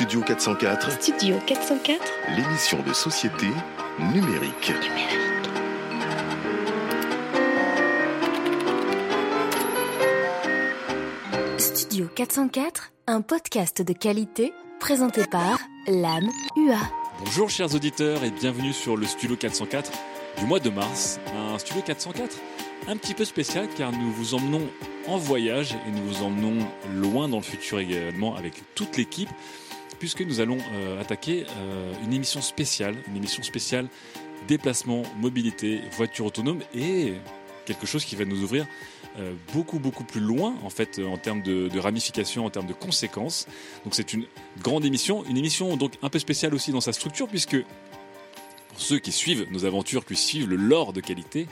Studio 404, Studio 404 l'émission de société numérique. Studio 404, un podcast de qualité présenté par l'âme UA. Bonjour chers auditeurs et bienvenue sur le Studio 404 du mois de mars. Un Studio 404 un petit peu spécial car nous vous emmenons en voyage et nous vous emmenons loin dans le futur également avec toute l'équipe puisque nous allons euh, attaquer euh, une émission spéciale, une émission spéciale déplacement, mobilité, voiture autonome et quelque chose qui va nous ouvrir euh, beaucoup beaucoup plus loin en fait en termes de, de ramifications, en termes de conséquences. Donc c'est une grande émission, une émission donc un peu spéciale aussi dans sa structure puisque pour ceux qui suivent nos aventures, qui suivent le lore de qualité,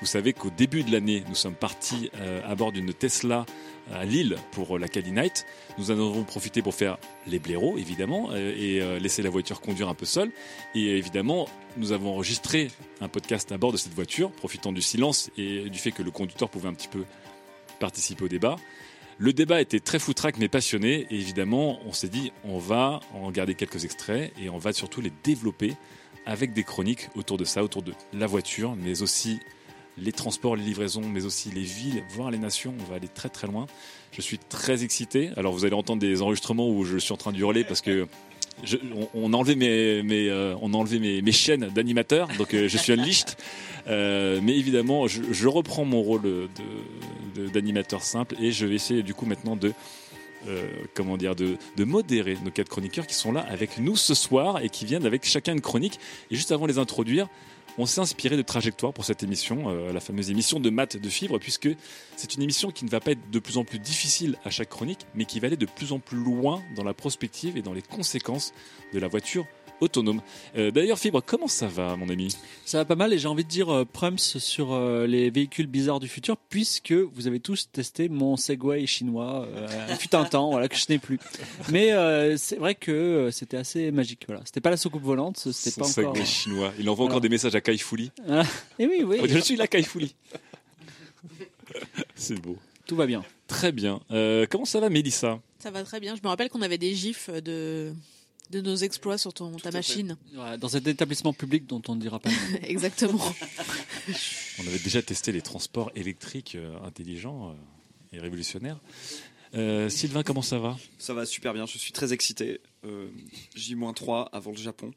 vous savez qu'au début de l'année, nous sommes partis à bord d'une Tesla à Lille pour la Cali Night. Nous en avons profité pour faire les blaireaux, évidemment, euh, et euh, laisser la voiture conduire un peu seule. Et évidemment, nous avons enregistré un podcast à bord de cette voiture, profitant du silence et du fait que le conducteur pouvait un petit peu participer au débat. Le débat était très foutraque mais passionné et évidemment on s'est dit on va en garder quelques extraits et on va surtout les développer avec des chroniques autour de ça, autour de la voiture mais aussi les transports, les livraisons, mais aussi les villes, voire les nations. On va aller très très loin. Je suis très excité. Alors vous allez entendre des enregistrements où je suis en train de hurler parce que je- on, a enlevé mes, euh, on a enlevé mes, mes chaînes d'animateur, donc euh, je suis unleashed. Euh, mais évidemment, je, reprends mon rôle d'animateur simple et je vais essayer du coup maintenant de euh, comment dire, de, de modérer nos quatre chroniqueurs qui sont là avec nous ce soir et qui viennent avec chacun une chronique. Et juste avant de les introduire, on s'est inspiré de trajectoire pour cette émission, euh, la fameuse émission de maths de fibre, puisque c'est une émission qui ne va pas être de plus en plus difficile à chaque chronique, mais qui va aller de plus en plus loin dans la prospective et dans les conséquences de la voiture autonome. Euh, D'ailleurs, Fibre, comment ça va, mon ami? Ça va pas mal et j'ai envie de dire euh, prums sur euh, les véhicules bizarres du futur puisque vous avez tous testé mon Segway chinois euh, il fut un temps voilà que je n'ai plus. Mais euh, c'est vrai que euh, c'était assez magique voilà. C'était pas la soucoupe volante, c'était pas encore Segway chinois. Il envoie encore des messages à Kai Fouli. Ah, Et oui oui, Je suis là, Kai Fouli. C'est beau. tout va bien. Très bien. Euh, comment ça va, Mélissa? Ça va très bien. Je me rappelle qu'on avait des gifs de, de nos exploits sur ton, ta machine. Dans cet établissement public dont on ne dira pas. le nom. Exactement. On avait déjà testé les transports électriques euh, intelligents euh, et révolutionnaires. Euh, Sylvain, comment ça va? Ça va super bien, je suis très excité. Euh, J-3 avant le Japon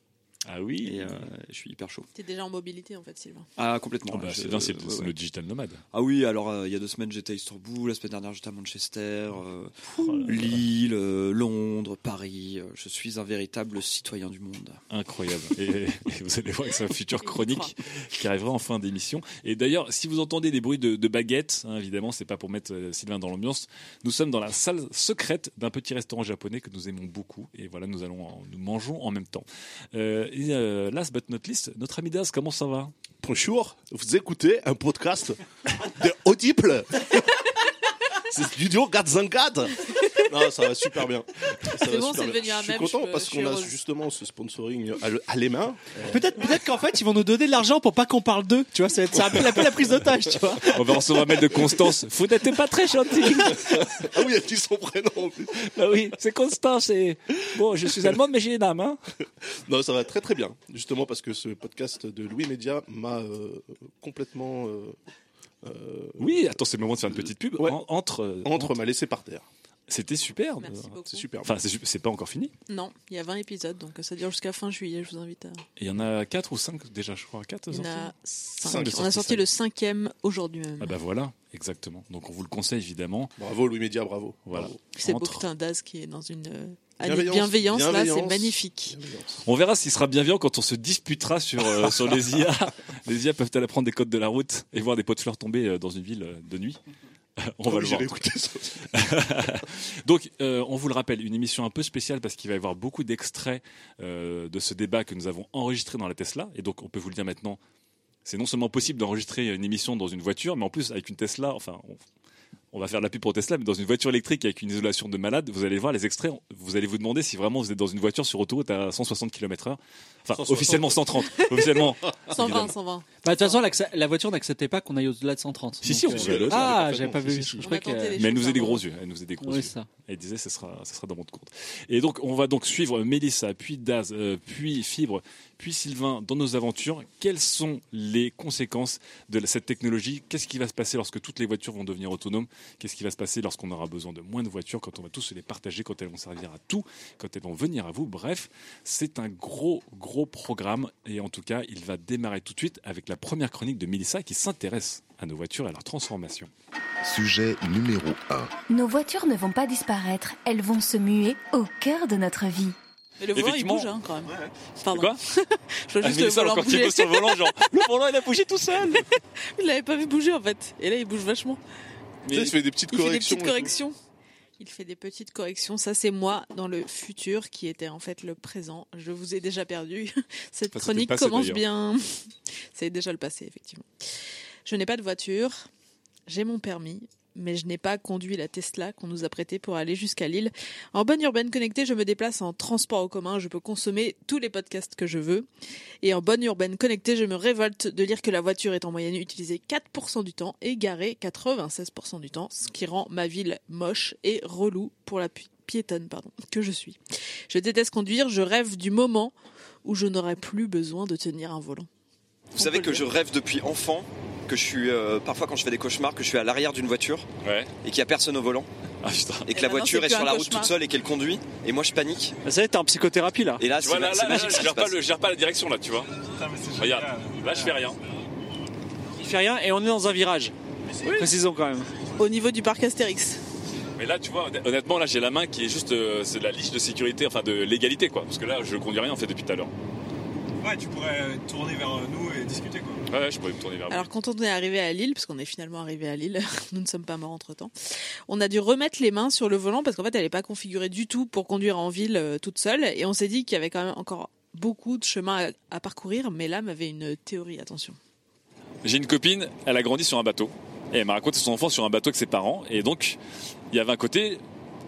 Ah oui et euh, je suis hyper chaud. T'es déjà en mobilité, en fait, Sylvain. Ah, complètement. Oh bah, C'est ouais, ouais. le digital nomade. Ah oui, alors euh, il y a deux semaines j'étais à Istanbul, la semaine dernière j'étais à Manchester, euh, Oh. Lille, euh, Londres, Paris. je suis un véritable citoyen du monde. Incroyable. Et, et vous allez voir que c'est un futur chronique qui arrivera en fin d'émission. Et d'ailleurs, si vous entendez des bruits de, de baguettes, hein, évidemment, c'est pas pour mettre euh, Sylvain dans l'ambiance. Nous sommes dans la salle secrète d'un petit restaurant japonais que nous aimons beaucoup. Et voilà, nous allons, en- nous mangeons en même temps. Et euh, last but not least, notre ami Das, comment ça va? Bonjour, vous écoutez un podcast de Audible. C'est Studio 404. Non, ça va super bien. Ça va bon, super c'est bien. devenu un Je suis mème, content peux- parce je suis qu'on a heureuse. justement ce sponsoring à, le- à les mains. Peut-être peut-être qu'en fait ils vont nous donner de l'argent pour pas qu'on parle d'eux, tu vois, c'est c'est un peu la, prise d'otage, tu vois. On va recevoir un mail de Constance. Vous n'êtes pas très gentil. Ah oui, elle dit son prénom en plus. Bah oui, c'est Constance. Et... Bon, je suis allemande, mais j'ai une âme. Hein Non, ça va très très bien. Justement parce que ce podcast de Louis Média m'a euh, complètement euh, euh, oui, attends, c'est le moment de faire une petite pub. Ouais. En- entre, euh, entre m'a laissé par terre. C'était super. Euh. C'est super. Enfin, c'est pas encore fini. Non, il y a 20 épisodes, donc ça dure jusqu'à fin juillet. Je vous invite à. Il y en a 4 ou 5 déjà, je crois. 4 Il y en a? Cinq 5. de On a sorti ça. le cinquième aujourd'hui même. Ah bah voilà, exactement. Donc on vous le conseille évidemment. Bravo Louis Média, bravo. Voilà. C'est Entre- Boctin Daz qui est dans une notre Bienveillance. bienveillance, là, c'est magnifique. On verra s'il sera bienveillant quand on se disputera sur, euh, sur les IA. Les IA peuvent-elles apprendre des codes de la route et voir des pots de fleurs tomber euh, dans une ville euh, de nuit On va le voir. Donc, euh, on vous le rappelle, une émission un peu spéciale parce qu'il va y avoir beaucoup d'extraits euh, de ce débat que nous avons enregistré dans la Tesla. Et donc, on peut vous le dire maintenant, c'est non seulement possible d'enregistrer une émission dans une voiture, mais en plus, avec une Tesla, enfin, on, on va faire de la pub pour Tesla, mais dans une voiture électrique avec une isolation de malade, vous allez voir les extraits, vous allez vous demander si vraiment vous êtes dans une voiture sur autoroute à 160 km heure. Enfin, 160. officiellement 130. officiellement. 120, 120. Bah, de toute façon, la voiture n'acceptait pas qu'on aille au-delà de 130. Si, si, on pouvait aller au-delà, Ah, j'avais pas vu. si, si. Je crois que. Mais elle nous faisait des gros yeux. Elle nous faisait des gros Oui, yeux. ça. Elle disait ce sera, ce sera dans mon compte. Et donc on va donc suivre Mélissa, puis Daz, euh, puis Fibre, puis Sylvain dans nos aventures. Quelles sont les conséquences de cette technologie? Qu'est-ce qui va se passer lorsque toutes les voitures vont devenir autonomes? Qu'est-ce qui va se passer lorsqu'on aura besoin de moins de voitures, quand on va tous se les partager, quand elles vont servir à tout, quand elles vont venir à vous? Bref, c'est un gros, gros programme. Et en tout cas, il va démarrer tout de suite avec la première chronique de Mélissa qui s'intéresse à nos voitures et à leur transformation. Sujet numéro 1. Nos voitures ne vont pas disparaître, elles vont se muer au cœur de notre vie. Et le volant, il bouge, hein, quand même. Pardon. Quoi Je vois Ah, juste le Mélissa, volant encore bouger. Thibaut sur le volant, genre le volant il a bougé tout seul. Il l'avait pas vu bouger, en fait. Et là, il bouge vachement. Il fait des petites Il fait des petites corrections. Il fait des petites corrections. Ça, c'est moi dans le futur qui était en fait le présent. Je vous ai déjà perdu. Cette Enfin, chronique passé, commence bien. c'est déjà le passé, effectivement. Je n'ai pas de voiture. J'ai mon permis. Mais je n'ai pas conduit la Tesla qu'on nous a prêtée pour aller jusqu'à Lille. En bonne urbaine connectée, je me déplace en transport en commun. Je peux consommer tous les podcasts que je veux. Et en bonne urbaine connectée, je me révolte de lire que la voiture est en moyenne utilisée 4% du temps et garée 96% du temps, ce qui rend ma ville moche et relou pour la pi- piétonne pardon, que je suis. Je déteste conduire, je rêve du moment où je n'aurai plus besoin de tenir un volant. Vous savez que je rêve depuis enfant, que je suis euh, parfois quand je fais des cauchemars, que je suis à l'arrière d'une voiture Ouais. et qu'il n'y a personne au volant Ah et que Et la maintenant, voiture est sur la route cauchemar. toute seule et qu'elle conduit et moi je panique. Ça y est, t'es en psychothérapie là. Et là, vois, là, je gère pas, passe. le, je gère pas la direction là, tu vois. Regarde, là je fais rien. Il fait rien et on est dans un virage. Précisons quand même. Au niveau du parc Astérix. Mais là, tu vois, honnêtement, là j'ai la main qui est juste, euh, c'est de la liche de sécurité, enfin de légalité quoi. Parce que là, je conduis rien en fait depuis tout à l'heure. Ouais, tu pourrais euh, tourner vers euh, nous et discuter quoi. Ouais, je pourrais me tourner vers vous. Alors quand on est arrivé à Lille, parce qu'on est finalement arrivé à Lille, nous ne sommes pas morts entre temps, on a dû remettre les mains sur le volant parce qu'en fait elle n'est pas configurée du tout pour conduire en ville euh, toute seule et on s'est dit qu'il y avait quand même encore beaucoup de chemin à, à parcourir, mais là m'avait une théorie, attention. J'ai une copine, elle a grandi sur un bateau. Et elle m'a raconté son enfance sur un bateau avec ses parents. Et donc, il y avait un côté,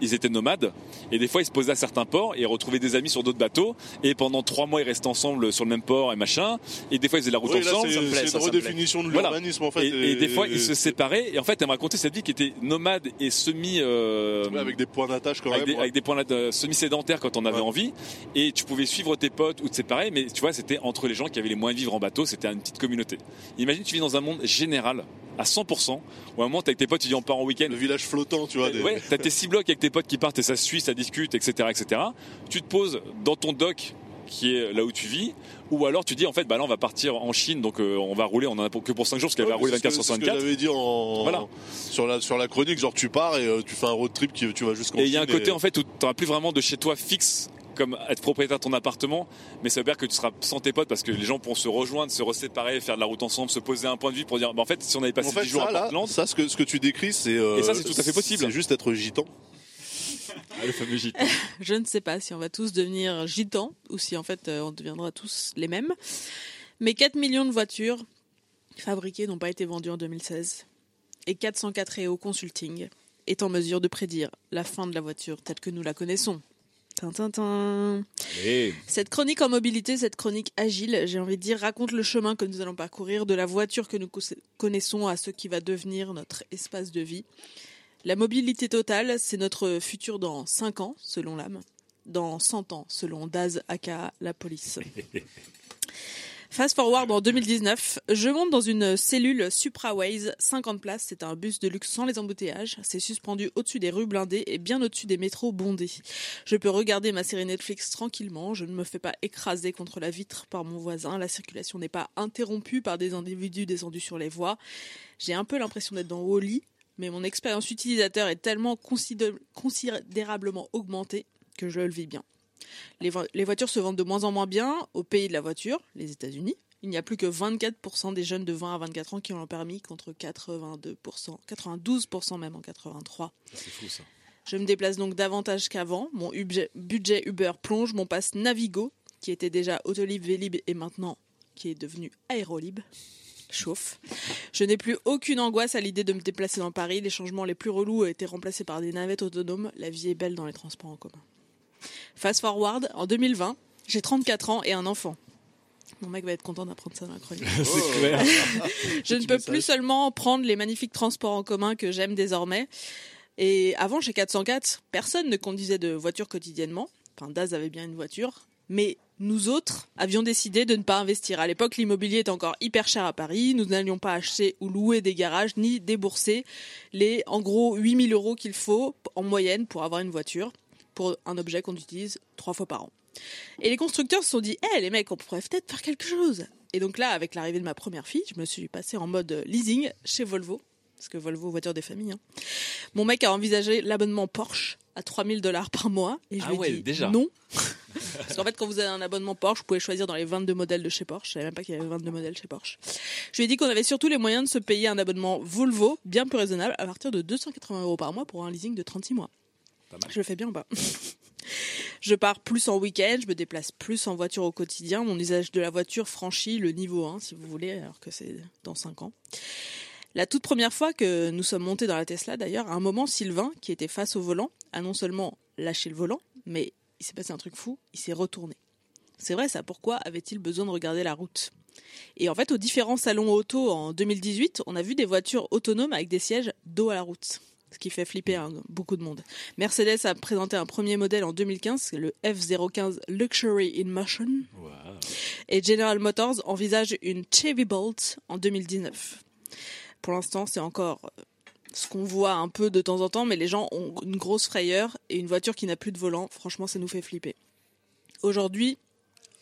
ils étaient nomades. Et des fois, ils se posaient à certains ports et ils retrouvaient des amis sur d'autres bateaux. Et pendant trois mois, ils restaient ensemble sur le même port et machin. Et des fois, ils faisaient la route Oui, là, ensemble. c'est me une me redéfinition de Voilà. l'urbanisme en fait. Et, et des fois, ils se séparaient. Et en fait, elle m'a raconté cette vie qui était nomade et semi. euh, Ouais, avec des points d'attache quand avec même. des, ouais. avec des points euh, semi-sédentaires quand on avait Ouais. envie. Et tu pouvais suivre tes potes ou te séparer, mais tu vois, c'était entre les gens qui avaient les moyens de vivre en bateau, c'était une petite communauté. Imagine, tu vis dans un monde général, à 100%, où à un moment, t'es avec tes potes, tu dis on part en week-end. Le village flottant, tu vois. des- Ouais, t'as tes six blocs avec tes potes qui partent et ça se suit, ça discute, etc., etc. Tu te poses dans ton dock qui est là où tu vis, ou alors tu dis en fait bah là on va partir en Chine donc euh, on va rouler on en a que pour 5 jours parce qu'elle Ouais, va rouler c'est ce 24 que- sur c'est ce que 24 j'avais dit en... Voilà. sur, la, sur la chronique, genre tu pars et euh, tu fais un road trip qui tu vas jusqu'en et il y a un côté et- en fait où t'auras plus vraiment de chez toi fixe comme être propriétaire de ton appartement mais ça veut dire que tu seras sans tes potes parce que les gens pourront se rejoindre se reséparer faire de la route ensemble se poser un point de vue pour dire bah en fait si on avait passé En fait, 10 jours ça, à là, Portland ça, ce que, ce que tu décris, c'est. euh, Et ça, c'est tout à fait possible. C'est juste être gitan. Ah, le fameux gîte Je ne sais pas si on va tous devenir gitans ou si en fait euh, on deviendra tous les mêmes. Mais 4 millions de voitures fabriquées n'ont pas été vendues en 2016. Et 404 EO Consulting est en mesure de prédire la fin de la voiture telle que nous la connaissons. Tintintin. Cette chronique en mobilité, cette chronique agile, j'ai envie de dire, raconte le chemin que nous allons parcourir de la voiture que nous connaissons à ce qui va devenir notre espace de vie. La mobilité totale, c'est notre futur dans 5 ans, selon l'âme. Dans 100 ans, selon Daz aka la police. Fast forward en 2019, je monte dans une cellule Supraways, 50 places, c'est un bus de luxe sans les embouteillages, c'est suspendu au-dessus des rues blindées et bien au-dessus des métros bondés. Je peux regarder ma série Netflix tranquillement, je ne me fais pas écraser contre la vitre par mon voisin, la circulation n'est pas interrompue par des individus descendus sur les voies. J'ai un peu l'impression d'être dans Wall-E, mais mon expérience utilisateur est tellement considé- considérablement augmentée que je le vis bien. Les, vo- les voitures se vendent de moins en moins bien au pays de la voiture, les États-Unis. Il n'y a plus que 24% des jeunes de 20 à 24 ans qui ont le permis contre 82%, 92% même en 83. C'est fou ça. Je me déplace donc davantage qu'avant. Mon budget, budget Uber plonge. Mon passe Navigo, qui était déjà Autolib, Vélib et maintenant qui est devenu Aérolib, chauffe. Je n'ai plus aucune angoisse à l'idée de me déplacer dans Paris. Les changements les plus relous ont été remplacés par des navettes autonomes. La vie est belle dans les transports en commun. Fast forward, en 2020, j'ai 34 ans et un enfant. Mon mec va être content d'apprendre ça dans la chronique. c'est clair. Je ne peux plus seulement prendre les magnifiques transports en commun que j'aime désormais. Et avant, chez 404, personne ne conduisait de voiture quotidiennement. Enfin, Daz avait bien une voiture. Mais nous autres avions décidé de ne pas investir. À l'époque, l'immobilier était encore hyper cher à Paris. Nous n'allions pas acheter ou louer des garages, ni débourser les, en gros, 8000 euros qu'il faut en moyenne pour avoir une voiture, pour un objet qu'on utilise trois fois par an. Et les constructeurs se sont dit, hé les mecs, on pourrait peut-être faire quelque chose. Et donc là, avec l'arrivée de ma première fille, je me suis passée en mode leasing chez Volvo. Parce que Volvo, voiture des familles. hein. Mon mec a envisagé l'abonnement Porsche à 3000 dollars par mois. Et je Ah lui ai ouais, dit déjà. non. Parce qu'en fait, quand vous avez un abonnement Porsche, vous pouvez choisir dans les 22 modèles de chez Porsche. Je savais même pas qu'il y avait 22 modèles chez Porsche. Je lui ai dit qu'on avait surtout les moyens de se payer un abonnement Volvo bien plus raisonnable à partir de 280 euros par mois pour un leasing de 36 mois. Je le fais bien ou pas? Je pars plus en week-end, je me déplace plus en voiture au quotidien. Mon usage de la voiture franchit le niveau 1, si vous voulez, alors que c'est dans 5 ans. La toute première fois que nous sommes montés dans la Tesla, d'ailleurs, à un moment, Sylvain, qui était face au volant, a non seulement lâché le volant, mais il s'est passé un truc fou, il s'est retourné. C'est vrai ça, pourquoi avait-il besoin de regarder la route? Et en fait, aux différents salons auto en 2018, on a vu des voitures autonomes avec des sièges dos à la route. Ce qui fait flipper hein, beaucoup de monde. Mercedes a présenté un premier modèle en 2015, c'est le F015 Luxury in Motion. Et General Motors envisage une Chevy Bolt en 2019. Pour l'instant, c'est encore ce qu'on voit un peu de temps en temps, mais les gens ont une grosse frayeur et une voiture qui n'a plus de volant. Franchement, ça nous fait flipper. Aujourd'hui,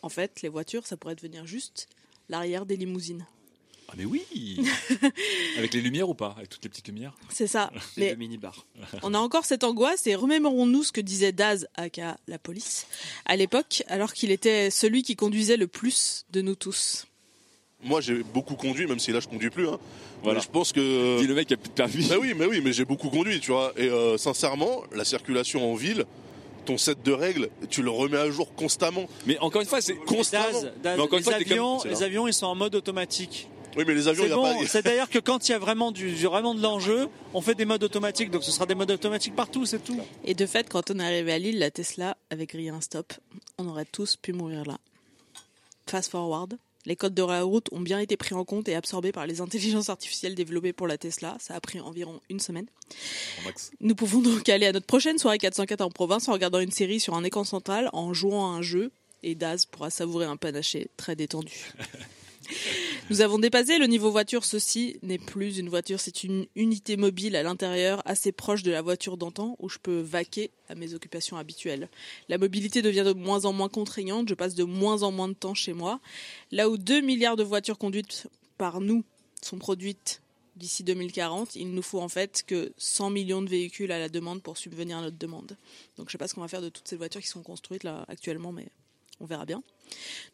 en fait, les voitures, ça pourrait devenir juste l'arrière des limousines. Ah mais oui Avec les lumières ou pas Avec toutes les petites lumières C'est ça. Les Mais deux mini-bars. on a encore cette angoisse et remémorons-nous ce que disait Daz, aka la police, à l'époque, alors qu'il était celui qui conduisait le plus de nous tous. Moi, j'ai beaucoup conduit, même si là, je conduis plus. Hein. Voilà. Mais Je pense que. Dis le mec qui a plus de permis. Bah oui, mais oui, mais j'ai beaucoup conduit, tu vois. Et euh, sincèrement, la circulation en ville, ton set de règles, tu le remets à jour constamment. Mais encore une fois, c'est Constamment. Daz, Daz, Mais encore les, une fois, avions, les avions, ils sont en mode automatique. Oui, mais les avions, C'est il a bon, pas. c'est d'ailleurs que quand il y a vraiment, du, vraiment de l'enjeu, on fait des modes automatiques. Donc ce sera des modes automatiques partout, c'est tout. Et de fait, quand on est arrivé à Lille, la Tesla avait grillé un stop. On aurait tous pu mourir là. Fast forward. Les codes de la route ont bien été pris en compte et absorbés par les intelligences artificielles développées pour la Tesla. Ça a pris environ une semaine. Au max. Nous pouvons donc aller à notre prochaine soirée 404 en province en regardant une série sur un écran central, en jouant à un jeu, et Daz pourra savourer un panaché très détendu. Nous avons dépassé le niveau voiture. Ceci n'est plus une voiture, c'est une unité mobile à l'intérieur, assez proche de la voiture d'antan, où je peux vaquer à mes occupations habituelles. La mobilité devient de moins en moins contraignante, je passe de moins en moins de temps chez moi. Là où 2 milliards de voitures conduites par nous sont produites d'ici 2040, il nous faut en fait que 100 millions de véhicules à la demande pour subvenir à notre demande. Donc je sais pas ce qu'on va faire de toutes ces voitures qui sont construites là actuellement, mais on verra bien.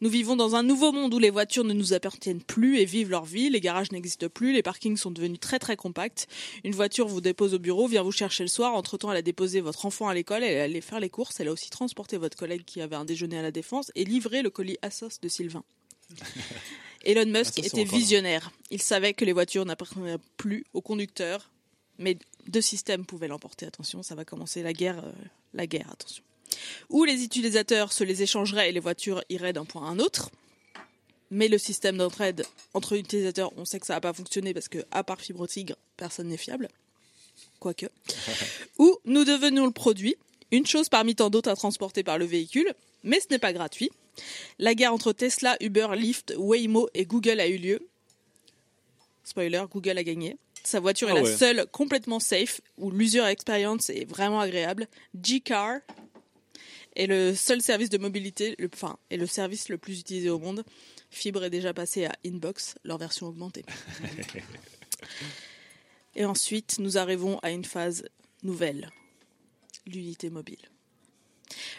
Nous vivons dans un nouveau monde où les voitures ne nous appartiennent plus et vivent leur vie, les garages n'existent plus, les parkings sont devenus très très compacts. Une voiture vous dépose au bureau, vient vous chercher le soir, entre-temps elle a déposé votre enfant à l'école, elle est allée faire les courses, elle a aussi transporté votre collègue qui avait un déjeuner à la défense et livré le colis Asos de Sylvain. Elon Musk Ah, c'est était visionnaire. Il savait que les voitures n'appartenaient plus aux conducteurs, mais deux systèmes pouvaient l'emporter. Attention, ça va commencer la guerre, euh, la guerre. Attention. Ou les utilisateurs se les échangeraient et les voitures iraient d'un point à un autre. Mais le système d'entraide entre utilisateurs, on sait que ça va pas fonctionner parce que, à part fibre tigre, personne n'est fiable. Quoique. Ou nous devenons le produit, une chose parmi tant d'autres à transporter par le véhicule, mais ce n'est pas gratuit. La guerre entre Tesla, Uber, Lyft, Waymo et Google a eu lieu. Spoiler, Google a gagné. Sa voiture Ah est la ouais. seule complètement safe, où l'user experience est vraiment agréable. G-Car est le seul service de mobilité, le, enfin, est le service le plus utilisé au monde. Fibre est déjà passé à Inbox, leur version augmentée. Et ensuite, nous arrivons à une phase nouvelle, l'unité mobile.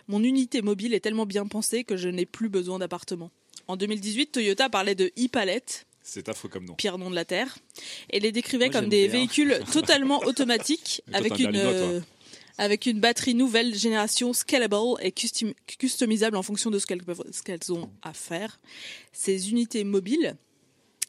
Mon unité mobile est tellement bien pensée que je n'ai plus besoin d'appartement. En 2018, Toyota parlait de e-palette, C'est affreux comme nom. pire nom de la Terre, et les décrivait Moi, comme des bien. totalement totalement automatiques avec une euh, avec une batterie nouvelle génération scalable et custom- customisable en fonction de ce qu'elles ont à faire. Ces unités mobiles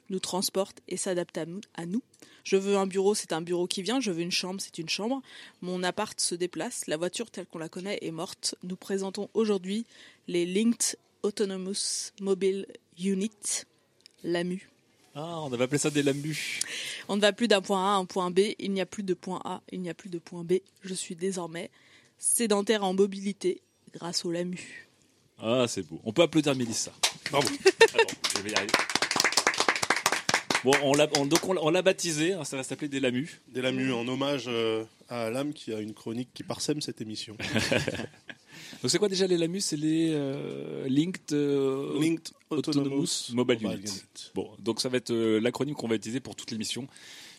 nous transportent et s'adaptent à nous- à nous. Je veux un bureau, c'est un bureau qui vient. Je veux une chambre, c'est une chambre. Mon appart se déplace. La voiture telle qu'on la connaît est morte. Nous présentons aujourd'hui les Linked Autonomous Mobile Unit, l'AMU. Ah, on avait appelé ça des lamus. On ne va plus d'un point A à un point B. Il n'y a plus de point A, il n'y a plus de point B. Je suis désormais sédentaire en mobilité grâce au LAMU. Ah, c'est beau. On peut applaudir Mélissa. Bravo. Attends, je vais y arriver. Bon, on l'a, on- donc on l'a- on l'a baptisé, hein, ça va s'appeler des lamus. Des Lamu en hommage euh, à Lame qui a une chronique qui parsème cette émission. Donc c'est quoi déjà les lamus? C'est les euh, Linked, euh, Linked Autonomous Autonomous Mobile Mobile Unit. Unit. Bon, donc ça va être euh, l'acronyme qu'on va utiliser pour toute l'émission,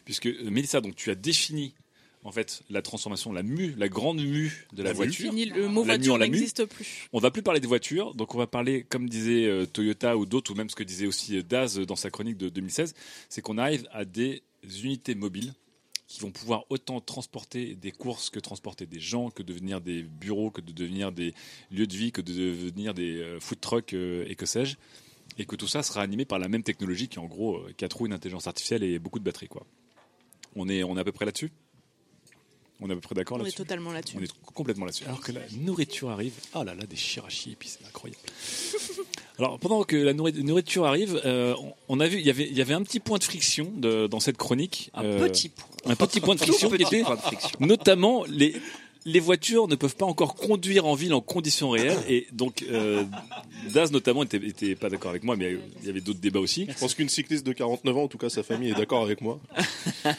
puisque euh, Mélissa, donc tu as défini en fait la transformation, la mue, la grande mue de la, La voiture. Fini, le mot La mu voiture n'existe plus. On va plus parler des voitures, donc on va parler, comme disait euh, Toyota ou d'autres, ou même ce que disait aussi Daz dans sa chronique de 2016, c'est qu'on arrive à des unités mobiles qui vont pouvoir autant transporter des courses que transporter des gens, que devenir des bureaux, que de devenir des lieux de vie, que de devenir des euh, food trucks euh, et que sais-je. Et que tout ça sera animé par la même technologie qui, en gros, euh, a trop une intelligence artificielle et beaucoup de batterie. Quoi. On, est, on est à peu près là-dessus? On est à peu près d'accord On est là-dessus? totalement là-dessus. on est complètement là-dessus. Alors que la nourriture arrive, oh là là, des chirachi et puis c'est incroyable. Alors pendant que la nourri- nourriture arrive, euh, on- on a vu, il y avait, il y avait un petit point de friction de- dans cette chronique. Un Euh, petit point. Un petit point de friction qui était notamment les les voitures ne peuvent pas encore conduire en ville en conditions réelles et donc euh, Daz notamment était, était pas d'accord avec moi mais il y avait d'autres débats aussi. Je pense qu'une cycliste de 49 ans, en tout cas sa famille est d'accord avec moi.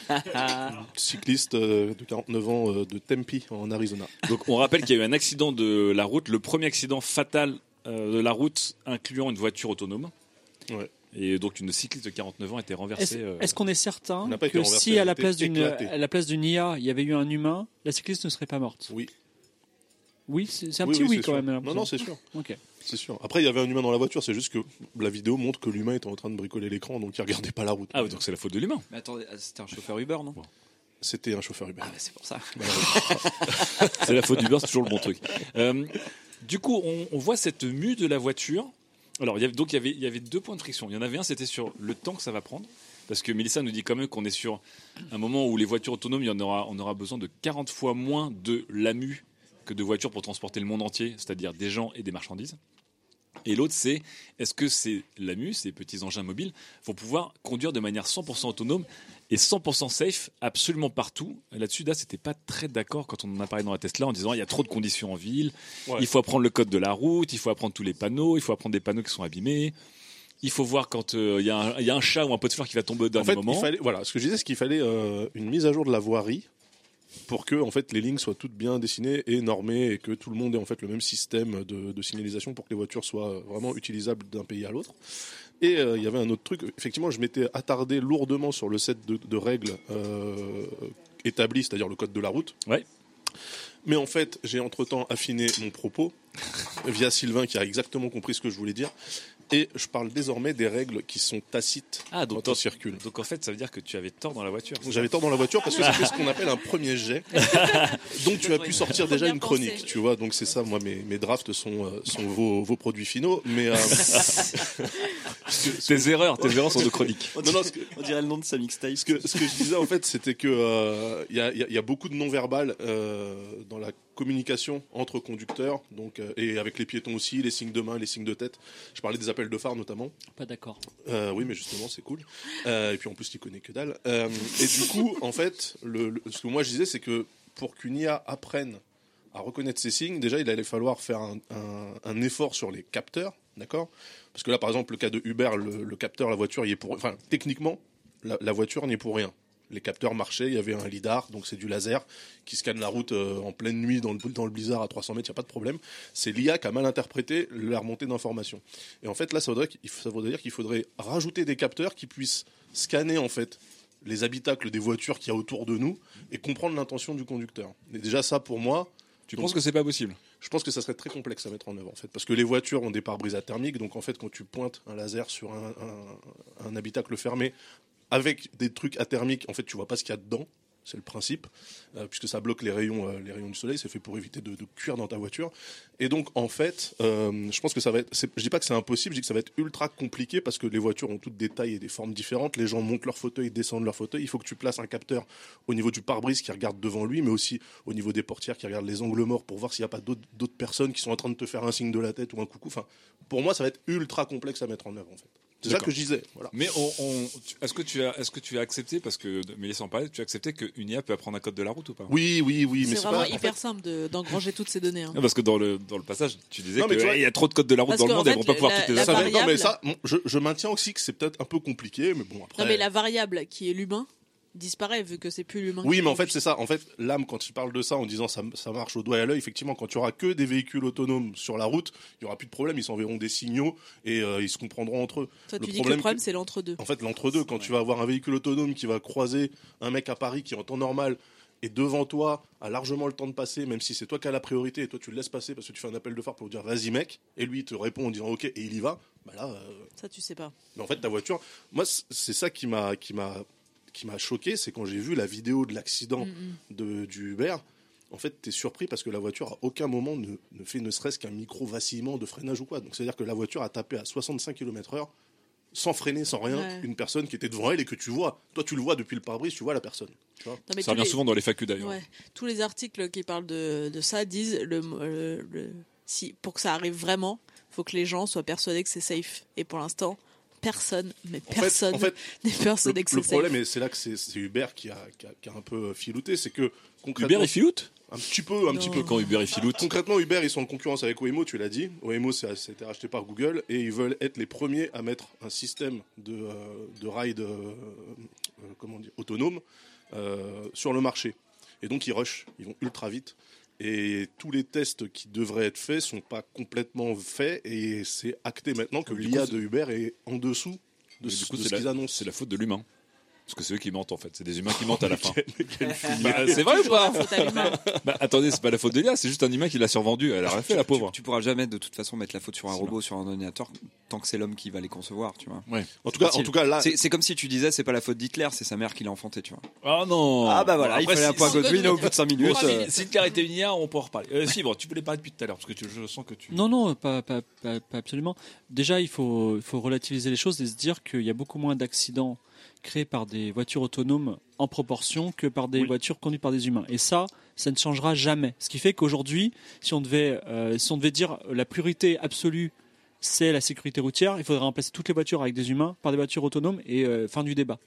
Une cycliste euh, de 49 ans euh, de Tempe en Arizona. Donc on rappelle qu'il y a eu un accident de la route, le premier accident fatal de la route incluant une voiture autonome. Ouais. Et donc une cycliste de 49 ans a été Est-ce renversée. euh, est-ce qu'on est certain que renversée, si à la place d'une à la place d'une IA, il y avait eu un humain, la cycliste ne serait pas morte? Oui. Oui, c'est un Oui, petit oui, quand sûr. même. Non, non, c'est sûr. Ok. C'est sûr. Après, il y avait un humain dans la voiture, c'est juste que la vidéo montre que l'humain était en train de bricoler l'écran, donc il regardait pas la route. Ah, donc c'est la faute de l'humain. Mais attendez, c'était un chauffeur Uber, non? C'était un chauffeur Uber. Ah, c'est pour ça. C'est la faute du beurre, c'est toujours le bon truc. Euh, du coup, on, on voit cette mue de la voiture. Alors, il y avait, donc il avait, deux points de friction. Il y en avait un, c'était sur le temps que ça va prendre. Parce que Mélissa nous dit quand même qu'on est sur un moment où les voitures autonomes, y en aura, on aura besoin de 40 fois moins de lamu que de voitures pour transporter le monde entier, c'est-à-dire des gens et des marchandises. Et l'autre, c'est est-ce que ces lamu, ces petits engins mobiles, vont pouvoir conduire de manière 100% autonome et 100% safe absolument partout. Là-dessus, là, c'était pas très d'accord quand on en a parlé dans la Tesla en disant il y a trop de conditions en ville, Ouais. il faut apprendre le code de la route, il faut apprendre tous les panneaux, il faut apprendre des panneaux qui sont abîmés. Il faut voir quand euh, il y, a un- il y a un chat ou un pot de fleurs qui va tomber au En fait, moment. il fallait, voilà, ce que je disais, c'est qu'il fallait euh, une mise à jour de la voirie pour que en fait les lignes soient toutes bien dessinées et normées et que tout le monde ait en fait le même système de, de signalisation pour que les voitures soient vraiment utilisables d'un pays à l'autre. Et euh, il y avait un autre truc. Effectivement, je m'étais attardé lourdement sur le set de, de règles euh, établies, c'est-à-dire le code de la route. Ouais. Mais en fait, j'ai entre-temps affiné mon propos via Sylvain qui a exactement compris ce que je voulais dire. Et je parle désormais des règles qui sont tacites Ah, donc, quand on circule. donc en fait, ça veut dire que tu avais tort dans la voiture. J'avais tort dans la voiture parce que c'était ce qu'on appelle un premier jet. Donc tu as pu sortir déjà une chronique, tu vois. Donc c'est ça, moi, mes, mes drafts sont, euh, sont vos, vos produits finaux. Mais euh, Tes erreurs, tes erreurs sont de chronique. non, non, ce que, On dirait le nom de sa mixtape. ce que, ce que je disais en fait, c'était que euh, y, a, il y a- il y a beaucoup de non-verbal euh, dans la communication entre conducteurs, donc euh, et avec les piétons aussi, les signes de main, les signes de tête. Je parlais des appels de phare notamment. Pas d'accord. Euh, oui, mais justement, c'est cool. Euh, et puis en plus, tu connais que dalle. Et du coup, en fait, le, le- ce que moi je disais, c'est que pour qu'une IA apprenne à reconnaître ces signes, déjà, il allait falloir faire un, un- un effort sur les capteurs, d'accord? Parce que là, par exemple, le cas de Uber, le, le capteur, la voiture, il est pour. Enfin, techniquement, la, la voiture n'y est pour rien. Les capteurs marchaient, il y avait un lidar, donc c'est du laser qui scanne la route euh, en pleine nuit dans le, dans le blizzard à 300 mètres, il n'y a pas de problème. C'est l'IA qui a mal interprété la remontée d'informations. Et en fait, là, ça voudrait, ça voudrait dire qu'il faudrait rajouter des capteurs qui puissent scanner en fait les habitacles des voitures qu'il y a autour de nous et comprendre l'intention du conducteur. Et déjà ça, pour moi, Tu Donc- penses que c'est pas possible? Je pense que ça serait très complexe à mettre en œuvre en fait, parce que les voitures ont des pare-brises athermiques, donc en fait quand tu pointes un laser sur un, un- un habitacle fermé avec des trucs athermiques, en fait tu vois pas ce qu'il y a dedans. C'est le principe, euh, puisque ça bloque les rayons, euh, les rayons du soleil. C'est fait pour éviter de, cuire dans ta voiture. Et donc, en fait, euh, je pense que ça va être. Je dis pas que c'est impossible, je dis que ça va être ultra compliqué parce que les voitures ont toutes des tailles et des formes différentes. Les gens montent leur fauteuil, descendent leur fauteuil. Il faut que tu places un capteur au niveau du pare-brise qui regarde devant lui, mais aussi au niveau des portières qui regardent les angles morts pour voir s'il n'y a pas d'autres personnes qui sont en train de te faire un signe de la tête ou un coucou. Enfin, pour moi, ça va être ultra complexe à mettre en œuvre, en fait. C'est ça que je disais. Voilà. Mais on, est-ce que tu as, est-ce que tu as accepté parce que Mélissa en parlait, tu as accepté que une IA peut apprendre un code de la route ou pas? Oui, oui, oui, mais C'est c'est vraiment pas. en hyper fait, simple de- d'engranger toutes ces données. hein. Non, Parce que dans le dans le passage, tu disais mais qu'il vois- y a trop de codes de la route Parce dans le monde, elles vont pas pouvoir la- toutes les non, mais variable- ça, bon, je, je maintiens aussi que c'est peut-être un peu compliqué, mais bon, après. Non, mais la variable qui est l'humain disparaît vu que c'est plus l'humain. Oui, mais en fait, c'est ça. En fait, l'âme, quand il parle de ça en disant ça, ça marche au doigt et à l'œil, effectivement, quand il y aura que des véhicules autonomes sur la route, il y aura plus de problème. Ils s'enverront des signaux et euh, ils se comprendront entre eux. Toi, tu le dis que problème le problème, c'est l'entre-deux. En fait, l'entre-deux, quand tu vas avoir un véhicule autonome qui va croiser un mec à Paris qui en temps normal et devant toi a largement le temps de passer, même si c'est toi qui as la priorité et toi tu le laisses passer parce que tu fais un appel de phare pour lui dire vas-y mec, et lui il te répond en disant ok et il y va, bah là, euh, Ça, tu sais pas. mais en fait, ta voiture, moi, c'est ça qui m'a, qui m'a, qui m'a choqué, c'est quand j'ai vu la vidéo de l'accident de, du Uber. En fait, t'es surpris parce que la voiture à aucun moment ne, ne fait ne serait-ce qu'un micro vacillement de freinage ou quoi. Donc, c'est-à-dire que la voiture a tapé à 65 km/h sans freiner, sans rien, Ouais. une personne qui était devant elle et que tu vois. Toi, tu le vois depuis le pare-brise, tu vois la personne. Tu vois Non, mais Ça revient les- souvent dans les FAQ d'ailleurs. Ouais. Tous les articles qui parlent de, de ça disent le, le- le- si pour que ça arrive vraiment, faut que les gens soient persuadés que c'est safe. Et pour l'instant, personne, mais En fait- personne en fait, n'est Le, que le c'est problème, et c'est là que c'est, Uber qui a, qui, a, qui a un peu filouté, c'est que concrètement, Uber et filoute? Un petit peu, un Non. petit peu Quand Uber et filoute. Concrètement, Uber, ils sont en concurrence avec Waymo, tu l'as dit. Waymo, ça, a été racheté par Google et ils veulent être les premiers à mettre un système de, euh, de ride euh, euh, comment dire, autonome euh, sur le marché. Et donc, ils rushent, ils vont ultra vite. Et tous les tests qui devraient être faits sont pas complètement faits et c'est acté maintenant que l'IA de Uber est en dessous de, ce, de ce qu'ils annoncent. c'est la faute de l'humain. Parce que c'est eux qui mentent en fait. C'est des humains qui mentent à la fin. Bah, c'est vrai ou pas. Bah attendez, c'est pas la faute de l'IA, c'est juste un humain qui l'a survendu. Elle a rien fait la pauvre. Tu pourras jamais de toute façon mettre la faute sur un robot, sur un ordinateur, tant que c'est l'homme qui va les concevoir, tu vois. En tout cas, en tout cas là, C'est comme si tu disais c'est pas la faute d'Hitler, c'est sa mère qui l'a enfanté, tu vois. Ah non Ah bah voilà, il Après, fallait un si- point si- Godwin au bout de 5 minutes. Bon, si- euh, Si Hitler était une IA, on peut en reparler. Euh, Fibre, tu voulais parler depuis tout à l'heure, parce que tu- je sens que tu. Non, non, pas, pas, pas, pas absolument. Déjà, il faut, il faut relativiser les choses et se dire qu'il y a beaucoup moins d'accidents créés par des voitures autonomes en proportion que par des Oui. voitures conduites par des humains. Et ça, ça ne changera jamais. Ce qui fait qu'aujourd'hui, si on devait, euh, si on devait dire la priorité absolue, c'est la sécurité routière, il faudrait remplacer toutes les voitures avec des humains par des voitures autonomes et euh, fin du débat.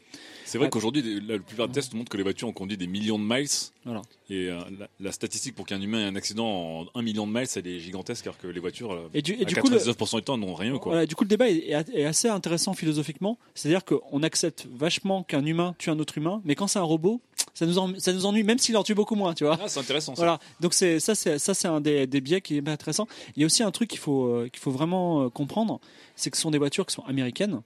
C'est vrai qu'aujourd'hui, la plupart des tests montrent que les voitures ont conduit des millions de miles. Voilà. Et euh, la, la statistique pour qu'un humain ait un accident en un million de miles, elle est gigantesque, alors que les voitures, euh, Et du, et à du coup, le- 99% du temps, n'ont rien. Quoi. Voilà, du coup, le débat est- est assez intéressant philosophiquement. C'est-à-dire qu'on accepte vachement qu'un humain tue un autre humain, mais quand c'est un robot, ça nous, en- ça nous ennuie, même s'il en tue beaucoup moins, tu vois. Ah, c'est intéressant. Ça. Voilà, donc c'est ça, c'est ça, c'est un des, des biais qui est intéressant. Il y a aussi un truc qu'il faut euh, qu'il faut vraiment euh, comprendre, c'est que ce sont des voitures qui sont américaines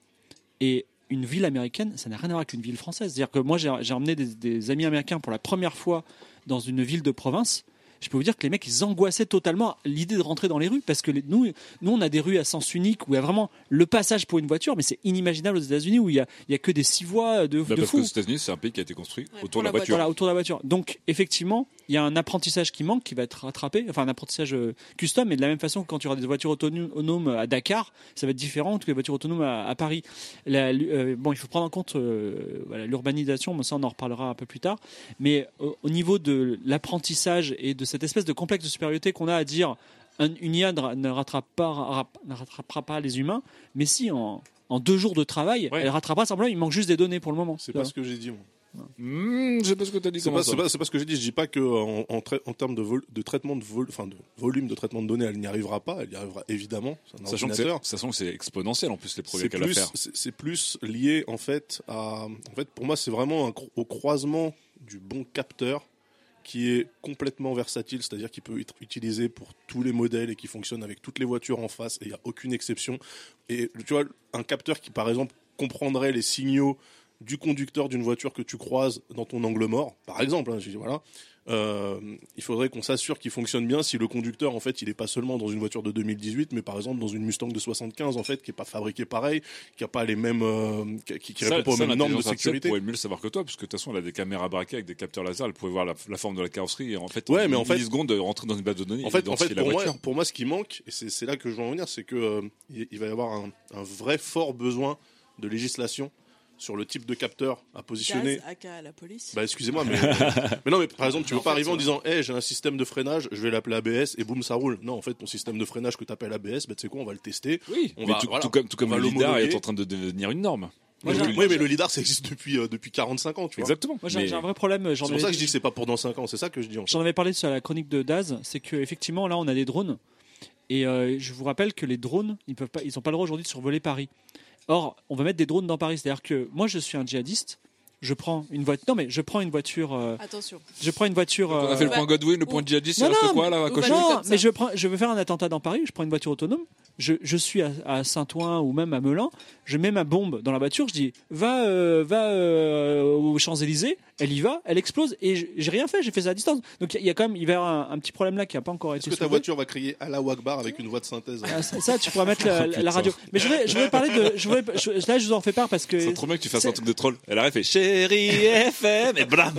et une ville américaine, ça n'a rien à voir avec une ville française. C'est-à-dire que moi, j'ai j'ai emmené des, des amis américains pour la première fois dans une ville de province. Je peux vous dire que les mecs, ils angoissaient totalement l'idée de rentrer dans les rues parce que les- nous, nous, on a des rues à sens unique où il y a vraiment le passage pour une voiture, mais c'est inimaginable aux États-Unis où il y a, il y a que des six voies de, Bah, de parce fou. que aux États-Unis, c'est un pays qui a été construit Ouais, autour de la la voiture. Voilà, autour de la voiture. Donc, effectivement, il y a un apprentissage qui manque, qui va être rattrapé, enfin un apprentissage euh, custom, et de la même façon que quand tu auras des voitures autonomes à Dakar, ça va être différent que les voitures autonomes à, à Paris. La- euh, bon, il faut prendre en compte euh, voilà, l'urbanisation, mais ça on en reparlera un peu plus tard. Mais au, au niveau de l'apprentissage et de cette espèce de complexe de supériorité qu'on a à dire un- une IA ne, ne rattrape pas, rap- ne rattrapera pas les humains, mais si en, en deux jours de travail, Ouais. elle rattrapera simplement, il manque juste des données pour le moment. c'est pas ce que j'ai dit. Moi. Mmh, je sais pas ce que tu as dit. C'est pas, ce que j'ai dit. Je dis pas que en, en, trai- en termes de, vol- de traitement de, vol- enfin de volume de traitement de données, elle n'y arrivera pas. Elle y arrivera évidemment. Un Sachant que c'est ordinateur. sachant que c'est exponentiel en plus les progrès qu'elle va faire. c'est plus lié en fait à. En fait, pour moi, c'est vraiment un au croisement du bon capteur qui est complètement versatile, c'est-à-dire qu'il peut être utilisé pour tous les modèles et qui fonctionne avec toutes les voitures en face et il n'y a aucune exception. Et tu vois, un capteur qui par exemple comprendrait les signaux du conducteur d'une voiture que tu croises dans ton angle mort, par exemple, hein, je dis, voilà, euh, il faudrait qu'on s'assure qu'il fonctionne bien si le conducteur en fait il est pas seulement dans une voiture de 2018 mais par exemple dans une Mustang de 75 en fait qui est pas fabriquée pareil qui a pas les mêmes euh, qui, qui Ça- répond pas aux ça, mêmes normes de sécurité pourrait mieux le savoir que toi, parce que de toute façon, elle a des caméras braquées avec des capteurs laser, elle pouvait voir la, la forme de la carrosserie et en fait, Ouais, mais en fait- millisecondes, rentrer dans une base de données. En fait, en pour, moi, pour moi, ce qui manque, et c'est c'est là que je veux en venir, c'est que euh, il il va y avoir un, un vrai fort besoin de législation sur le type de capteur à positionner. Gaz, AK à la police. Bah excusez-moi, mais, mais non, mais par exemple, tu En veux pas fait, arriver en disant, hey, j'ai un système de freinage, je vais l'appeler ABS et boum, ça roule. Non, en fait, ton système de freinage que tu appelles ABS, bah tu sais quoi, on va le tester. Oui, on mais va- tout, voilà, tout comme, tout comme on va le lidar est en train de devenir une norme. Oui, Moi, oui, mais le lidar, ça existe depuis depuis, euh, depuis 45 ans, tu vois. Exactement. Moi, j'ai Mais- un vrai problème. J'en C'est pour ça que je dis que c'est pas pour dans 5 ans, c'est ça que je dis. J'en avais parlé sur la chronique de Daz, c'est que effectivement là on a des drones et euh, je vous rappelle que les drones ils peuvent pas, ils ont pas le droit aujourd'hui de survoler Paris. Or on va mettre des drones dans Paris, c'est-à-dire que moi je suis un djihadiste, je prends une voiture, non mais je prends une voiture, euh, Attention. je prends une voiture. On a euh, fait le point Godwin, le point Ou- djihadiste, Non, il reste non, quoi là à cocher comme ça. mais je prends, je veux faire un attentat dans Paris, je prends une voiture autonome, je, je suis à, à Saint-Ouen ou même à Melun, je mets ma bombe dans la voiture, je dis va euh, va euh, aux Champs-Élysées, elle y va, elle explose et j'ai rien fait, j'ai fait ça à distance. Donc il y a- il y a quand même il va y avoir un, un petit problème là qui a pas encore Est-ce été que ta voiture va crier à la Wagbar avec une voix de synthèse Ah, ça, ça, tu pourras mettre la, Oh, la radio. Mais je voulais, je voulais parler de. Je voulais, je- là, je vous en fais part parce que. C'est trop bien que tu fasses un truc de troll. Elle arrive et fait chérie FM et blam.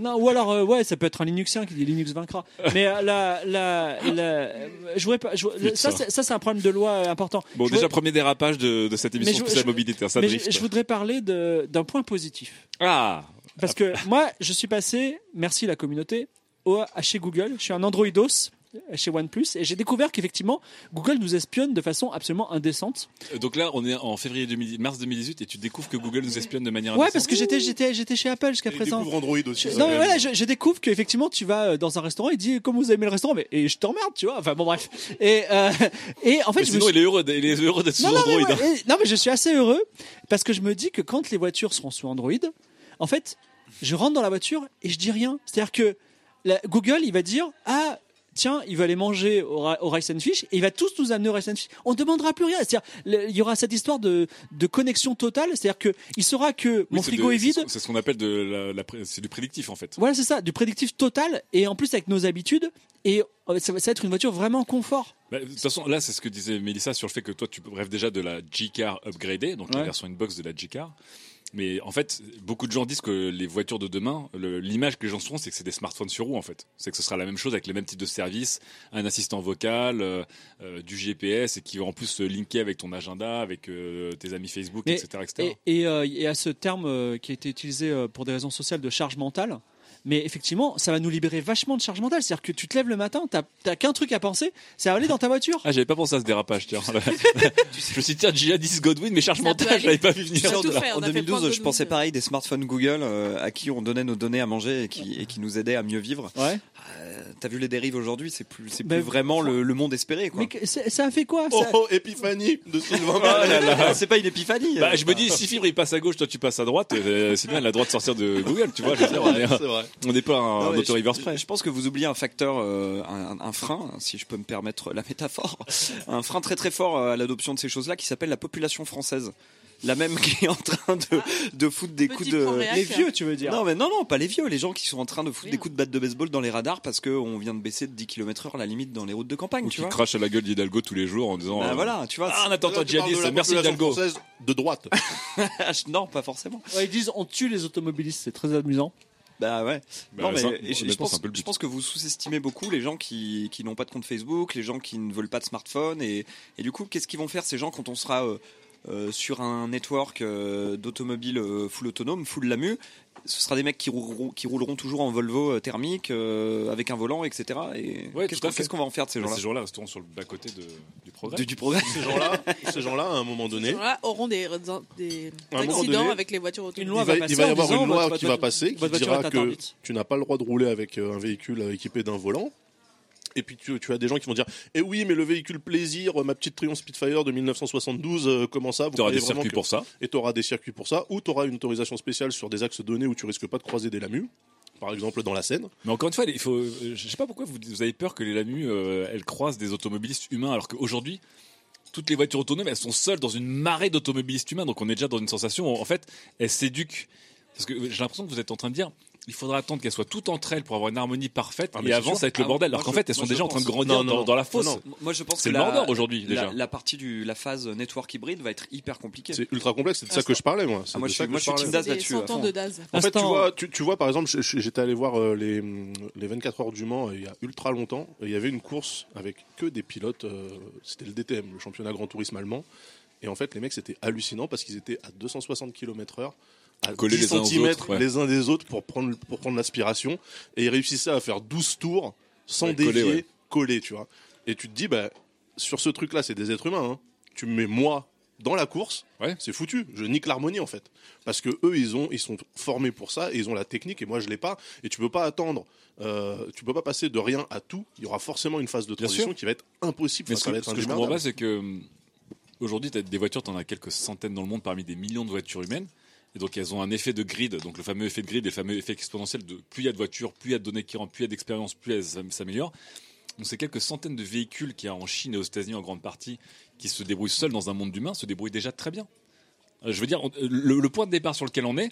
Non, ou alors, euh, ouais, ça peut être un Linuxien qui dit Linux vaincra. Mais euh, la, la, la, je voulais pas. je- Putain. ça, c'est- ça, c'est un problème de loi euh, important. Bon, Je déjà, premier dérapage de, de cette émission, je- c'est la je- mobilité. Ça mais je, drift. je voudrais parler de- d'un point positif. Ah Parce que moi, je suis passé, merci la communauté, au, à chez Google. Je suis un Androidos chez OnePlus et j'ai découvert qu'effectivement Google nous espionne de façon absolument indécente. Donc là, on est en février 2000 mars 2018 et tu découvres que Google nous espionne de manière Ouais, indécente. parce que j'étais j'étais j'étais chez Apple jusqu'à Et présent. découvre Android aussi. Non, mais voilà, je, je découvre qu'effectivement, tu vas euh, dans un restaurant, il dit comment vous aimez le restaurant, mais, et je t'emmerde, tu vois. Enfin bon, bref. Et, euh, et en fait, Mais je me sinon, suis- il est heureux, il est heureux d'être sous non, non, mais, Android. hein. ouais, et- non, mais je suis assez heureux parce que je me dis que quand les voitures seront sous Android, en fait, je rentre dans la voiture et je dis rien. C'est-à-dire que la- Google, il va dire ah. Tiens, il va aller manger au, Rice and Fish et il va tous nous amener au Rice and Fish. On ne demandera plus rien. C'est-à-dire, il y aura cette histoire de, de connexion totale. C'est-à-dire que il saura que Oui, mon frigo de- est vide. c'est ce- qu'on appelle de la, c'est du prédictif en fait. Voilà, c'est ça, du prédictif total et en plus avec nos habitudes. Et euh, ça va, être une voiture vraiment confort. Bah, de toute façon, là, c'est ce que disait Mélissa sur le fait que toi, tu rêves déjà de la G-Car upgradée, donc la version inbox de la G-Car. Mais en fait, beaucoup de gens disent que les voitures de demain, l'image que les gens se font, c'est que c'est des smartphones sur roue en fait. C'est que ce sera la même chose avec les mêmes types de services, un assistant vocal, euh, euh, du GPS et qui va en plus se linker avec ton agenda, avec euh, tes amis Facebook, Mais- etc. etc. Et, et, et à ce terme qui a été utilisé pour des raisons sociales de charge mentale. Mais effectivement, ça va nous libérer vachement de charge mentale. C'est-à-dire que tu te lèves le matin, t'as t'as qu'un truc à penser, c'est à aller dans ta voiture. Ah, j'avais pas pensé à ce dérapage, tiens. je me suis dit, tiens, Jihadis Godwin, mais charge mentale, l'avais pas vu venir. En- fait, on en a fait le point 2012, de je pensais pareil des smartphones Google euh, à qui on donnait nos données à manger et qui, et qui nous aidaient à mieux vivre. Ouais. Euh, T'as vu les dérives aujourd'hui, c'est plus, c'est Ben, plus vraiment le, le monde espéré. Quoi. Mais que- ça a fait quoi Oh, ça- oh, Épiphanie de Sylvain Oh là là, c'est pas une épiphanie. Bah, je me dis, si Fibre il passe à gauche, toi tu passes à droite, euh, c'est bien, elle a le droit de sortir de Google, tu vois. Je dire, on est- C'est vrai. on n'est pas un, auto reverse je, je pense que vous oubliez un facteur, euh, un, un frein, si je peux me permettre la métaphore, un frein très très fort euh, à l'adoption de ces choses-là qui s'appelle la population française. La même qui est en train de, de foutre des coups de... Les vieux, tu veux dire Non mais non non pas les vieux, les gens qui sont en train de foutre Oui. des coups de batte de baseball dans les radars parce qu'on vient de baisser de 10 km heure la limite dans les routes de campagne, Ou tu qui vois. crache à la gueule d'Hidalgo tous les jours en disant. Bah euh, voilà, tu vois. Ah, on attend djihadiste, merci Hidalgo. de droite. non, pas forcément. Ouais, Ils disent on tue les automobilistes, c'est très amusant. Bah ouais. Bah, non mais ça, je, pense, je que vous sous-estimez beaucoup les gens qui, qui n'ont pas de compte Facebook, les gens qui ne veulent pas de smartphone et, et du coup qu'est-ce qu'ils vont faire ces gens quand on sera euh, sur un network euh, d'automobiles euh, full autonome, full LAMU ce sera des mecs qui rouleront, qui rouleront toujours en Volvo euh, thermique euh, avec un volant, etc. Et Ouais, qu'est-ce qu'on fait. qu'est-ce qu'on va en faire de ces Mais gens-là Ces gens-là resteront sur le bas-côté de- du progrès. du, du progrès Ces gens-là, ces gens-là, à un moment Ces donné, gens-là auront des, accidents donné, avec les voitures autonomes. Une loi il va, va il va y avoir disant, une loi qui va passer qui dira que tu n'as pas le droit de rouler avec euh, un véhicule équipé d'un volant. Et puis tu, tu as des gens qui vont dire Eh oui, mais le véhicule plaisir, ma petite Triumph Spitfire de 1972, euh, comment ça? Tu auras des circuits que- pour ça. Et tu auras des circuits pour ça, ou tu auras une autorisation spéciale sur des axes donnés où tu risques pas de croiser des lamus, par exemple dans la Seine. Mais encore une fois, il faut. euh, Je sais pas pourquoi vous, vous avez peur que les LAMU euh, elles croisent des automobilistes humains, alors qu'aujourd'hui. Toutes les voitures autonomes, elles sont seules dans une marée d'automobilistes humains, donc on est déjà dans une sensation où, en fait, elles s'éduquent Parce que j'ai l'impression que vous êtes en train de dire, il faudra attendre qu'elles soient toutes entre elles pour avoir une harmonie parfaite, Ah, mais et c'est avant ça va être le Ah, bordel. moi, Alors qu'en fait, elles moi, sont déjà en train de grandir Non, non, dans, dans la fosse. non. Moi, je pense C'est que le Mordor aujourd'hui, déjà. la, la partie du la phase network hybride va être hyper compliquée. C'est ultra complexe, c'est de ça que je parlais, moi. C'est Ah, moi, de je ça suis- que moi, je suis parlais. team Daz Des là-dessus. à 100 ans fond. de Daz. En fait, tu vois, tu, tu vois, par exemple, j'étais allé voir euh, les, les 24 heures du Mans euh, il y a ultra longtemps. Il y avait une course avec que des pilotes. euh, C'était le DTM, le championnat Grand Tourisme allemand. Et en fait, les mecs, c'était hallucinant parce qu'ils étaient à 260 km/h, à Collés 10 les cm autres, ouais. les uns des autres pour prendre, pour prendre l'aspiration. Et ils réussissaient à faire 12 tours sans Ouais, dévier, ouais. tu vois. Et tu te dis, bah, sur ce truc-là, c'est des êtres humains. hein. Tu me mets moi dans la course, Ouais. c'est foutu. Je nique l'harmonie en fait, parce que eux ils ont ils sont formés pour ça et ils ont la technique et moi je l'ai pas. Et tu peux pas attendre, euh, tu peux pas passer de rien à tout. Il y aura forcément une phase de transition qui va être impossible. Mais ce ça va que, être ce que je comprends pas, c'est que hum, aujourd'hui, des voitures, t'en as quelques centaines dans le monde parmi des millions de voitures humaines. Et donc, elles ont un effet de grid, donc le fameux effet de grid et le fameux effet exponentiel de plus il y a de voitures, plus il y a de données qui rentrent, plus il y a d'expérience, plus elles s'am- s'améliorent. Donc, c'est quelques centaines de véhicules qui, en Chine et aux États-Unis en grande partie, qui se débrouillent seuls dans un monde d'humains, se débrouillent déjà très bien. Euh, Je veux dire, on- le, le point de départ sur lequel on est,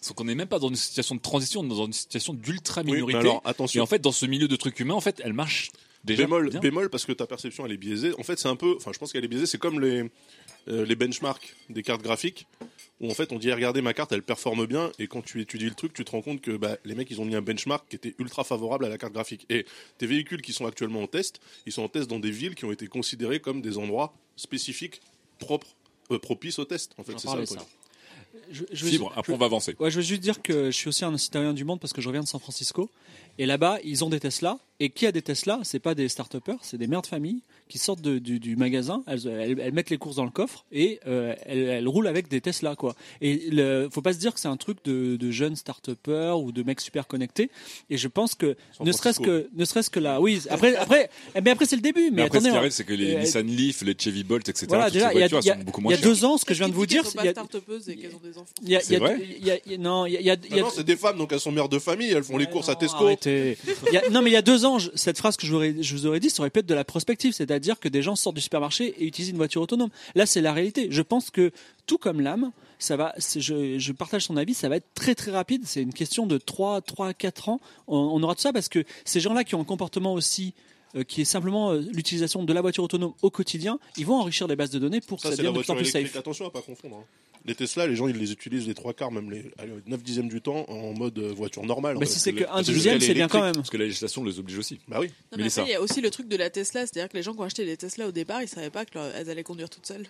c'est qu'on n'est même pas dans une situation de transition, on est dans une situation d'ultra Oui, minorité. alors et attention. en fait, dans ce milieu de trucs humains, en fait, elle marche déjà bémol, bien. bémol parce que ta perception elle est biaisée. En fait, c'est un peu, enfin, je pense qu'elle est biaisée. C'est comme les euh, les benchmarks des cartes graphiques où en fait on dit regardez ma carte, elle performe bien et quand tu étudies le truc, tu te rends compte que bah, les mecs ils ont mis un benchmark qui était ultra favorable à la carte graphique. Et tes véhicules qui sont actuellement en test, ils sont en test dans des villes qui ont été considérées comme des endroits spécifiques propres, euh, propices au test. En fait, c'est ça le ça. Je, je veux- Fibre, après je- on va avancer. Ouais, je veux juste dire que je suis aussi un citoyen du monde parce que je reviens de San Francisco. Et là-bas, ils ont des Tesla. Et qui a des Tesla C'est pas des start c'est des mères de famille qui sortent de- du, du magasin. Elles, elles- elles mettent les courses dans le coffre et euh, elles, elles roulent avec des Tesla, quoi. Et le, faut pas se dire que c'est un truc de, de jeunes start ou de mecs super connectés. Et je pense que ne serait-ce que, ne serait-ce que là, oui. Après, après, eh bien après c'est le début. Mais, Mais après, ce attendez, qui on- arrive, c'est que les euh, Nissan Leaf, les Chevy Bolt, etc., voilà, toutes déjà, ces il y a, voitures, il y a- elles sont beaucoup il moins y a chères. deux ans, ce que je viens de vous dire, Elles sont il y a- pas start-upeuses et qu'elles ont des enfants. il y a- C'est il y a- y a- il y a- non, il y a, il y a- il y Ah a- non, c'est des femmes donc elles sont mères de famille, elles font les courses à Tesco. non, mais il y a deux ans, cette phrase que je vous aurais, je vous aurais dit, ça aurait pu être de la prospective, c'est-à-dire que des gens sortent du supermarché et utilisent une voiture autonome. Là, c'est la réalité. Je pense que tout comme l'âme, ça va. Je, je partage son avis, ça va être très très rapide. C'est une question de 3, 3 4 ans. On, on aura tout ça parce que ces gens-là qui ont un comportement aussi euh, qui est simplement euh, l'utilisation de la voiture autonome au quotidien, ils vont enrichir les bases de données pour que Ça, ça devienne de plus en plus safe. Attention à pas confondre. hein. Les Tesla, les gens, ils les utilisent les trois quarts, même les allez, 9 dixièmes du temps en mode euh, voiture normale. Mais si c'est que Le- un c'est juste dixième, c'est bien quand même. Parce que la législation les oblige aussi. Bah oui. Non, mais après, il y a aussi le truc de la Tesla, c'est-à-dire que les gens qui ont acheté des Tesla au départ, ils savaient pas qu'elles allaient conduire toutes seules.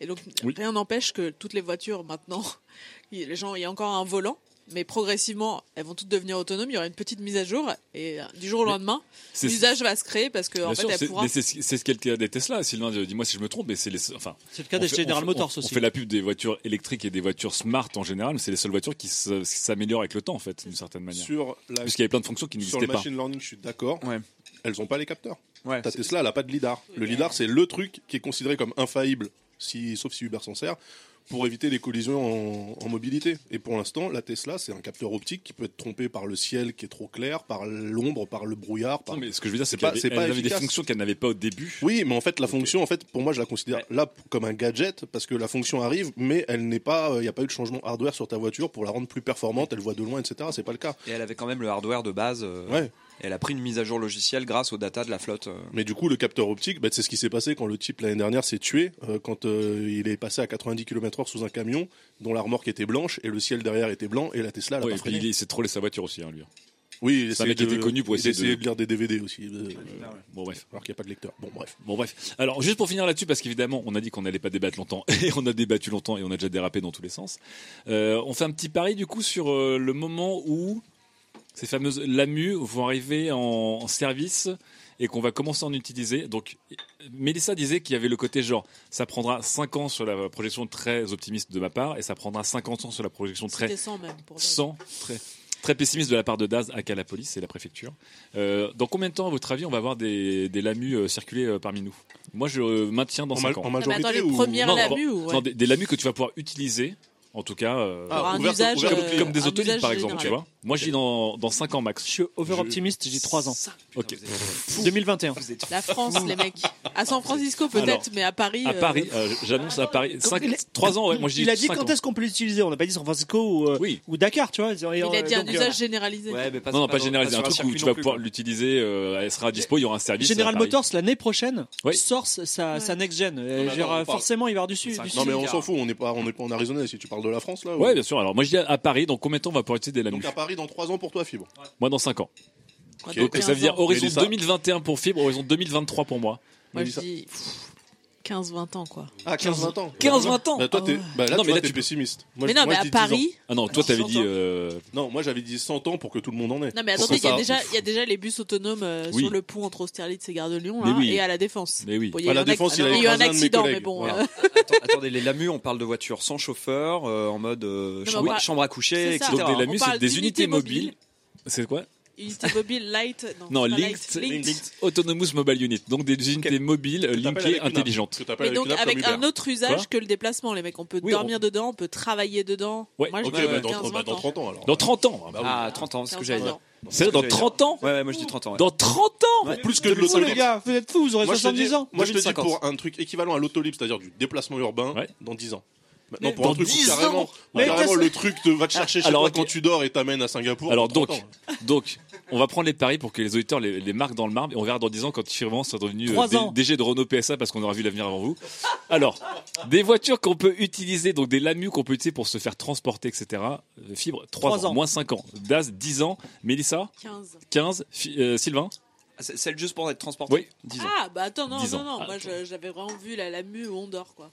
Et donc, Oui. rien n'empêche que toutes les voitures maintenant, les gens, il y a encore un volant, mais progressivement, elles vont toutes devenir autonomes. Il y aura une petite mise à jour et euh, du jour au lendemain, C'est l'usage va se créer parce que en fait, elle c'est- pourra. c'est ce qu'est le cas des Tesla. Sylvain, dis-moi si je me trompe, mais c'est les, enfin, C'est le cas des fait- General Motors on- aussi. On fait la pub des voitures électriques et des voitures smart en général, mais c'est les seules voitures qui s'améliorent avec le temps, en fait, d'une certaine manière. Sur la Puisqu'il y avait plein de fonctions qui sur n'existaient le pas. machine learning, je suis d'accord. Ouais. Elles ont pas les capteurs. Ouais. Ta Tesla, elle a pas de lidar. Le lidar, c'est le truc qui est considéré comme infaillible, si, sauf si Uber s'en sert, pour éviter les collisions en, en mobilité. Et pour l'instant, la Tesla, c'est un capteur optique qui peut être trompé par le ciel qui est trop clair, par l'ombre, par le brouillard. Par... Non, mais ce que je veux dire, c'est pas- avait, c'est elle pas avait des fonctions qu'elle n'avait pas au début. Oui, mais en fait, la fonction, en fait, pour moi, je la considère là comme un gadget parce que la fonction arrive, mais elle n'est pas, il n'y a pas eu de changement hardware sur ta voiture pour la rendre plus performante. Elle voit de loin, etc. C'est pas le cas. Et elle avait quand même le hardware de base. euh, Ouais. Et elle a pris une mise à jour logicielle grâce aux data de la flotte. euh. Mais du coup, le capteur optique, bah, c'est ce qui s'est passé quand le type l'année dernière s'est tué, euh, quand euh, il est passé à 90 km/h sous un camion dont la remorque était blanche et le ciel derrière était blanc et la Tesla elle a Ouais, pas et puis freiné. il s'est trollé sa voiture aussi, hein, lui. Oui, il c'est un mec qui était connu pour il essayer de- de lire des DVD aussi, euh, Bon, bref. alors qu'il n'y a pas de lecteur. Bon, bref. Bon bref. Alors juste pour finir là-dessus, parce qu'évidemment on a dit qu'on n'allait pas débattre longtemps et on a débattu longtemps et on a déjà dérapé dans tous les sens. Euh, on fait un petit pari du coup sur euh, le moment où ces fameuses LAMU vont arriver en, en service et qu'on va commencer à en utiliser. Donc Mélissa disait qu'il y avait le côté genre ça prendra 5 ans sur la projection très optimiste de ma part et ça prendra 50 ans sur la projection très C'était 100 même pour Daz. 100 très très pessimiste de la part de Daz à la police et la préfecture. Euh, dans combien de temps, à votre avis, on va avoir des, des LAMU euh, circuler euh, parmi nous? Moi, je euh, maintiens dans En, ma- 5 ans. en Non, mais majorité attends, les ou premières Non, LAMU ou ouais. Non, des, des LAMU que tu vas pouvoir utiliser, en tout cas, euh, Ah, usage, comme, euh, comme des usage par exemple, général. tu vois. Moi, je dis dans, dans 5 ans max. Je suis over optimiste, j'ai 3 ans. Ok. 2021. La France, les mecs. À San Francisco peut-être, mais à Paris. À euh, Paris, euh, j'annonce à Paris. 5, 3 ans, ouais. Moi, je dis il a dit 5 quand ans. est-ce qu'on peut l'utiliser? On n'a pas dit San Francisco ou, euh, Oui. ou Dakar, tu vois. Il a dit un Donc, euh, usage généralisé. Ouais, mais pas, Non, non, pas dans- généralisé. Un truc où tu vas pouvoir l'utiliser, euh, elle sera dispo, il y aura un service. General à. Motors l'année prochaine Oui. sort sa, sa next gen. Mais je veux dire, attends, on parle- forcément, il va avoir du, su- Non, mais on s'en fout, on n'est pas, pas en Arizona si tu parles de la France là. ou- Ouais, bien sûr. Alors, moi, je dis à Paris, donc combien de temps on va pouvoir utiliser des lamus Donc à Paris dans 3 ans pour toi, Fibre. Moi, dans 5 ans. Quoi, Donc, ça veut 15 dire ans. horizon Mélissa 2021 pour Fibre, horizon 2023 pour moi. Moi, je dis pff, 15-20 ans, quoi. Ah, 15-20 ans. 15-20 ans Bah, toi, t'es, bah, là, Non, tu mais vois, là, t'es tu- pessimiste. Moi, mais je- non, moi, mais je à dis 10 ans. Paris. Ah non, toi, t'avais 100 dit. euh, Non, moi j'avais dit 100 ans pour que tout le monde en ait. Non, mais attendez, il y, a déjà, il y a déjà les bus autonomes euh, Oui. sur le pont entre Austerlitz et Gare de Lyon Mais là, oui. et à la Défense. Mais oui. Bon, il y a À eu la un Défense, il y a eu un écrasé un de mes accident, mais collègues. bon. Voilà. euh, Attends, attendez, les Lamus, on parle de voitures sans chauffeur, euh, en mode euh, mais chambre, à coucher, c'est ça. etc. Donc, des On lamus, c'est des d'unités unités mobiles. mobiles. C'est quoi? Unité mobile light. Non, Non, Linked, light, Linked Autonomous Mobile Unit. Donc, des unités mobiles Que t'appelles linkées intelligentes. Mais donc avec un autre usage Quoi que le déplacement, les mecs. On peut Oui, dormir dedans, on peut travailler dedans. Ouais. Moi, je Ok, dis bah, dans, 15, bah, 20 dans ans. 30 ans alors. Dans 30 ans. Bah oui. Ah, 30 ans, c'est ce que 15, j'allais 20 dire. C'est dans 30 ans Ouais, ouais, moi je dis 30 ans. ouais. Dans 30 ans Ouais. Plus que de Oh, les l'autolib. gars, vous êtes fous, vous aurez Moi, je te 70 dis, ans. moi, je te dis 2050. pour un truc équivalent à l'autolib, c'est-à-dire du déplacement urbain, dans 10 ans. Maintenant, pour dans un truc où 10 carrément, ans Mais carrément le truc de va te chercher chez Alors, toi ok. quand tu dors et t'amène à Singapour. Alors donc, 30 ans. donc, on va prendre les paris pour que les auditeurs les, les marquent dans le marbre et on verra dans 10 ans quand Firman sera devenu euh. DG de Renault PSA parce qu'on aura vu l'avenir avant vous. Alors, des voitures qu'on peut utiliser, donc des lamus qu'on peut utiliser pour se faire transporter, etc. Euh, Fibre, 3 Trois ans, ans. moins 5 ans. Daz, 10 ans. Mélissa, 15. 15. Fi- euh, Sylvain Ah, Celle juste pour être transporté Oui. 10 ans. Ah, bah attends, non, 10 non, non. Ah, Moi, j'avais vraiment vu la, la mue où on dort, quoi.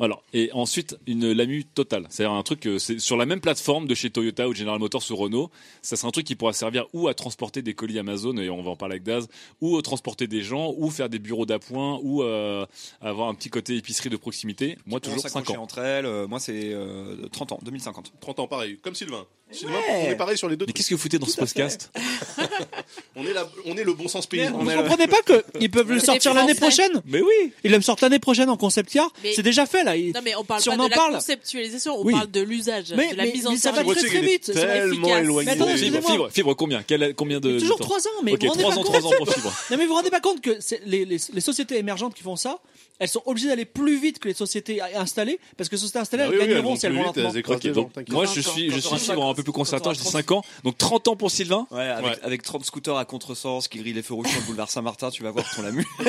Alors, et ensuite, une Lamu totale. C'est-à-dire un truc, euh, c'est sur la même plateforme de chez Toyota ou General Motors ou Renault. Ça sera un truc qui pourra servir ou à transporter des colis Amazon, et on va en parler avec Daz, ou à transporter des gens, ou faire des bureaux d'appoint, ou euh, avoir un petit côté épicerie de proximité. Moi, toujours 5 s'accrocher ans. entre elles, euh, moi c'est euh, 30 ans, 2050. 30 ans, pareil. Comme Sylvain. Sylvain, on est pareil sur les deux Mais qu'est-ce que vous foutez dans ce podcast? On est, la- on est le bon sens paysan. vous est- comprenez pas qu'ils peuvent le C'est sortir l'année prochaine? Mais oui Ils le sortent l'année prochaine en concept car. Mais- C'est déjà fait là. Non, mais on parle Si pas on de en la parle. conceptualisation, on Oui. parle de l'usage, Mais- de la mais- mise en mais ça va très, très vite, tellement éloigné. Des- Fibre, fibre, fibre, combien? Quel- Combien de, Toujours temps? 3 ans, mais Ok, vous vous rendez 3 pas ans, compte 3 ans pour fibre. Non mais vous vous rendez pas compte que c'est- les, les, les sociétés émergentes qui font ça, elles sont obligées d'aller plus vite que les sociétés installées parce que les sociétés installées Ah elles oui, oui, elles gagneront vont si elles vont vite, lentement. moi je suis, je suis un peu plus aura je dis 5 ans. Donc 30 ans pour Sylvain. Ouais, avec, Ouais. avec 30 scooters à contresens qui grillent les feux rouges sur le boulevard Saint-Martin, tu vas voir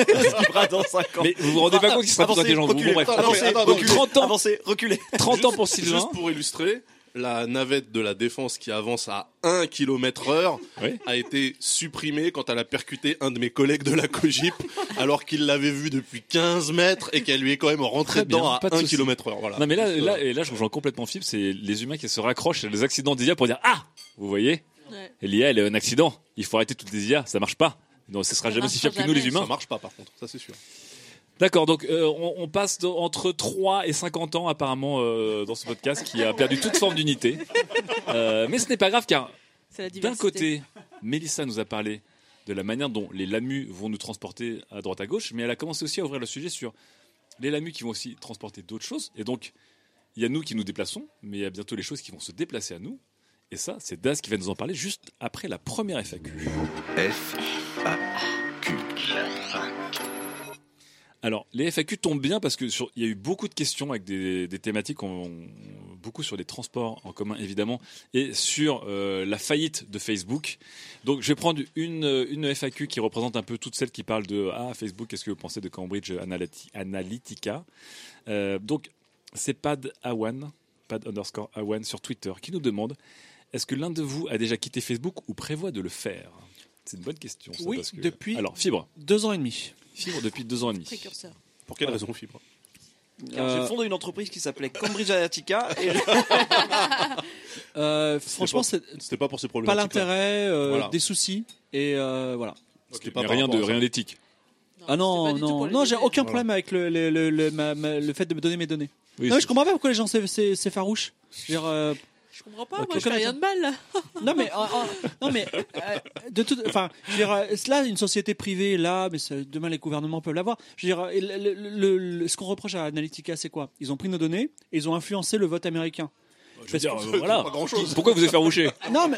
dans 5 ans. Mais vous vous rendez pas compte qu'il sera plus intelligent. Bon, reculez. bref. Attends, non, mais Avancez, attends, attends, reculez. 30 ans. Avancez, reculez. 30 ans pour Sylvain. Juste pour illustrer, la navette de la défense qui avance à 1 km heure Oui. a été supprimée quand elle a percuté un de mes collègues de la Cogip alors qu'il l'avait vu depuis 15 mètres et qu'elle lui est quand même rentrée Très bien, dedans à pas de 1 souci. km heure. Voilà. Non mais là, là, euh, et là je rejoins complètement Fibre, c'est les humains qui se raccrochent à des accidents d'IA pour dire Ah Vous voyez Ouais. L'IA elle est un accident, il faut arrêter toutes les IA, ça marche pas. Donc ce sera Ça jamais aussi marchera fiable que nous les humains. ça marche pas par contre, ça c'est sûr. D'accord, donc euh, on, on passe de- entre 3 et 50 ans apparemment euh, dans ce podcast qui a perdu toute forme d'unité. Euh, mais ce n'est pas grave car d'un côté, Mélissa nous a parlé de la manière dont les lamus vont nous transporter à droite à gauche, mais elle a commencé aussi à ouvrir le sujet sur les lamus qui vont aussi transporter d'autres choses. Et donc, il y a nous qui nous déplaçons, mais il y a bientôt les choses qui vont se déplacer à nous. Et ça, c'est Daz qui va nous en parler juste après la première FAQ. F, A, Q. Alors, les FAQ tombent bien parce que sur- il y a eu beaucoup de questions avec des, des thématiques, on- beaucoup sur les transports en commun évidemment, et sur euh, la faillite de Facebook. Donc, je vais prendre une, une FAQ qui représente un peu toutes celles qui parlent de ah Facebook, qu'est-ce que vous pensez de Cambridge Analyti- Analytica? Euh, Donc, c'est Pad Awan, Pad underscore Awan sur Twitter, qui nous demande est-ce que l'un de vous a déjà quitté Facebook ou prévoit de le faire? C'est une bonne question. ça, Oui, parce que- depuis- Alors, Fibre, Deux ans et demi. Fibre depuis deux ans et demi. Précurseur. Pour quelle raison, Fibre? Euh, J'ai fondé une entreprise qui s'appelait Cambridge Analytica et je- Euh, franchement, pas- C'était pas pour ces pas problèmes. l'intérêt, euh, Voilà. des soucis et euh, voilà. C'était pas rien de rien d'éthique. Ah non, pas non, non, j'ai aucun Voilà. problème avec le, le, le, le- ma- ma- le fait de me donner mes données. Oui, non, mais je comprends pas pourquoi les gens c'est, farouche. Je veux dire, euh, Je comprends pas, moi je fais rien de mal. non mais, euh, euh, non mais, euh, de toute, enfin, je veux dire, euh, là une société privée là, mais demain les gouvernements peuvent l'avoir. Je veux dire, euh, le- le- le- le- ce qu'on reproche à Analytica, c'est quoi? Ils ont pris nos données et ils ont influencé le vote américain. Je veux dire, euh, voilà. pas grand-chose. Pourquoi vous êtes faire boucher Non mais,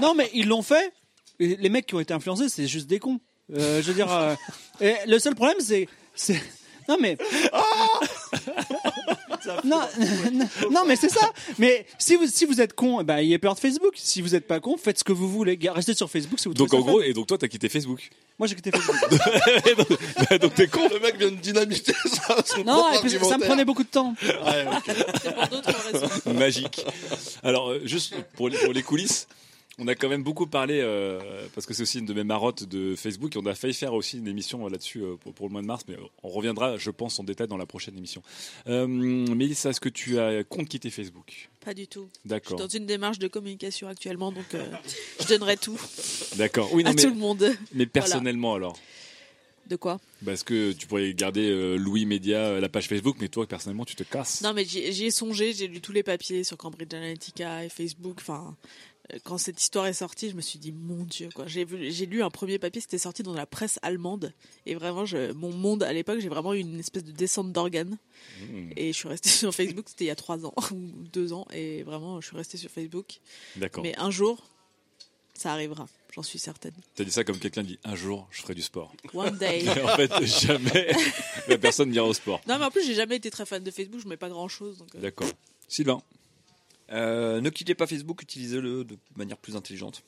non, mais ils l'ont fait. Et les mecs qui ont été influencés, c'est juste des cons. Euh, je veux dire, euh, et le seul problème, c'est, c'est, non mais, non, non, non, mais c'est ça. Mais si vous, si vous êtes con, eh ben, ayez peur de Facebook. Si vous êtes pas con, faites ce que vous voulez. Restez sur Facebook si vous Donc en gros, et donc toi t'as quitté Facebook. moi j'ai quitté Facebook. donc t'es con. Le mec vient de dynamiter ça. son non, propre et puis ça me prenait beaucoup de temps. Ouais, ok. C'est pour d'autres raisons. Magique. Alors, euh, juste pour les, pour les coulisses, on a quand même beaucoup parlé, euh, parce que c'est aussi une de mes marottes de Facebook, et on a failli faire aussi une émission là-dessus euh, pour, pour le mois de mars, mais on reviendra, je pense, en détail dans la prochaine émission. Euh, Mélissa, est-ce que tu as compte quitter Facebook? Pas du tout. Je suis D'accord. dans une démarche de communication actuellement, donc euh, je donnerai tout D'accord. Oui, non, à mais, tout le monde. mais personnellement alors? De quoi? Parce que tu pourrais garder euh, Louis Média, euh, la page Facebook, mais toi, personnellement, tu te casses. Non, mais j'y ai songé, j'ai lu tous les papiers sur Cambridge Analytica et Facebook. Enfin, euh, quand cette histoire est sortie, je me suis dit, mon Dieu, quoi. J'ai vu- j'ai lu un premier papier, c'était sorti dans la presse allemande. Et vraiment, je, mon monde, à l'époque, j'ai vraiment eu une espèce de descente d'organes. Mmh, Et je suis restée sur Facebook, c'était il y a trois ans ou deux ans. Et vraiment, je suis restée sur Facebook. D'accord. Mais un jour, ça arrivera, j'en suis certaine. T'as dit ça comme quelqu'un dit un jour, je ferai du sport. One day. Et en fait, jamais la personne n'ira au sport. Non, mais en plus, j'ai jamais été très fan de Facebook, je mets pas grand chose. Euh, D'accord. Sylvain. Euh, ne quittez pas Facebook, utilisez-le de manière plus intelligente.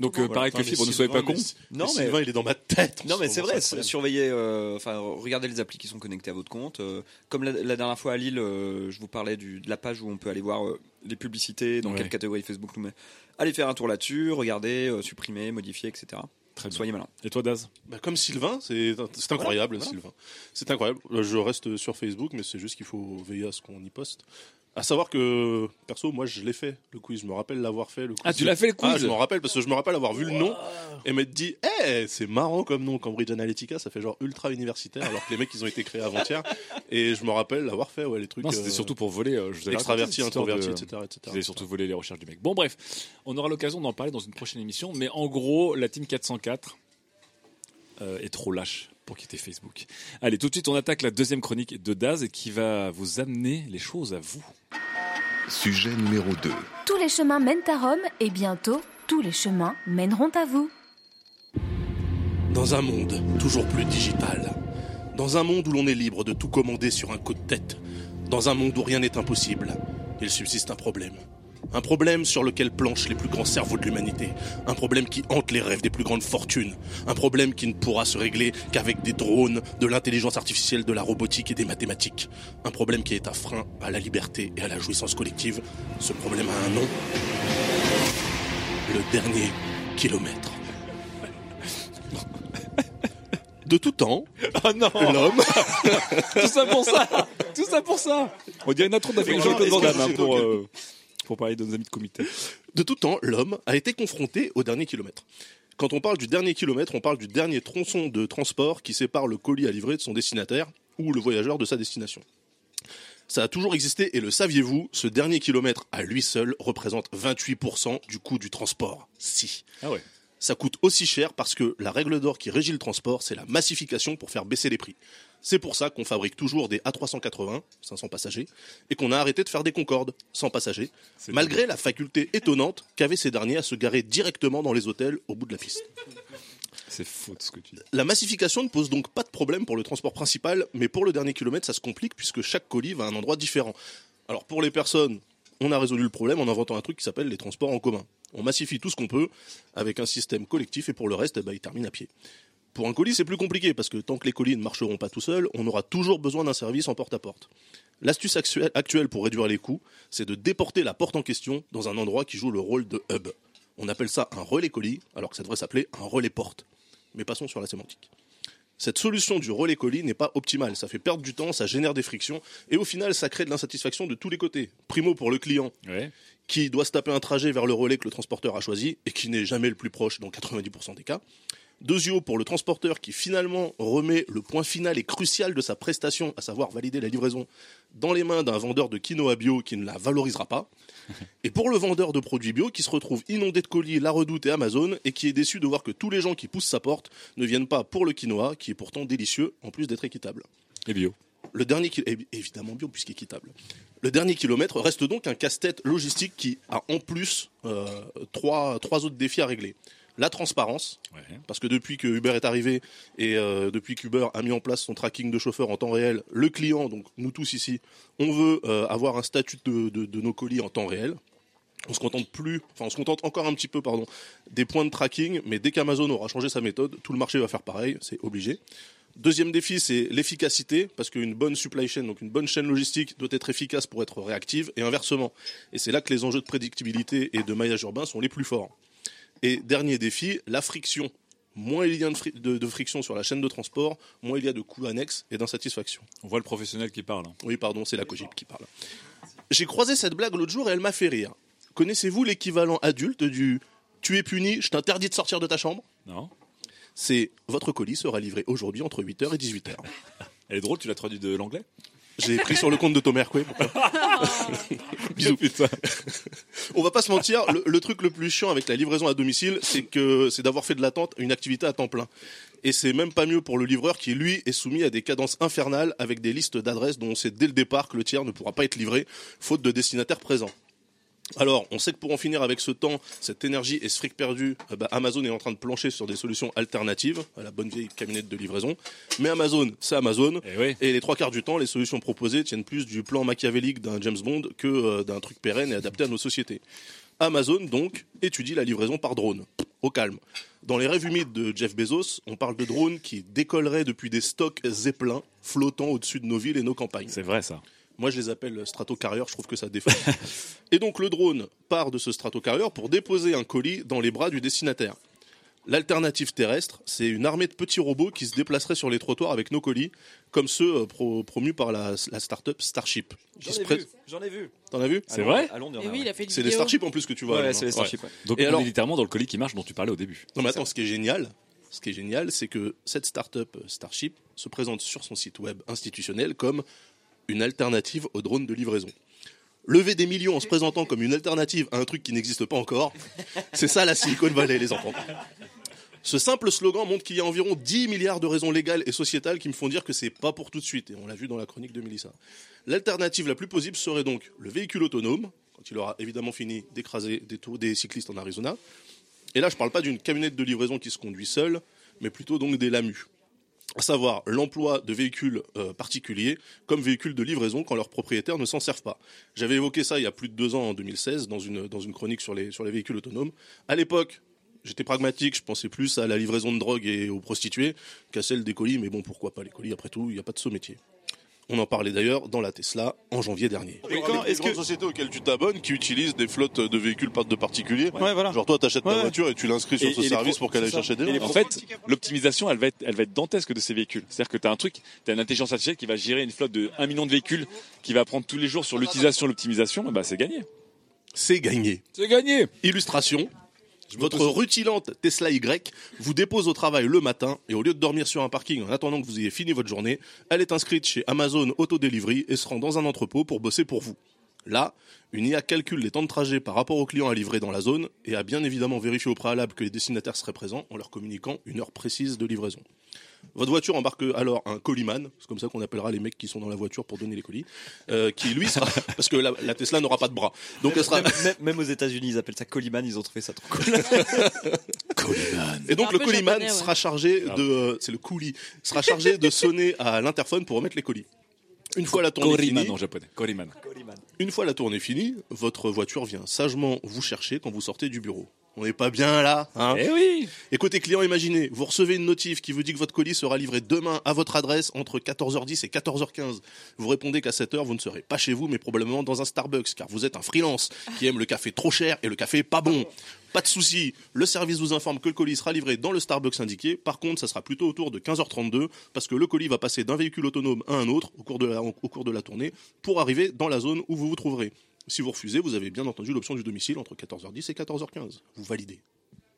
Donc, euh, pareil Attends, que mais Fibre, ne soyez pas con. Non, mais Sylvain, il est dans ma tête. Non mais c'est vrai, surveillez, euh, enfin regardez les applis qui sont connectées à votre compte. Euh, comme la, la dernière fois à Lille, euh, je vous parlais du, de la page où on peut aller voir euh, les publicités, dans Ouais. quelle catégorie Facebook nous met. Allez faire un tour là-dessus, regardez, euh, supprimer, modifier, etc. Très bien. Soyez malin. Et toi, Daz? Bah, comme Sylvain, c'est incroyable, Voilà, voilà. Sylvain. C'est incroyable. Je reste sur Facebook, mais c'est juste qu'il faut veiller à ce qu'on y poste. À savoir que, perso, moi, je l'ai fait, le quiz. Je me rappelle l'avoir fait, le quiz. Ah, tu l'as fait le quiz Ah, je m'en rappelle, parce que je me rappelle avoir vu le nom et m'être dit, eh, c'est marrant comme nom, Cambridge Analytica, ça fait genre ultra universitaire, alors que les mecs, ils ont été créés avant-hier. Et je me rappelle l'avoir fait, ouais, les trucs. Non, c'était euh, surtout pour voler. euh, je vous avais extraverti, introverti, de- etc., etc. Vous avez surtout volé les recherches du mec. Bon, bref, on aura l'occasion d'en parler dans une prochaine émission. Mais en gros, la team 404 euh, est trop lâche pour quitter Facebook. Allez, tout de suite, on attaque la deuxième chronique de Daz qui va vous amener les choses à vous. Sujet numéro 2. Tous les chemins mènent à Rome et bientôt, tous les chemins mèneront à vous. Dans un monde toujours plus digital, dans un monde où l'on est libre de tout commander sur un coup de tête, dans un monde où rien n'est impossible, il subsiste un problème. Un problème sur lequel planchent les plus grands cerveaux de l'humanité. Un problème qui hante les rêves des plus grandes fortunes. Un problème qui ne pourra se régler qu'avec des drones, de l'intelligence artificielle, de la robotique et des mathématiques. Un problème qui est un frein à la liberté et à la jouissance collective. Ce problème a un nom. Le dernier kilomètre. De tout temps, Oh non l'homme Tout ça pour ça Tout ça pour ça On dirait d'Afrique Oui, Jean-Claude Van Damme, pour, euh, pour parler de nos amis de comité. de tout temps, l'homme a été confronté au dernier kilomètre. Quand on parle du dernier kilomètre, on parle du dernier tronçon de transport qui sépare le colis à livrer de son destinataire ou le voyageur de sa destination. Ça a toujours existé et le saviez-vous, ce dernier kilomètre à lui seul représente 28% du coût du transport. Si. Ah ouais. Ça coûte aussi cher parce que la règle d'or qui régit le transport, c'est la massification pour faire baisser les prix. C'est pour ça qu'on fabrique toujours des A380, 500 passagers, et qu'on a arrêté de faire des Concorde, 100 passagers, malgré la faculté étonnante qu'avaient ces derniers à se garer directement dans les hôtels au bout de la piste. C'est faux ce que tu dis. La massification ne pose donc pas de problème pour le transport principal, mais pour le dernier kilomètre, ça se complique puisque chaque colis va à un endroit différent. Alors pour les personnes, on a résolu le problème en inventant un truc qui s'appelle les transports en commun. On massifie tout ce qu'on peut avec un système collectif et pour le reste, eh ben, il termine à pied. Pour un colis, c'est plus compliqué parce que tant que les colis ne marcheront pas tout seuls, on aura toujours besoin d'un service en porte-à-porte. L'astuce actuelle- pour réduire les coûts, c'est de déporter la porte en question dans un endroit qui joue le rôle de hub. On appelle ça un relais colis, alors que ça devrait s'appeler un relais porte. Mais passons sur la sémantique. Cette solution du relais colis n'est pas optimale. Ça fait perdre du temps, ça génère des frictions, et au final, ça crée de l'insatisfaction de tous les côtés. Primo pour le client, Ouais. qui doit se taper un trajet vers le relais que le transporteur a choisi, et qui n'est jamais le plus proche dans 90% des cas. Deuxio pour le transporteur qui finalement remet le point final et crucial de sa prestation, à savoir valider la livraison, dans les mains d'un vendeur de quinoa bio qui ne la valorisera pas. Et pour le vendeur de produits bio qui se retrouve inondé de colis La Redoute et Amazon et qui est déçu de voir que tous les gens qui poussent sa porte ne viennent pas pour le quinoa qui est pourtant délicieux en plus d'être équitable. Et bio. Le dernier évidemment bio puisqu'équitable. Le dernier kilomètre reste donc un casse-tête logistique qui a en plus euh, trois, trois autres défis à régler. La transparence, Ouais. parce que depuis que Uber est arrivé et euh, depuis qu'Uber a mis en place son tracking de chauffeurs en temps réel, le client, donc nous tous ici, on veut euh, avoir un statut de, de- de nos colis en temps réel. On se contente plus, enfin on se contente encore un petit peu, pardon, des points de tracking, mais dès qu'Amazon aura changé sa méthode, tout le marché va faire pareil, c'est obligé. Deuxième défi, c'est l'efficacité, parce qu'une bonne supply chain, donc une bonne chaîne logistique, doit être efficace pour être réactive, et inversement. Et c'est là que les enjeux de prédictibilité et de maillage urbain sont les plus forts. Et dernier défi, la friction. Moins il y a de, fri- de- de friction sur la chaîne de transport, moins il y a de coûts annexes et d'insatisfaction. On voit le professionnel qui parle. Oui, pardon, c'est la Cogip qui parle. J'ai croisé cette blague l'autre jour et elle m'a fait rire. Connaissez-vous l'équivalent adulte du tu es puni, je t'interdis de sortir de ta chambre Non C'est votre colis sera livré aujourd'hui entre 8h et 18h. Elle est drôle, tu l'as traduit de l'anglais? J'ai pris sur le compte de Thomas Hercouet. Bisous. On va pas se mentir, le, le truc le plus chiant avec la livraison à domicile, c'est que c'est d'avoir fait de l'attente une activité à temps plein. Et c'est même pas mieux pour le livreur qui, lui, est soumis à des cadences infernales avec des listes d'adresses dont on sait dès le départ que le tiers ne pourra pas être livré, faute de destinataires présents. Alors, on sait que pour en finir avec ce temps, cette énergie et ce fric perdu, eh ben, Amazon est en train de plancher sur des solutions alternatives à la bonne vieille camionnette de livraison. Mais Amazon, c'est Amazon. Eh oui. Et les trois quarts du temps, les solutions proposées tiennent plus du plan machiavélique d'un James Bond que euh, d'un truc pérenne et adapté à nos sociétés. Amazon, donc, étudie la livraison par drone. Au calme. Dans les rêves humides de Jeff Bezos, on parle de drones qui décolleraient depuis des stocks zeppelins flottant au-dessus de nos villes et nos campagnes. C'est vrai ça. Moi, je les appelle stratocarriers, je trouve que ça défend. et donc, le drone part de ce stratocarrier pour déposer un colis dans les bras du destinataire. L'alternative terrestre, c'est une armée de petits robots qui se déplaceraient sur les trottoirs avec nos colis, comme ceux euh, pro- promus par la, la start-up Starship. J'en ai vu, j'en ai vu. T'en as vu? C'est vrai? À Londres, il y Et en a, oui, ouais. il a fait une C'est les. Starship en plus que tu vois. Ouais, alors. c'est les Starship. ouais. Donc Et on alors- est littéralement dans le colis qui marche dont tu parlais au début. Non, mais attends, ce qui est génial, ce qui est génial, c'est que cette start-up Starship se présente sur son site web institutionnel comme une alternative au drone de livraison. Lever des millions en se présentant comme une alternative à un truc qui n'existe pas encore, c'est ça la Silicon Valley, les enfants. Ce simple slogan montre qu'il y a environ 10 milliards de raisons légales et sociétales qui me font dire que c'est pas pour tout de suite, et on l'a vu dans la chronique de Melissa. L'alternative la plus possible serait donc le véhicule autonome, quand il aura évidemment fini d'écraser des, des cyclistes en Arizona, et là, je ne parle pas d'une camionnette de livraison qui se conduit seule, mais plutôt donc des LAMU. À savoir l'emploi de véhicules euh, particuliers comme véhicules de livraison quand leurs propriétaires ne s'en servent pas. J'avais évoqué ça il y a plus de deux ans, en 2016, dans une, dans une chronique sur les, sur les véhicules autonomes. À l'époque, j'étais pragmatique, je pensais plus à la livraison de drogue et aux prostituées qu'à celle des colis, mais bon, pourquoi pas les colis, après tout, il n'y a pas de saut métier. On en parlait d'ailleurs dans la Tesla en janvier dernier. Mais quand- est-ce les grandes que- sociétés auxquelles tu t'abonnes qui utilisent des flottes de véhicules de particuliers Ouais, voilà. Genre toi, t'achètes Ouais, ta ouais. voiture et tu l'inscris sur Et- ce et service pro- pour qu'elle aille chercher des Et gens. En fait, l'optimisation, elle va être, elle va être dantesque de ces véhicules. C'est-à-dire que tu as un truc, tu as une intelligence artificielle qui va gérer une flotte de 1 million de véhicules, qui va prendre tous les jours sur l'utilisation, l'optimisation, bah c'est gagné. C'est gagné. C'est gagné. Illustration. Votre rutilante Tesla Y vous dépose au travail le matin et au lieu de dormir sur un parking en attendant que vous ayez fini votre journée, elle est inscrite chez Amazon Auto Delivery et se rend dans un entrepôt pour bosser pour vous. Là, une IA calcule les temps de trajet par rapport aux clients à livrer dans la zone et a bien évidemment vérifié au préalable que les destinataires seraient présents en leur communiquant une heure précise de livraison. Votre voiture embarque alors un colis-man, c'est comme ça qu'on appellera les mecs qui sont dans la voiture pour donner les colis, euh, qui lui sera, parce que la, la Tesla n'aura pas de bras. Donc elle sera, Même, même- même aux États-Unis, ils appellent ça Coliman, ils ont trouvé ça trop cool. Et donc le ouais. sera chargé de, euh, c'est le coulis, sera chargé de sonner à l'interphone pour remettre les colis. Une fois la tournée Koriman finie, en japonais. Koriman. une fois la tournée finie, votre voiture vient sagement vous chercher quand vous sortez du bureau. On n'est pas bien là, hein Eh oui. Et côté client, imaginez, vous recevez une notif qui vous dit que votre colis sera livré demain à votre adresse entre 14h10 et 14h15. Vous répondez qu'à cette heure, vous ne serez pas chez vous, mais probablement dans un Starbucks, car vous êtes un freelance qui aime le café trop cher et le café pas bon. Pas de souci, le service vous informe que le colis sera livré dans le Starbucks indiqué. Par contre, ça sera plutôt autour de 15h32, parce que le colis va passer d'un véhicule autonome à un autre au cours de la, au cours de la tournée pour arriver dans la zone où vous vous trouverez. Si vous refusez, vous avez bien entendu l'option du domicile entre 14h10 et 14h15. Vous validez.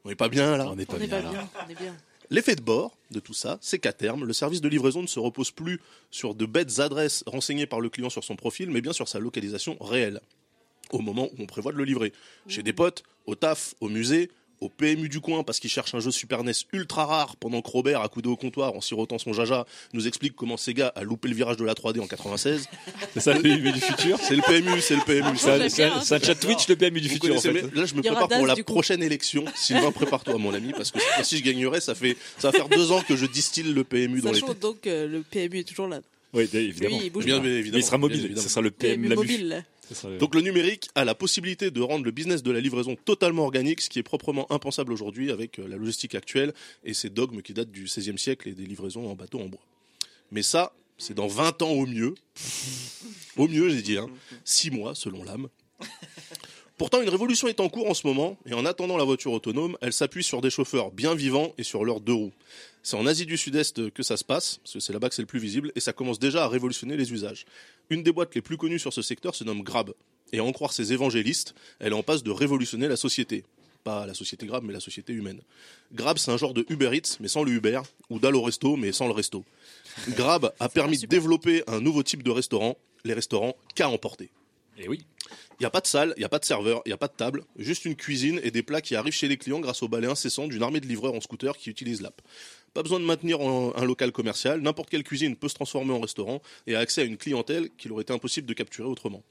On n'est pas bien là On n'est pas bien pas là. bien, on est bien. L'effet de bord de tout ça, c'est qu'à terme, le service de livraison ne se repose plus sur de bêtes adresses renseignées par le client sur son profil, mais bien sur sa localisation réelle, au moment où on prévoit de le livrer. Chez des potes, au taf, au musée, au PMU du coin parce qu'il cherche un jeu Super NES ultra rare pendant que Robert, accoudé au comptoir en sirotant son jaja, nous explique comment Sega a loupé le virage de la 3D en 96. C'est ça le PMU du futur C'est le PMU, c'est le PMU. Ça, bien, ça chat Twitch, le PMU du Vous futur en fait. là, je me prépare pour la prochaine élection. Sylvain, prépare-toi, mon ami, parce que fois-ci, je gagnerai. Ça fait, ça va faire deux ans que je distille le PMU dans les. Donc que le PMU est toujours là. Oui, évidemment. Oui, il bouge Bien, Mais évidemment. il sera mobile, ce sera le PM la mobile. Donc le numérique a la possibilité de rendre le business de la livraison totalement organique, ce qui est proprement impensable aujourd'hui avec euh, la logistique actuelle et ces dogmes qui datent du XVIe siècle et des livraisons en bateau en bois. Mais ça, c'est dans 20 ans au mieux. Au mieux, j'ai dit, hein. 6 mois selon l'âme. Pourtant, une révolution est en cours en ce moment, et en attendant la voiture autonome, elle s'appuie sur des chauffeurs bien vivants et sur leurs deux roues. C'est en Asie du Sud-Est que ça se passe, parce que c'est là-bas que c'est le plus visible, et ça commence déjà à révolutionner les usages. Une des boîtes les plus connues sur ce secteur se nomme Grab, et à en croire ses évangélistes, elle est en passe de révolutionner la société. Pas la société Grab, mais la société humaine. Grab, c'est un genre de Uber Eats, mais sans le Uber, ou d'Allo Resto, mais sans le resto. Grab a permis de développer un nouveau type de restaurant, les restaurants qu'à emporter. Et oui. Il n'y a pas de salle, il n'y a pas de serveur, il n'y a pas de table, juste une cuisine et des plats qui arrivent chez les clients grâce au balai incessant d'une armée de livreurs en scooter qui utilisent l'app. Pas besoin de maintenir un, local commercial, n'importe quelle cuisine peut se transformer en restaurant et a accès à une clientèle qu'il aurait été impossible de capturer autrement.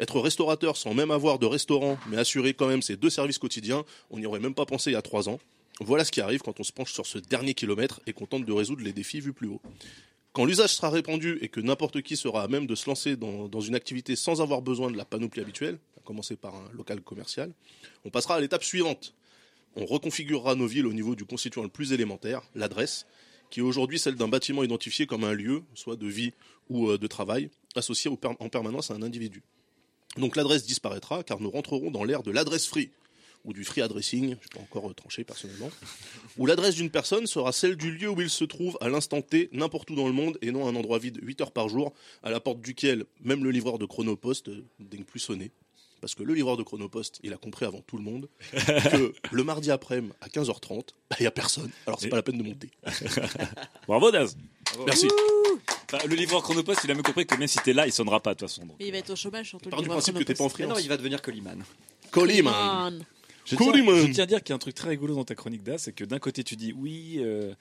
Être restaurateur sans même avoir de restaurant, mais assurer quand même ses deux services quotidiens, on n'y aurait même pas pensé il y a trois ans. Voilà ce qui arrive quand on se penche sur ce dernier kilomètre et qu'on tente de résoudre les défis vus plus haut. Quand l'usage sera répandu et que n'importe qui sera à même de se lancer dans une activité sans avoir besoin de la panoplie habituelle, à commencer par un local commercial, on passera à l'étape suivante. On reconfigurera nos villes au niveau du constituant le plus élémentaire, l'adresse, qui est aujourd'hui celle d'un bâtiment identifié comme un lieu, soit de vie ou euh, de travail, associé en permanence à un individu. Donc l'adresse disparaîtra car nous rentrerons dans l'ère de l'adresse free ou du free addressing, je n'ai pas encore euh, tranché personnellement, où l'adresse d'une personne sera celle du lieu où il se trouve à l'instant T, n'importe où dans le monde, et non un endroit vide 8 heures par jour, à la porte duquel même le livreur de Chronopost euh, ne daigne plus sonner. Parce que le livreur de Chronopost, il a compris avant tout le monde que le mardi après-midi à 15h30, bah, il n'y a personne, alors c'est Et- pas la peine de monter. Bravo Daz. Merci. Enfin, le livreur Chronopost, il a même compris que même si t'es là, il sonnera pas de toute façon. donc. Mais il va être au chômage surtout. Pars le du principe que t'es pas en. Mais non, freelance. il va devenir Coliman. Coliman. Man. Je tiens, je tiens à dire qu'il y a un truc très rigolo dans ta chronique d'As, c'est que d'un côté tu dis oui, euh,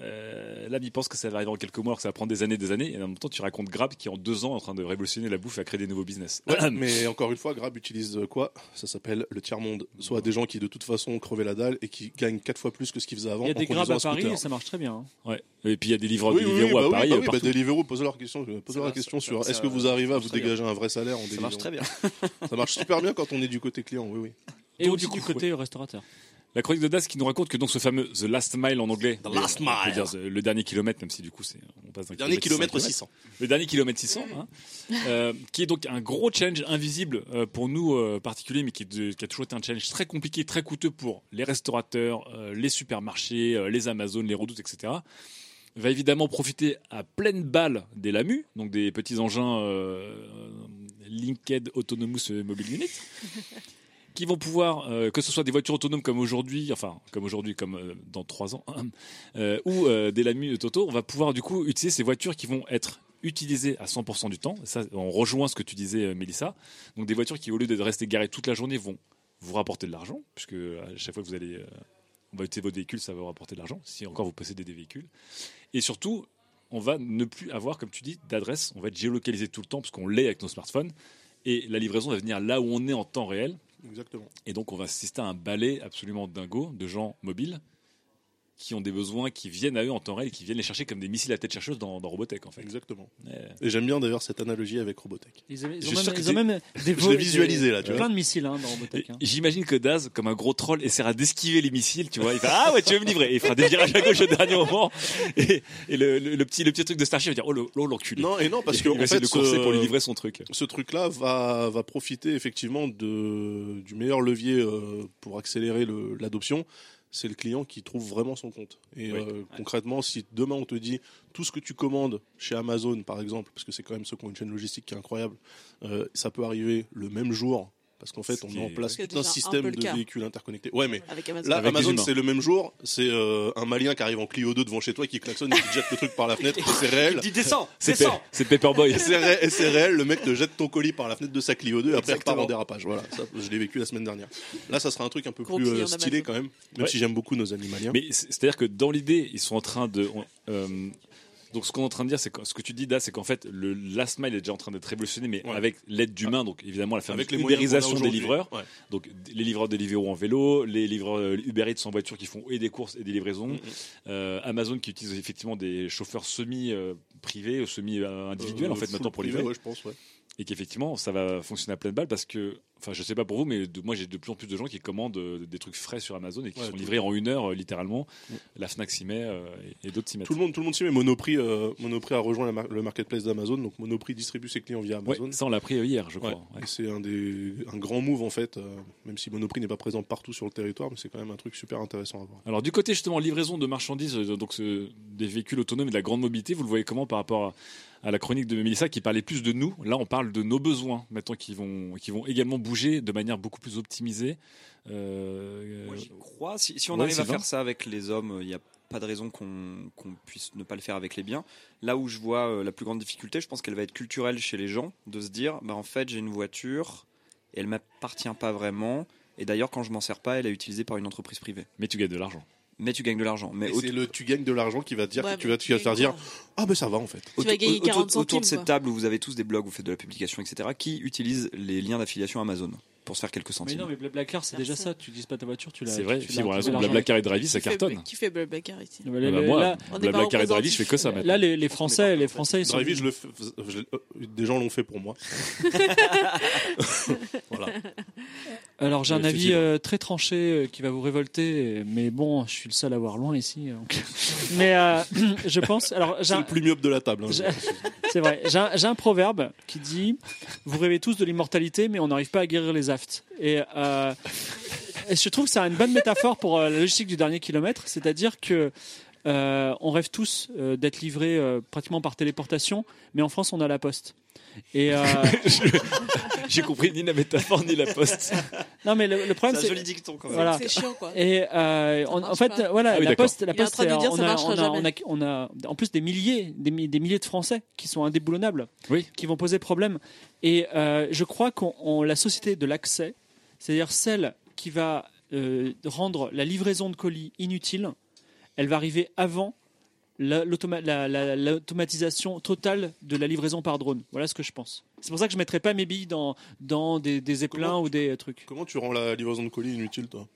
euh, l'âme il pense que ça va arriver en quelques mois, alors que ça va prendre des années, des années, et en même temps tu racontes Grab qui en deux ans est en train de révolutionner la bouffe et à créer des nouveaux business. Ouais, mais encore une fois, Grab utilise euh, quoi? Ça s'appelle le tiers-monde. Soit des gens qui de toute façon crevaient la dalle et qui gagnent quatre fois plus que ce qu'ils faisaient avant. Il y a des grabs conduisant à Paris et ça marche très bien. hein. Ouais. Et puis il y a des livreurs Oui, oui, oui, bah à oui, Paris. bah oui, bah. Deliveroo, posez leur question, posez leur question sur est-ce que vous arrivez à vous dégager un vrai salaire en Ça marche très bien. Ça marche super bien quand on est du côté client, oui, oui. Et Donc, aussi du côté restaurateur. La chronique de Das qui nous raconte que donc ce fameux The Last Mile en anglais, The le- last on peut mile. dire the- le dernier kilomètre, même si du coup c'est on passe d'un Dernier kilomètre à 600. Le dernier kilomètre 600, hein, euh, qui est donc un gros challenge invisible euh, pour nous euh, particuliers, mais qui, de- qui a toujours été un challenge très compliqué, très coûteux pour les restaurateurs, euh, les supermarchés, euh, les Amazones, les redoutes, etc. Va évidemment profiter à pleine balle des LAMU, donc des petits engins euh, Linked Autonomous Mobile Unit, qui vont pouvoir, euh, que ce soit des voitures autonomes comme aujourd'hui, enfin comme aujourd'hui, comme euh, dans trois ans, euh, ou euh, des LAMU Toto, on va pouvoir du coup utiliser ces voitures qui vont être utilisées à 100% du temps. Ça, on rejoint ce que tu disais, Mélissa. Donc des voitures qui, au lieu de rester garées toute la journée, vont vous rapporter de l'argent, puisque à chaque fois que vous allez, on va utiliser votre véhicule, ça va vous rapporter de l'argent, si encore vous possédez des véhicules. Et surtout, on va ne plus avoir, comme tu dis, d'adresse. On va être géolocalisé tout le temps, parce qu'on l'est avec nos smartphones. Et la livraison va venir là où on est en temps réel. Exactement. Et donc, on va assister à un balai absolument dingo de gens mobiles qui ont des besoins, qui viennent à eux en temps réel et qui viennent les chercher comme des missiles à tête chercheuse dans, dans Robotech, en fait. Exactement. Ouais. Et j'aime bien d'ailleurs cette analogie avec Robotech. Ils, avaient- ils Je ont suis même, ils ont même des je visualisé, là, tu vois. plein de missiles hein, dans Robotech. hein. J'imagine que Daz, comme un gros troll, essaiera d'esquiver les missiles, tu vois. Il fait Ah ouais, tu veux me livrer Et il fera des virages à gauche au dernier moment. Et, et le, le- le petit, le petit truc de Starship va dire Oh, le- oh, l'enculé. Non, et non, parce il que va en essayer fait, de courser pour lui livrer son truc. ce truc-là va, va profiter effectivement de, du meilleur levier euh, pour accélérer le- l'adoption. C'est le client qui trouve vraiment son compte. Et Oui. euh, concrètement, si demain on te dit tout ce que tu commandes chez Amazon, par exemple, parce que c'est quand même ceux qui ont une chaîne logistique qui est incroyable, euh, ça peut arriver le même jour parce qu'en fait, on met en place tout un système de cas. véhicules interconnectés. Ouais, mais Avec Amazon. là, Avec Amazon, c'est le même jour. C'est euh, un Malien qui arrive en Clio 2 devant chez toi, qui klaxonne et qui te jette le truc par la fenêtre. et c'est réel. Descends, C'est descends. Pe- c'est Paperboy. C'est ré- et c'est réel, le mec te jette ton colis par la fenêtre de sa Clio 2 et après il repart en dérapage. Voilà, ça, je l'ai vécu la semaine dernière. Là, ça sera un truc un peu Gros plus euh, stylé quand même, même Ouais. si j'aime beaucoup nos animaliens. Mais c'est- c'est-à-dire que dans l'idée, ils sont en train de. on- euh, donc ce qu'on est en train de dire, c'est que ce que tu dis, Da, c'est qu'en fait, le last mile est déjà en train d'être révolutionné, mais Ouais. avec l'aide d'humains, donc évidemment la fameuse ubérisation des livreurs. Ouais. Donc les livreurs de Deliveroo en vélo, les livreurs euh, Uber Eats en voiture qui font et des courses et des livraisons. Euh, Amazon qui utilise effectivement des chauffeurs semi euh, privés, semi individuels Euh, en fait maintenant pour livrer ouais, je pense. Et qu'effectivement ça va fonctionner à pleine balle parce que enfin je sais pas pour vous mais de- moi j'ai de plus en plus de gens qui commandent euh, des trucs frais sur Amazon et qui Ouais, sont livrés en une heure euh, littéralement Mm. la Fnac s'y met euh, et, et d'autres s'y mettent Tout le monde, tout le monde s'y met. Monoprix, euh, Monoprix a rejoint mar- le marketplace d'Amazon, donc Monoprix distribue ses clients via ouais, Amazon. ça on l'a euh, hier je crois Ouais. ouais. C'est un des un grand move en fait, euh, même si Monoprix n'est pas présent partout sur le territoire, mais c'est quand même un truc super intéressant à voir. Alors du côté justement livraison de marchandises, donc des véhicules autonomes et de la grande mobilité, vous le voyez comment par rapport à, à la chronique de Mélissa qui parlait plus de nous Là on parle de nos besoins maintenant qui vont, qui vont également bouger de manière beaucoup plus optimisée. Euh, Moi, j'y crois. Si, si on ouais, arrive à faire ça avec les hommes, il n'y a pas de raison qu'on puisse ne pas le faire avec les biens. Là où je vois euh, la plus grande difficulté, je pense qu'elle va être culturelle chez les gens, de se dire, bah, en fait, j'ai une voiture et elle m'appartient pas vraiment. Et d'ailleurs, quand je m'en sers pas, elle est utilisée par une entreprise privée. mais tu gagnes de l'argent. Mais tu gagnes de l'argent. Mais c'est le tu gagnes de l'argent qui va te dire Ouais, que tu vas, te faire dire ah ben ça va en fait. Tu vas gagner autour- 40 autour de cette quoi. table où vous avez tous des blogs, vous faites de la publication, etc., qui utilisent les liens d'affiliation Amazon pour se faire quelques Mais centimes. non, mais Blablacar, c'est déjà ça. Tu utilises pas ta voiture, tu l'as. C'est vrai, Fibre a tu raison, l'as Blablacar et Drivey ça cartonne. Qui fait Blablacar ici Ah bah moi, là, On est Blablacar et Drivey, je fais que ça maintenant. là, les, les Français, les Français, ils sont. Drivey, je le fais- je- euh, des gens l'ont fait pour moi. voilà. Alors j'ai un avis euh, très tranché euh, qui va vous révolter, mais bon, je suis le seul à voir loin ici. donc. mais euh, je pense. Alors j'ai C'est un- le plus myope de la table. hein. c'est vrai. J'ai un, proverbe qui dit Vous rêvez tous de l'immortalité, mais on n'arrive pas à guérir les euh, et je trouve que c'est une bonne métaphore pour euh, la logistique du dernier kilomètre, c'est-à-dire que euh, on rêve tous d'être livrés pratiquement par téléportation, mais en France on a la poste. Et euh, J'ai compris ni la métaphore ni la poste. non, mais le, le problème C'est joli dicton quand même. Voilà. C'est chiant, quoi. Et euh, on- en fait, pas. voilà, Ah oui, la poste, la poste, dire, on ça a, on a, on a, jamais. on a, en plus des milliers, des, mi- des milliers de Français qui sont indéboulonnables, Oui. qui vont poser problème. Et euh, je crois qu'on on- la société de l'accès, c'est-à-dire celle qui va euh, rendre la livraison de colis inutile, elle va arriver avant la- l'automa- la- la- l'automatisation totale de la livraison par drone. Voilà ce que je pense. C'est pour ça que je ne mettrai pas mes billes dans, dans des, des Comment- ou des trucs. Comment tu rends la livraison de colis inutile, toi?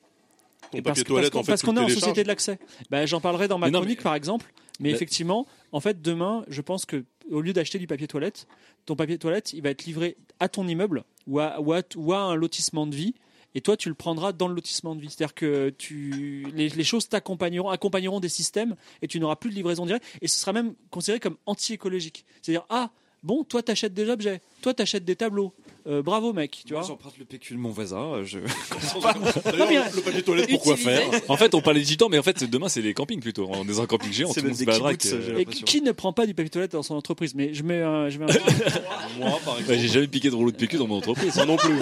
Ton Et papier parce toilette, parce en fait, parce qu'on est en société de l'accès. Ben, J'en parlerai dans ma Mais non, chronique, mais- par exemple. Mais Bah- effectivement, en fait, demain, je pense que au lieu d'acheter du papier toilette, ton papier toilette, il va être livré à ton immeuble ou à, ou à- ou à un lotissement de vie. Et toi, tu le prendras dans le lotissement de vie. C'est-à-dire que tu, les, les choses t'accompagneront, accompagneront des systèmes et tu n'auras plus de livraison directe. Et ce sera même considéré comme anti-écologique. C'est-à-dire, ah, bon, toi, t'achètes des objets, toi, t'achètes des tableaux. Euh, bravo, mec. Tu Moi, vois j'emprunte le PQ de mon voisin. euh, Je... D'ailleurs, mais- le papier toilette, pourquoi faire En fait, on parlait du temps, mais en fait, demain, c'est les campings plutôt. On est dans un camping géant, C'est tout le monde même se des euh, j'ai Et l'impression. qui ne prend pas du papier toilette dans son entreprise Mais je mets un. Je mets un- Moi, par Ouais, j'ai jamais piqué de rouleau de PQ dans mon entreprise. Moi non plus.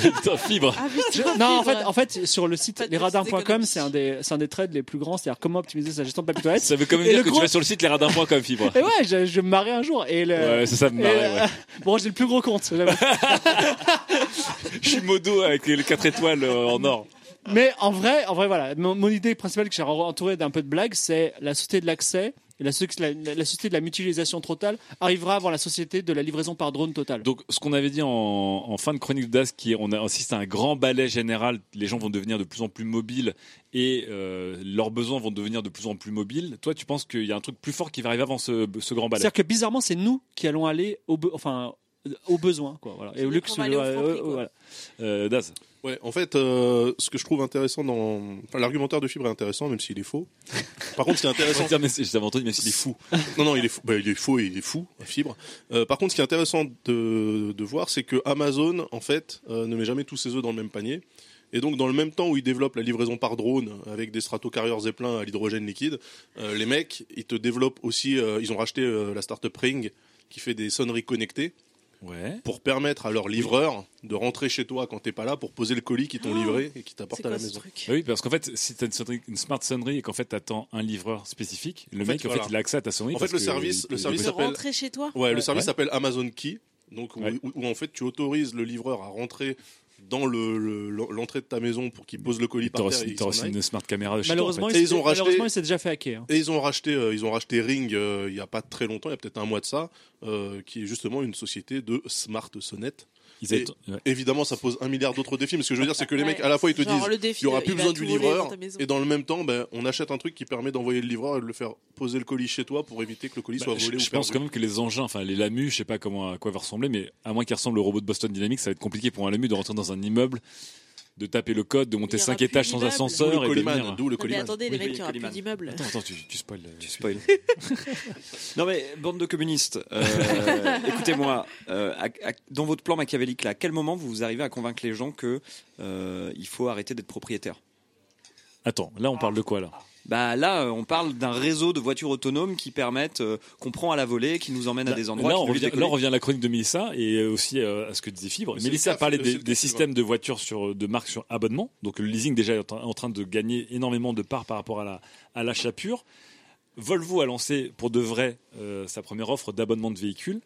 Putain, fibre. Ah, putain, Non, en fait, en fait, sur le site Pas de lesradins.com, économies. c'est un des, c'est un des trades les plus grands, c'est-à-dire comment optimiser sa gestion de papier toilette. Ça veut quand même Et dire le que gros- tu vas sur le site lesradins.com, fibre. Et ouais, je, je me marrais un jour. Et le, Ouais, c'est ça me et, marrait, euh, ouais. Bon, j'ai le plus gros compte. j'avoue. Je suis modo avec les 4 étoiles euh, en or. Mais en vrai, en vrai, voilà. Mon, mon idée principale que j'ai entourée d'un peu de blague, c'est la société de l'accès. La, so- la, la société de la mutualisation totale arrivera avant la société de la livraison par drone totale. Donc, ce qu'on avait dit en, en fin de chronique d'As, qui est, on a assisté à un grand balai général. Les gens vont devenir de plus en plus mobiles et euh, leurs besoins vont devenir de plus en plus mobiles. Toi, tu penses qu'il y a un truc plus fort qui va arriver avant ce, ce grand balai? C'est-à-dire que bizarrement, c'est nous qui allons aller au, be- enfin, au besoin, quoi. Voilà. Et au luxe, euh, euh, voilà. euh, Daz. Ouais, en fait, euh, ce que je trouve intéressant dans. Enfin, l'argumentaire de Fibre est intéressant, même s'il est faux. Par contre, ce qui est intéressant. dire, mais j'avais entendu, c'est des fous. Non, non, il est fou, bah, il est faux et il est fou, Fibre. Euh, par contre, ce qui est intéressant de, de voir, c'est que Amazon, en fait, euh, ne met jamais tous ses œufs dans le même panier. Et donc, dans le même temps où ils développent la livraison par drone avec des stratocarriers Zeppelin à l'hydrogène liquide, euh, les mecs, ils te développent aussi. euh, ils ont racheté euh, la startup Ring qui fait des sonneries connectées. Ouais. pour permettre à leurs livreurs de rentrer chez toi quand t'es pas là pour poser le colis qu'ils t'ont livré et qui t'apportent C'est à la maison. Bah oui, parce qu'en fait, si tu as une, une smart sonnerie et qu'en fait tu attends un livreur spécifique, le En mec fait, en fait voilà. il a accès à ta sonnerie. En fait, le service- le service s'appelle- rentrer chez toi? Ouais, le service Ouais. s'appelle Amazon Key, donc où, Ouais. où- où, en fait tu autorises le livreur à rentrer dans le- le- l'entrée de ta maison pour qu'il pose le colis il par terre aussi, une smart caméra de chez toi, Malheureusement, en ils s'est- ont racheté- malheureusement, il s'est déjà fait hacker. hein. Et ils ont racheté, euh, ils ont racheté Ring euh, il y a pas très longtemps, il y a peut-être un mois de ça, euh, qui est justement une société de smart sonnette. Fait. Ils avaient- Et- ouais. Évidemment, ça pose un milliard d'autres défis, mais ce que je veux dire, c'est que les Ouais. mecs, à la fois, ils te Genre, disent, il y aura plus besoin du livreur, dans et dans le même temps, ben, on achète un truc qui permet d'envoyer le livreur et de le faire poser le colis chez toi pour éviter que le colis Bah, soit je volé je ou pense perdu. quand même que les engins, enfin les LAMU, je sais pas comment à quoi va ressembler, mais à moins qu'ils ressemblent au robot de Boston Dynamics, ça va être compliqué pour un LAMU de rentrer dans un immeuble, de taper le code, de monter Il y aura 5 plus étages sans d'immeubles. D'où ascenseur le et de Colliman, venir. d'où le Non, mais attendez, les mecs, il y aura plus d'immeubles. Attends, attends, tu, tu spoil. Tu spoil. non mais bande de communistes. euh, Écoutez-moi, euh, dans votre plan machiavélique, là, à quel moment vous arrivez à convaincre les gens que euh, il faut arrêter d'être propriétaire? Attends, là on parle de quoi là? Bah là, euh, on parle d'un réseau de voitures autonomes qui permettent, euh, qu'on prend à la volée, qui nous emmènent à Là, des endroits. là, qui on nous revient, là, on revient à la chronique de Mélissa et euh, aussi euh, à ce que disait Fibre. Mélissa parlait c'est des, systèmes de voitures sur, de marque sur abonnement. Donc le leasing déjà est en, en train de gagner énormément de parts par rapport à la- à l'achat pur. Volvo a lancé pour de vrai euh, sa première offre d'abonnement de véhicules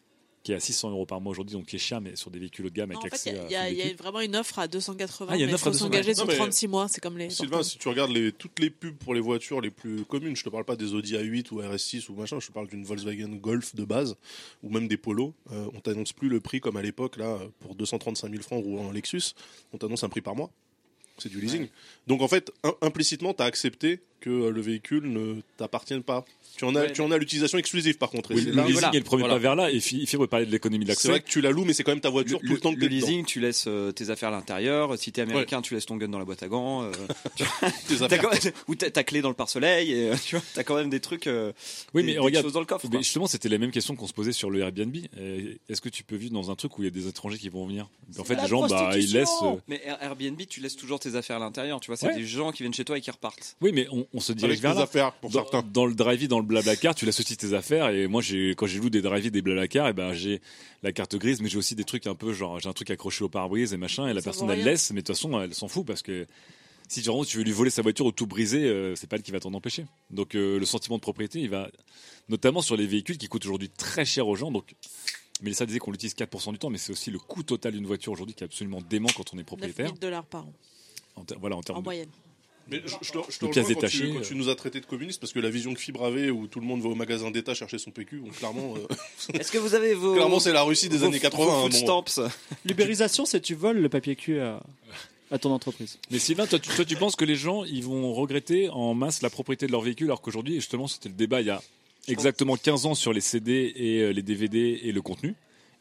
qui est à 600 euros par mois aujourd'hui, donc qui est cher, mais sur des véhicules haut de gamme Non, avec en fait, accès il y a- à il y, a- full il y a véhicule. vraiment une offre à 280. Ah, il y a une mais offre à faut 280. s'engager sur mais- 36 mois, c'est comme les. Sylvain, si tu regardes les, toutes les pubs pour les voitures les plus communes, je te parle pas des Audi A8 ou RS6 ou machin, je te parle d'une Volkswagen Golf de base ou même des Polo. Euh, on t'annonce plus le prix comme à l'époque là pour 235 000 francs roulant en Lexus. On t'annonce un prix par mois. C'est du leasing. Donc en fait, im- implicitement, tu as accepté que le véhicule ne t'appartienne pas. Tu en as, Ouais, tu en as l'utilisation exclusive par contre. Oui, c'est le là- leasing voilà. est le premier Voilà. pas vers là et Fi- Fibre parlait de l'économie C'est d'accès. vrai que tu la loues, mais c'est quand même ta voiture tout le, temps que t'es dedans. leasing, tu laisses euh, tes affaires à l'intérieur. Si t'es américain, tu laisses ton gun dans la boîte à gants. euh, tu quand même- ou ta clé dans le pare-soleil. Et euh, tu vois, t'as quand même des trucs. euh, Oui, des- mais des regarde, choses dans le coffre. Mais justement, c'était la même question qu'on se posait sur le Airbnb. Est-ce que tu peux vivre dans un truc où il y a des étrangers qui vont venir? En fait, les gens, bah, ils laissent. euh, Mais Air- Airbnb, tu laisses toujours tes affaires à l'intérieur. Tu vois, c'est des gens qui viennent chez toi et qui repartent. Oui, mais on, se dirige Avec vers là. affaires pour Dans, certains. dans le drive dans le blablacar, tu aussi tes affaires. Et moi, j'ai quand j'ai loué des drive des blablacar, et ben j'ai la carte grise, mais j'ai aussi des trucs un peu genre j'ai un truc accroché au pare-brise et machin. Et la Ça personne elle rien. laisse, mais de toute façon, elle s'en fout parce que si tu, veux lui voler sa voiture ou tout briser, euh, c'est pas elle qui va t'en empêcher. Donc euh, le sentiment de propriété, il va notamment sur les véhicules qui coûtent aujourd'hui très cher aux gens. Donc Mélissa disait qu'on l'utilise 4% du temps, mais c'est aussi le coût total d'une voiture aujourd'hui qui est absolument dément quand on est 9 propriétaire. 000 dollars par an, En voilà, en termes en de- moyenne. Mais je, je te, je te rejoins quand, tu, quand tu nous as traités de communistes parce que la vision que Fibre avait où tout le monde va au magasin d'État chercher son PQ, bon, clairement, euh, Est-ce que vous avez vos. clairement c'est la Russie des vos- années 80. vos hein, bon. stamps L'ubérisation, c'est tu voles le papier cul à, à ton entreprise. Mais Sylvain, toi tu, toi, tu penses que les gens ils vont regretter en masse la propriété de leur véhicule alors qu'aujourd'hui, justement, c'était le débat il y a exactement 15 ans sur les CD et euh, les DVD et le contenu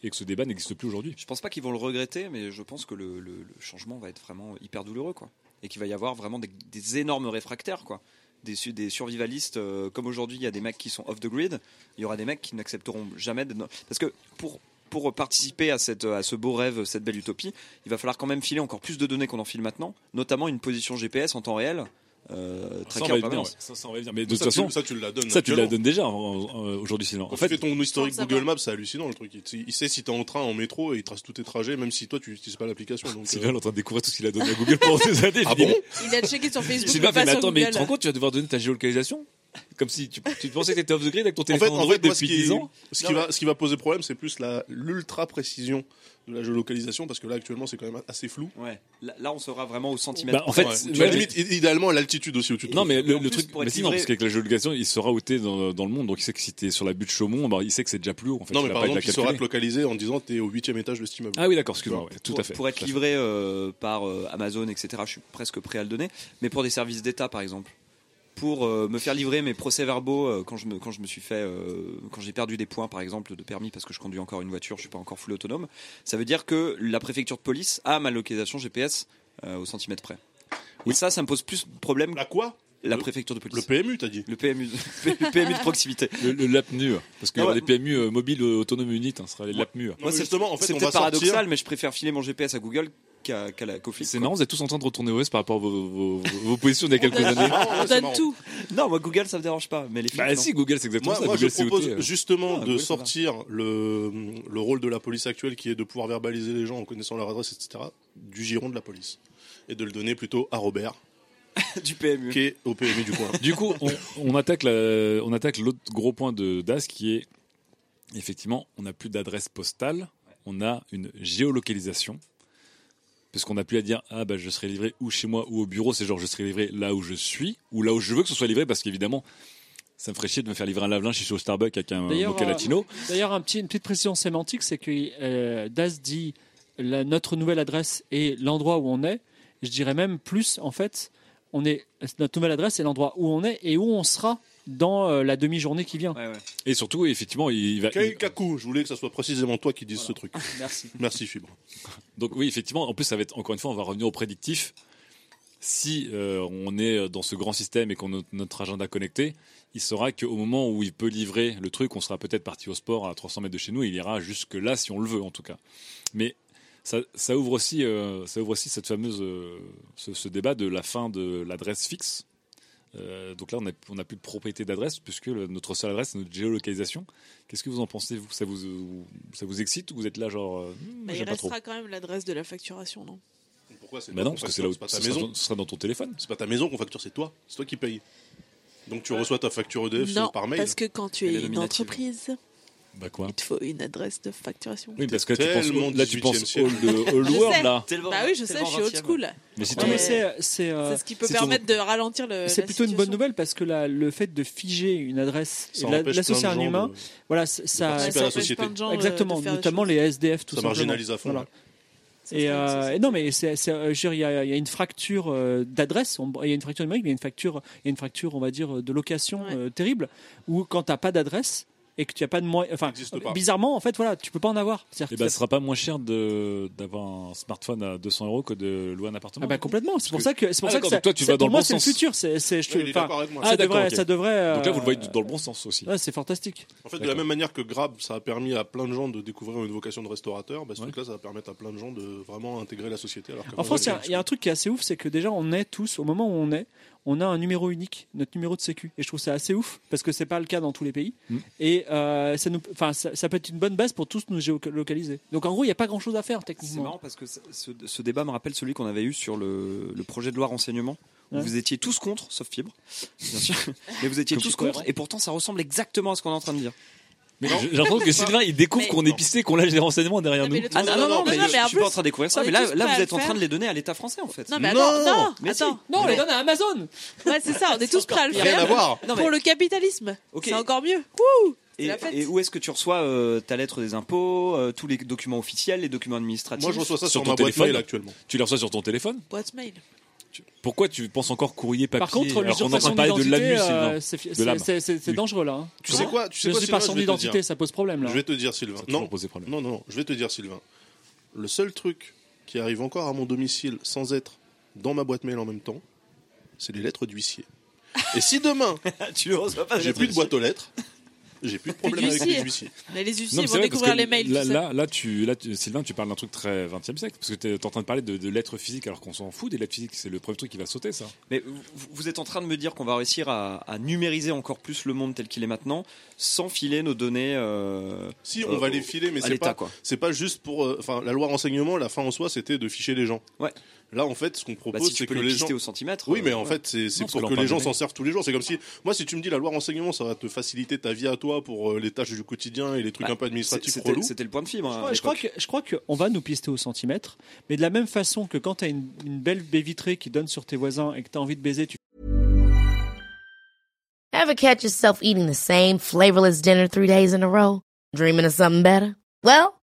et que ce débat n'existe plus aujourd'hui. Je pense pas qu'ils vont le regretter, mais je pense que le, le- le changement va être vraiment hyper douloureux, quoi. Et qu'il va y avoir vraiment des, énormes réfractaires, quoi. Des, su- des survivalistes, euh, comme aujourd'hui, il y a des mecs qui sont off the grid. Il y aura des mecs qui n'accepteront jamais. Parce que pour pour participer à, cette, à ce beau rêve, cette belle utopie, il va falloir quand même filer encore plus de données qu'on en file maintenant, notamment une position GPS en temps réel, euh, Ça, on en va venir, ouais. Ça, ça, on va venir. Mais de toute façon, tu, ça, tu la donnes. ça tu la donnes déjà en- en- euh, aujourd'hui. Quand En tu fait, fais ton historique Google. Maps, c'est hallucinant le truc. Il, il sait si t'es en train, en métro, et il trace tous tes trajets, même si toi tu n'utilises pas l'application. Sylvain euh, est en train de découvrir tout ce qu'il a donné à Google pendant des années. Ah bon Il a checké sur Facebook, Sylvain mais fait, mais attends, mais tu te rends compte, tu vas devoir donner ta géolocalisation? Comme si tu, tu pensais que t'étais off the grid avec ton en fait, téléphone en fait, moi, ce depuis qui, 10 ans? ce qui va, ce qui va poser problème, c'est plus la l'ultra précision de la géolocalisation, parce que là actuellement c'est quand même assez flou. Ouais. Là, là, on sera vraiment au centimètre. Bah, en fait, Ouais. c'est- Tu vois, ouais, limite, idéalement à l'altitude aussi où tu te Non, trouves. mais le, truc, mais être si, non, livré- parce qu'avec la géolocalisation, il sera outé dans, dans le monde, donc il sait que si t'es sur la butte Chaumont, bah, il sait que c'est déjà plus haut. En fait, non, mais par exemple, il saura te localiser en disant t'es au huitième étage de cet immeuble. Ah oui, d'accord, excuse-moi, ouais, tout pour, à fait. Pour être livré euh, par euh, Amazon, etc., je suis presque prêt à le donner. Mais pour des services d'État, par exemple, pour euh, me faire livrer mes procès-verbaux euh, quand je me quand je me suis fait euh, quand j'ai perdu des points, par exemple, de permis parce que je conduis encore une voiture, je suis pas encore full autonome. Ça veut dire que la préfecture de police a ma localisation GPS euh, au centimètre près. Oui, ça, ça me pose plus de problème. La quoi? La le- préfecture de Le police. PMU, t'as dit Le PMU, le PMU de proximité. Le, le parce qu'il y Ah aura ouais. des PMU euh, mobiles autonomes unit, hein, ce sera les LAPMU. Non, mais justement, en fait, c'est peut-être paradoxal, sortir. mais je préfère filer mon GPS à Google qu'à la-. C'est marrant, vous êtes tous en train de retourner OS par rapport à vos, vos, vos- vos positions d'il y a quelques années. On donne tout. Non, moi Google ça me dérange pas, mais les. Bah non. si, Google, c'est exactement Moi, ça. moi, je Google COT, propose justement Ah, de sortir le, le rôle de la police actuelle qui est de pouvoir verbaliser les gens en connaissant leur adresse, etc., du giron de la police. Et de le donner plutôt à Robert, du PMU. qui est au PMI du coin. Du coup, on, on attaque la- on attaque l'autre gros point de DAS qui est effectivement, on n'a plus d'adresse postale, on a une géolocalisation. Parce qu'on n'a plus à dire ah bah je serai livré ou chez moi ou au bureau, c'est genre je serai livré là où je suis ou là où je veux que ce soit livré parce qu'évidemment ça me ferait chier de me faire livrer un lave-linge suis au Starbucks avec un mocha euh, latino. D'ailleurs, un petit, une petite précision sémantique, c'est que euh, Das dit la- notre nouvelle adresse est l'endroit où on est. Je dirais même plus, en fait, on est notre nouvelle adresse est l'endroit où on est et où on sera dans euh, la demi-journée qui vient. Ouais, ouais. Et surtout, effectivement, il va. Kaku, je voulais que ça soit précisément toi qui dises ce truc. Merci. Merci Fibre. Donc oui, effectivement, en plus, ça va être encore une fois, on va revenir au prédictif. Si euh, on est dans ce grand système et qu'on a notre agenda connecté, il saura qu'au moment où il peut livrer le truc, on sera peut-être parti au sport à 300 mètres de chez nous, il ira jusque là si on le veut en tout cas. Mais ça, ça ouvre aussi, euh, ça ouvre aussi cette fameuse, euh, ce, ce débat de la fin de l'adresse fixe. Euh, donc là, on n'a plus de propriété d'adresse puisque le- notre seule adresse, c'est notre géolocalisation. Qu'est-ce que vous en pensez vous? Ça, vous ça vous excite ou vous êtes là genre euh, Bah, il j'aime pas trop? restera quand même l'adresse de la facturation, non? Pourquoi c'est Bah non, parce que c'est là où ce pas ta sera, maison. ce sera dans ton téléphone. C'est pas ta maison qu'on facture, c'est toi. C'est toi qui payes. Donc tu reçois ta facture EDF Non, par mail. parce que quand tu es une entreprise, Bah quoi il te faut une adresse de facturation. Oui, parce que là, tu penses, Tellement là, tu 18e penses old Je world là. Tellement- Bah oui, je sais, je suis old 20e. school. Mais c'est euh, C'est ce qui peut ton- permettre de ralentir le. c'est plutôt une bonne nouvelle parce que la- le fait de figer une adresse Ça de l'associer à un de humain, de- voilà, ça, ça la société. plein de gens, euh, exactement, de notamment les SDF, tout Ça simplement. marginalise à fond. Voilà. Ça Et, euh, et non, mais euh, je veux dire, il y, a il y a une fracture euh, d'adresse. Il y a une fracture numérique, mais il y a une fracture, il y a une fracture, on va dire, de location Ouais. euh, terrible. Où quand t'as pas d'adresse et que tu as pas de moyens, enfin, pas. bizarrement, en fait, voilà, tu peux pas en avoir. C'est-à-dire Eh que ben, ça- ce sera pas moins cher de d'avoir un smartphone à 200 euros que de louer un appartement. ah bah complètement. C'est pour ça que, c'est pour Ah, ça que d'accord, ça- donc toi, tu vas dans pour le moi, bon c'est le futur. C'est, c'est, je moi. Ah, ça d'accord, devrait, ok. ça devrait. Donc là, vous le voyez euh, dans le bon sens aussi. Ouais, c'est fantastique. En fait, de la même manière que Grab, ça a permis à plein de gens de découvrir une vocation de restaurateur, bah, ce Ouais. truc-là, ça va permettre à plein de gens de vraiment intégrer la société. Alors En France, il y, a un truc qui est assez ouf, c'est que déjà, on est tous, au moment où on est, on a un numéro unique, notre numéro de sécu. Et je trouve ça assez ouf, parce que c'est pas le cas dans tous les pays. Mm. Et euh, ça, nous, enfin, ça, ça peut être une bonne base pour tous nous géolocaliser. Donc en gros, il n'y a pas grand chose à faire C'est techniquement. marrant parce que ce, débat me rappelle celui qu'on avait eu sur le, le projet de loi renseignement. où Ouais. Vous étiez tous contre, sauf Fibre, bien sûr. Mais vous étiez tous c'est contre, et pourtant ça ressemble exactement à ce qu'on est en train de dire. Mais j'ai l'impression que Sylvain, il découvre qu'on est pisté, qu'on lâche des renseignements derrière nous. Ah non, non, non, mais, je, suis pas en train de découvrir ça, on mais là, vous êtes en train de les donner à l'État français en fait. Non, mais Non, attends, non, attends. Non, on les donne à Amazon Ouais, c'est ça, on est tous prêts à le Rien à faire. Pour le capitalisme. C'est encore mieux. Et, où est-ce que tu reçois euh, ta lettre des impôts, euh, tous les documents officiels, les documents administratifs? Moi, je reçois ça Sur sur, ton ma boîte téléphone mail actuellement. Tu les reçois sur ton téléphone? Boîte mail. Pourquoi tu penses encore courrier papier Par contre, alors qu'on est en train l'usurpation de parler de d'identité, euh, c'est dangereux là. hein. Tu sais quoi Tu sais L'usurpation je vais te dire. d'identité, ça pose problème là. Je vais te dire, Sylvain. Non, non, non, non, je vais te dire, Sylvain. Le seul truc qui arrive encore à mon domicile sans être dans ma boîte mail en même temps, c'est les lettres d'huissier. Et si demain, tu pas. j'ai plus de boîte aux lettres, j'ai plus de problème avec les huissiers. Mais les Non, huissiers mais vont vrai, découvrir les mails. Là, là, là, tu, là, tu- Sylvain, tu parles d'un truc très 20e siècle, parce que tu es en train de parler de, de lettres physiques, alors qu'on s'en fout des lettres physiques. C'est le premier truc qui va sauter, ça. Mais vous, vous êtes en train de me dire qu'on va réussir à, à numériser encore plus le monde tel qu'il est maintenant, sans filer nos données euh, Si, Euh, on va les filer, mais c'est pas, pas juste pour. euh, Enfin, la loi renseignement, la fin en soi, c'était de ficher les gens. Ouais. Là, en fait, ce qu'on Bah, propose, si c'est que les gens. au centimètre. Oui, mais euh, en ouais. fait, c'est pour que les gens s'en servent tous les jours. C'est comme si, moi, si tu me dis la loi renseignement, ça va te faciliter ta vie à toi pour euh, les tâches du quotidien et les trucs Bah, un peu administratifs c'était relous. c'était le point de fibre. hein, je crois que je crois qu'on va nous pister au centimètre, mais de la même façon que quand tu as une, une belle baie vitrée qui donne sur tes voisins et que tu as envie de baiser, tu Ever catch yourself eating the same flavorless dinner three days in a row? Dreaming of something better? Well,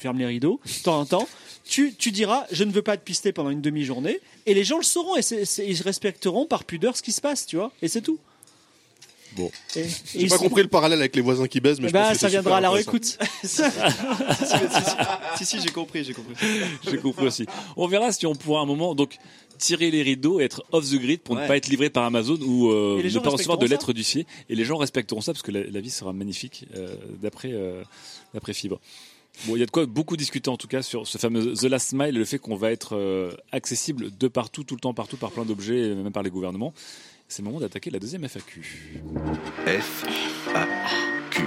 Ferme les rideaux, de temps en temps, tu, tu diras je ne veux pas te pister pendant une demi-journée, et les gens le sauront, et c'est- c'est- ils respecteront par pudeur ce qui se passe, tu vois, et c'est tout. Bon. Et- et J'ai ils pas compris le parallèle avec les voisins qui baisent, mais je Bah, pense que ça c'est viendra à la réécoute. si, si, j'ai compris, j'ai compris. J'ai compris aussi. On verra si on pourra un moment donc tirer les rideaux et être off the grid pour ne Ouais. pas être livré par Amazon ou euh, Et les ne gens pas recevoir de respecteront lettres du fier. Et les gens respecteront ça parce que la, la vie sera magnifique euh, d'après euh, d'après Fibre. Bon, il y a de quoi beaucoup discuter en tout cas sur ce fameux The Last Mile et le fait qu'on va être euh, accessible de partout, tout le temps, partout, par plein d'objets, même par les gouvernements. C'est le moment d'attaquer la deuxième FAQ. F A Q.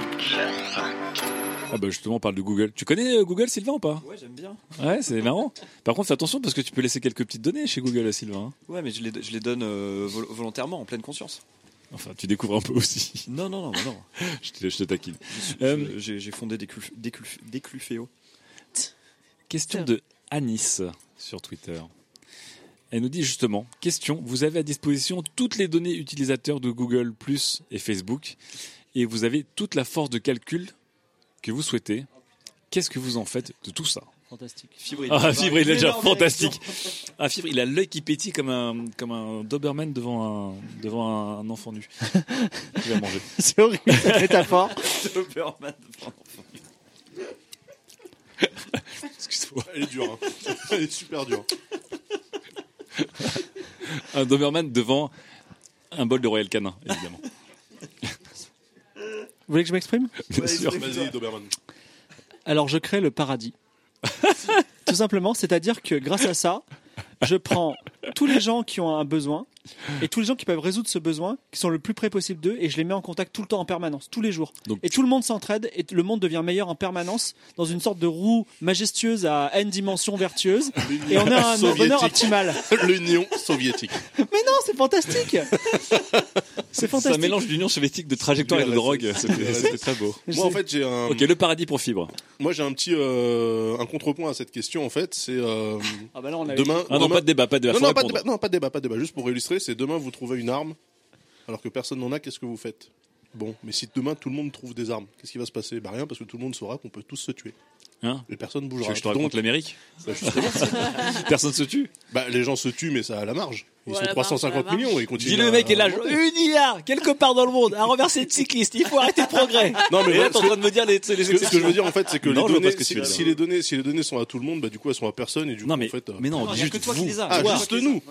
Ah bah justement, on parle de Google. Tu connais euh, Google, Sylvain, ou pas? Ouais, j'aime bien. Ouais, c'est marrant. Par contre, fais attention parce que tu peux laisser quelques petites données chez Google, Sylvain. hein. Ouais, mais je les, je les donne euh, vol- volontairement, en pleine conscience. Enfin, tu découvres un peu aussi. Non, non, non, bah non. je, te, je te taquine. Euh, J'ai fondé des, cluf, des, cluf, des cluféos. Question de Anis sur Twitter. Elle nous dit justement, question, vous avez à disposition toutes les données utilisateurs de Google Plus et Facebook et vous avez toute la force de calcul que vous souhaitez. Qu'est-ce que vous en faites de tout ça? Fantastique. Fibre, Ah, Fibre, il est déjà fantastique. Ah, Fibre, il a l'œil qui pétille comme un, comme un Doberman devant un, devant un enfant nu. qui va manger. C'est horrible cette métaphore. Doberman devant Excuse-moi. Elle est dure. hein. Elle est super dure. Un Doberman devant un bol de Royal Canin, évidemment. Vous voulez que je m'exprime? Bien sûr. Vas-y, Doberman. Alors je crée le paradis. Tout simplement, c'est-à-dire que grâce à ça, je prends tous les gens qui ont un besoin et tous les gens qui peuvent résoudre ce besoin, qui sont le plus près possible d'eux, et je les mets en contact tout le temps en permanence, tous les jours. Donc- et tout le monde s'entraide et le monde devient meilleur en permanence dans une sorte de roue majestueuse à n dimensions vertueuses. Et on a un bonheur optimal. L'Union soviétique. Mais non, c'est fantastique C'est Ça fantastique. mélange l'union soviétique de trajectoire et de drogue. C'était très beau. Moi, en fait, j'ai un. Ok, le paradis pour fibre. Moi, j'ai un petit euh, un contrepoint à cette question. En fait, c'est euh, Ah bah on a demain. Ah non, demain- pas de débat, pas de débat. Non, pas de débat, non, pas de débat, pas de débat. Juste pour illustrer, c'est demain vous trouvez une arme, alors que personne n'en a. Qu'est-ce que vous faites? Bon, mais si demain tout le monde trouve des armes, qu'est-ce qui va se passer? Bah rien, parce que tout le monde saura qu'on peut tous se tuer. Hein? Et personne veux bougera. je te raconte l'Amérique? Bah, Personne se tue. bah, les gens se tuent, mais ça à la marge. Ils Ouais, sont la marge, 350 la marge. millions et ils continuent. Dis le à- mec est là. à je- monter. Une IA, quelque part dans le monde, a renversé de cycliste. Il faut arrêter le progrès. Non, mais là, voilà, t'es en train de me dire les, les Ce que, ce que je veux dire en fait, c'est que Non, les données, que si, les données, si les données sont à tout le monde, bah du coup elles sont à personne et du Non, coup mais, en fait. euh, mais non, Non, il a juste que toi qui vous. les as. Ah, Toi. juste nous.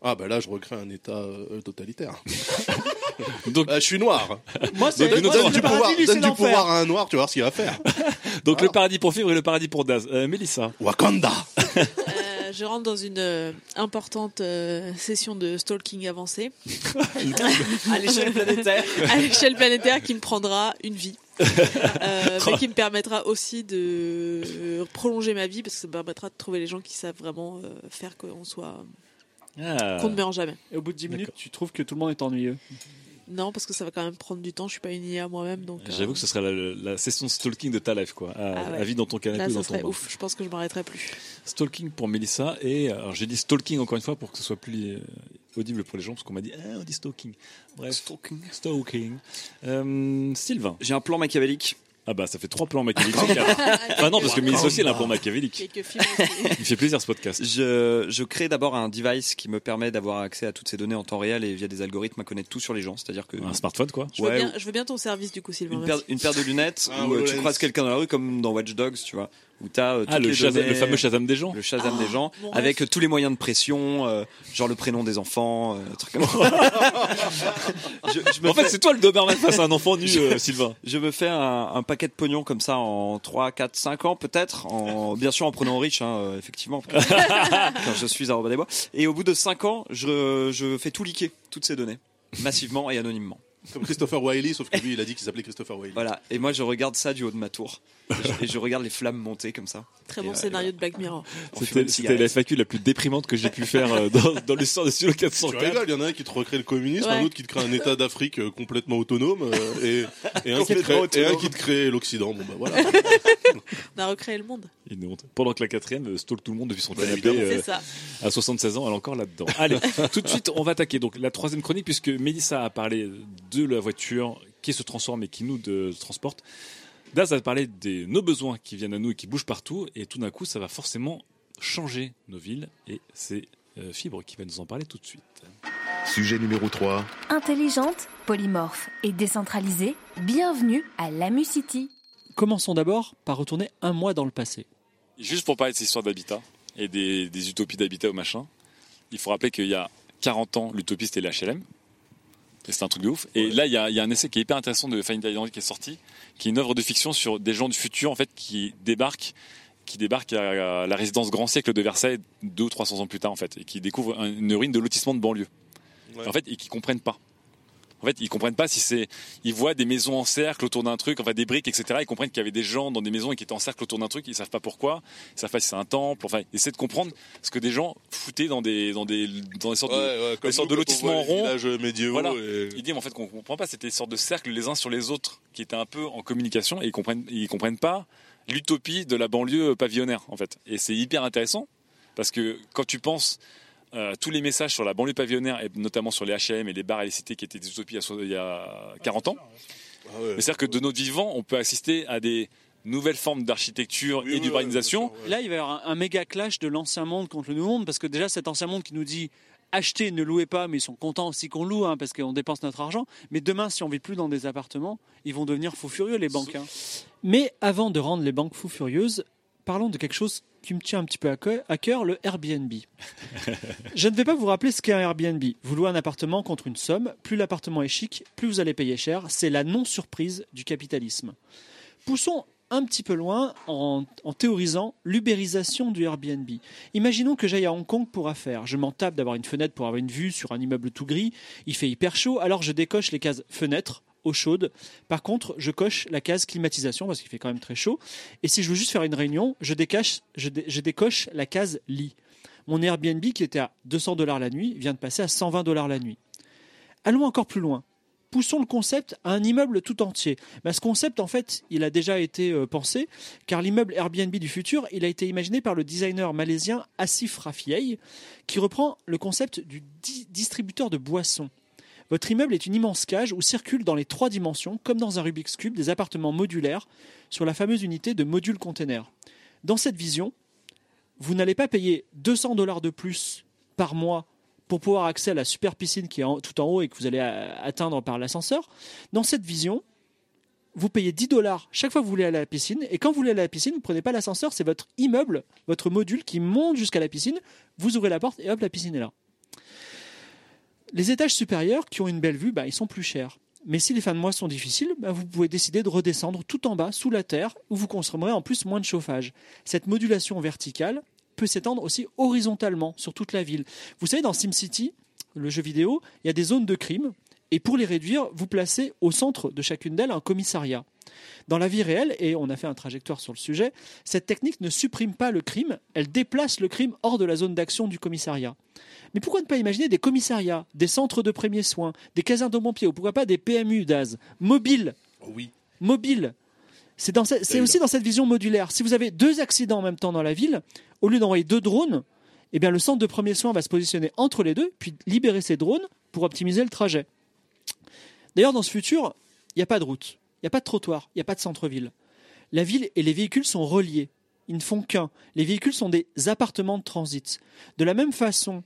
Ah bah là je recrée un état euh, totalitaire. Donc, Ah, je suis noir. Moi, c'est Donne, avons du le paradis, pouvoir, donne du pouvoir à un noir, tu vas voir ce qu'il va faire. donc le paradis pour fibre et le paradis pour Daz. Euh, Mélissa. Wakanda. Euh, je rentre dans une euh, importante euh, session de stalking avancée À l'échelle planétaire. à l'échelle planétaire qui me prendra une vie. Euh, mais qui me permettra aussi de euh, prolonger ma vie parce que ça me permettra de trouver les gens qui savent vraiment euh, faire qu'on soit Ah. qu'on ne meurt jamais. Et au bout de 10 minutes, tu trouves que tout le monde est ennuyeux. Non, parce que ça va quand même prendre du temps. Je suis pas une IA moi-même, donc euh, J'avoue que ce serait la, la session de stalking de ta life, quoi. À, Ah ouais. à vie dans ton canapé là, ou dans ça ton serait bain. ouf. Je pense que je m'arrêterai plus. Stalking pour Mélissa et alors j'ai dit stalking encore une fois pour que ce soit plus euh, audible pour les gens parce qu'on m'a dit ah, on dit stalking. Bref, stalking. Stalking. Euh, Sylvain. J'ai un plan machiavélique. Ah bah ça fait trois plans machiavéliques. Enfin non parce que Mélissa aussi elle a un plan machiavélique. Quelques films aussi. Il fait plaisir ce podcast. Je, je crée d'abord un device qui me permet d'avoir accès à toutes ces données en temps réel et via des algorithmes à connaître tout sur les gens. C'est-à-dire que Un smartphone quoi. Je veux, bien, je veux bien ton service du coup, Sylvain. une paire, une paire de lunettes Ah, où euh, tu croises quelqu'un dans la rue comme dans Watch Dogs, tu vois, où t'as euh, Ah le, les Shazam- données, le fameux Shazam des gens. le Shazam Ah, des gens, mon avec rêve. tous les moyens de pression, euh, genre le prénom des enfants, euh, trucs comme ça. je, je me En fait c'est toi le Doberman face à un enfant nu euh, Sylvain. je me fais un, un paquet de pognon comme ça en 3, 4, 5 ans peut-être, en, bien sûr en prenant riche, hein, effectivement, quand je suis à Robin des Bois. Et au bout de 5 ans, je, je fais tout liquer, toutes ces données, massivement et anonymement. Comme Christopher Wiley, sauf que lui il a dit qu'il s'appelait Christopher Wiley. Voilà, et moi je regarde ça du haut de ma tour. Et je, et je regarde les flammes monter comme ça. Très bon euh, scénario de Black Mirror. C'était la. FAQ la plus déprimante que j'ai pu faire euh, dans, dans l'histoire de Studio Tu 404. rigoles, il y en a un qui te recrée le communisme, un autre qui te crée un état d'Afrique euh, complètement autonome, et, et, un qui te crée, et un autonome. qui te crée l'Occident. Bon bah voilà. On a recréé le monde. Une honte. Pendant que la quatrième stalk tout le monde depuis son Ouais, canapé euh, C'est ça. à 76 ans, elle est encore là-dedans. Allez, tout de suite, on va attaquer donc la troisième chronique puisque Mélissa a parlé de la voiture qui se transforme et qui nous de, transporte. Daz a parlé de nos besoins qui viennent à nous et qui bougent partout, et tout d'un coup, ça va forcément changer nos villes, et c'est euh, Fibre qui va nous en parler tout de suite. Sujet numéro 3. Intelligente, polymorphe et décentralisée, bienvenue à Lamu City. Commençons d'abord par retourner un mois dans le passé. Juste pour parler de ces histoires d'habitat et des, des utopies d'habitat au machin, il faut rappeler qu'il y a 40 ans, l'utopie c'était les HLM. Et C'est un truc de ouf. Et là, il y, a, il y a un essai qui est hyper intéressant de Fanny Taylor qui est sorti, qui est une œuvre de fiction sur des gens du futur en fait qui débarquent, qui débarquent à la résidence Grand Siècle de Versailles deux ou 300 ans plus tard en fait, et qui découvrent un- une ruine de lotissement de banlieue. En fait, et qui comprennent pas. En fait, ils comprennent pas si c'est. Ils voient des maisons en cercle autour d'un truc, enfin des briques, etc. Ils comprennent qu'il y avait des gens dans des maisons et qui étaient en cercle autour d'un truc. Ils savent pas pourquoi. Ils savent pas si c'est un temple. Enfin, ils essaient de comprendre ce que des gens foutaient dans des dans des dans des sortes Ouais, de, ouais, comme des sortes nous, de quand on lotissements ronds. Voilà. et- Ils disent en fait qu'on comprend pas. C'était des sortes de cercles les uns sur les autres qui étaient un peu en communication et ils comprennent ils comprennent pas l'utopie de la banlieue pavillonnaire en fait. Et c'est hyper intéressant parce que quand tu penses euh, tous les messages sur la banlieue pavillonnaire et notamment sur les H&M et les bars et les cités qui étaient des utopies il y a so- il y a 40 ans. Ah c'est-à-dire que de notre vivant, on peut assister à des nouvelles formes d'architecture Oui, et oui, d'urbanisation. Là, il va y avoir un, un méga clash de l'ancien monde contre le nouveau monde, parce que déjà, cet ancien monde qui nous dit achetez, ne louez pas, mais ils sont contents aussi qu'on loue, hein, parce qu'on dépense notre argent. Mais demain, si on vit plus dans des appartements, ils vont devenir fous furieux, les banques. hein. Mais avant de rendre les banques fous furieuses, parlons de quelque chose qui me tient un petit peu à cœur, le Airbnb. Je ne vais pas vous rappeler ce qu'est un Airbnb. Vous louez un appartement contre une somme, plus l'appartement est chic, plus vous allez payer cher. C'est la non-surprise du capitalisme. Poussons un petit peu loin en, en théorisant l'ubérisation du Airbnb. Imaginons que j'aille à Hong Kong pour affaires. Je m'en tape d'avoir une fenêtre pour avoir une vue sur un immeuble tout gris. Il fait hyper chaud, alors je décoche les cases fenêtre, chaude. Par contre, je coche la case climatisation parce qu'il fait quand même très chaud. Et si je veux juste faire une réunion, je, je, dé- je décoche la case lit. Mon Airbnb qui était à 200 dollars la nuit vient de passer à 120 dollars la nuit. Allons encore plus loin. Poussons le concept à un immeuble tout entier. Ben, ce concept, en fait, il a déjà été euh, pensé, car l'immeuble Airbnb du futur, il a été imaginé par le designer malaisien Asif Rafiei, qui reprend le concept du di- distributeur de boissons. Votre immeuble est une immense cage où circulent dans les trois dimensions, comme dans un Rubik's Cube, des appartements modulaires sur la fameuse unité de module container. Dans cette vision, vous n'allez pas payer 200 dollars de plus par mois pour pouvoir accéder à la super piscine qui est tout en haut et que vous allez euh, atteindre par l'ascenseur. Dans cette vision, vous payez 10 dollars chaque fois que vous voulez aller à la piscine. Et quand vous voulez aller à la piscine, vous ne prenez pas l'ascenseur, c'est votre immeuble, votre module qui monte jusqu'à la piscine. Vous ouvrez la porte et hop, la piscine est là. Les étages supérieurs qui ont une belle vue, bah, ils sont plus chers. Mais si les fins de mois sont difficiles, bah, vous pouvez décider de redescendre tout en bas, sous la terre, où vous consommerez en plus moins de chauffage. Cette modulation verticale peut s'étendre aussi horizontalement sur toute la ville. Vous savez, dans SimCity, le jeu vidéo, il y a des zones de crime, et pour les réduire, vous placez au centre de chacune d'elles un commissariat. Dans la vie réelle, et on a fait un trajectoire sur le sujet, cette technique ne supprime pas le crime, elle déplace le crime hors de la zone d'action du commissariat. Mais pourquoi ne pas imaginer des commissariats, des centres de premiers soins, des casernes de pompiers, ou pourquoi pas des PMU d'AS, mobiles? Oui. Mobile. C'est dans ce- c'est aussi dans cette vision modulaire. Si vous avez deux accidents en même temps dans la ville, au lieu d'envoyer deux drones, eh bien le centre de premiers soins va se positionner entre les deux, puis libérer ces drones pour optimiser le trajet. D'ailleurs, dans ce futur, il n'y a pas de route, il n'y a pas de trottoir, il n'y a pas de centre-ville. La ville et les véhicules sont reliés. Ils ne font qu'un. Les véhicules sont des appartements de transit. De la même façon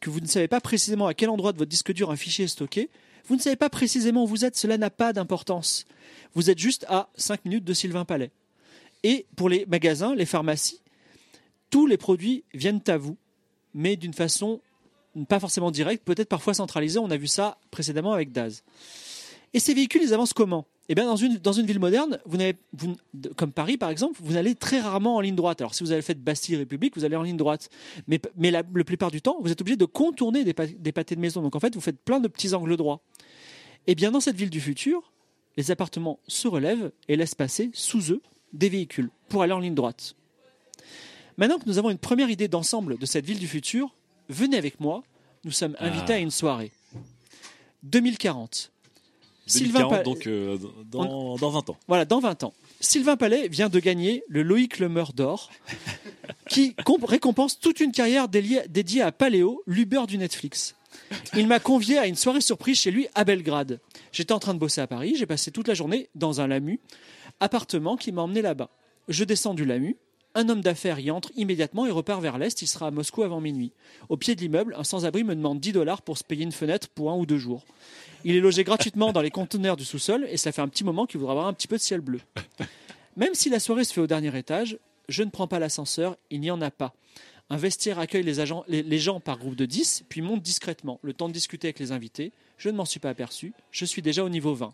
que vous ne savez pas précisément à quel endroit de votre disque dur un fichier est stocké, vous ne savez pas précisément où vous êtes, cela n'a pas d'importance. Vous êtes juste à 5 minutes de Sylvain Palais. Et pour les magasins, les pharmacies, tous les produits viennent à vous, mais d'une façon pas forcément directe, peut-être parfois centralisée. On a vu ça précédemment avec Daz. Et ces véhicules, ils avancent comment? Eh bien, dans une, dans une ville moderne, vous n'avez, vous, comme Paris par exemple, vous allez très rarement en ligne droite. Alors, si vous avez fait Bastille République, vous allez en ligne droite. Mais, mais la, la plupart du temps, vous êtes obligé de contourner des, des pâtés de maison. Donc, en fait, vous faites plein de petits angles droits. Eh bien, dans cette ville du futur, les appartements se relèvent et laissent passer sous eux des véhicules pour aller en ligne droite. Maintenant que nous avons une première idée d'ensemble de cette ville du futur, venez avec moi. Nous sommes invités Ah. à une soirée. 2040. 2040, Pa- donc euh, dans, dans 20 ans. voilà, dans 20 ans. Sylvain Palais vient de gagner le Loïc Lemeur d'or, qui comp- récompense toute une carrière déliée- dédiée à Paléo, l'Uber du Netflix. Il m'a convié à une soirée surprise chez lui à Belgrade. J'étais en train de bosser à Paris, j'ai passé toute la journée dans un lamu Appartement qui m'a emmené là-bas. Je descends du Lamu. Un homme d'affaires y entre immédiatement et repart vers l'est. Il sera à Moscou avant minuit. Au pied de l'immeuble, un sans-abri me demande 10 dollars pour se payer une fenêtre pour un ou deux jours. Il est logé gratuitement dans les conteneurs du sous-sol et ça fait un petit moment qu'il voudra avoir un petit peu de ciel bleu. Même si la soirée se fait au dernier étage, je ne prends pas l'ascenseur, il n'y en a pas. Un vestiaire accueille les, agents, les, gens par groupe de 10, puis monte discrètement, le temps de discuter avec les invités. Je ne m'en suis pas aperçu, je suis déjà au niveau 20.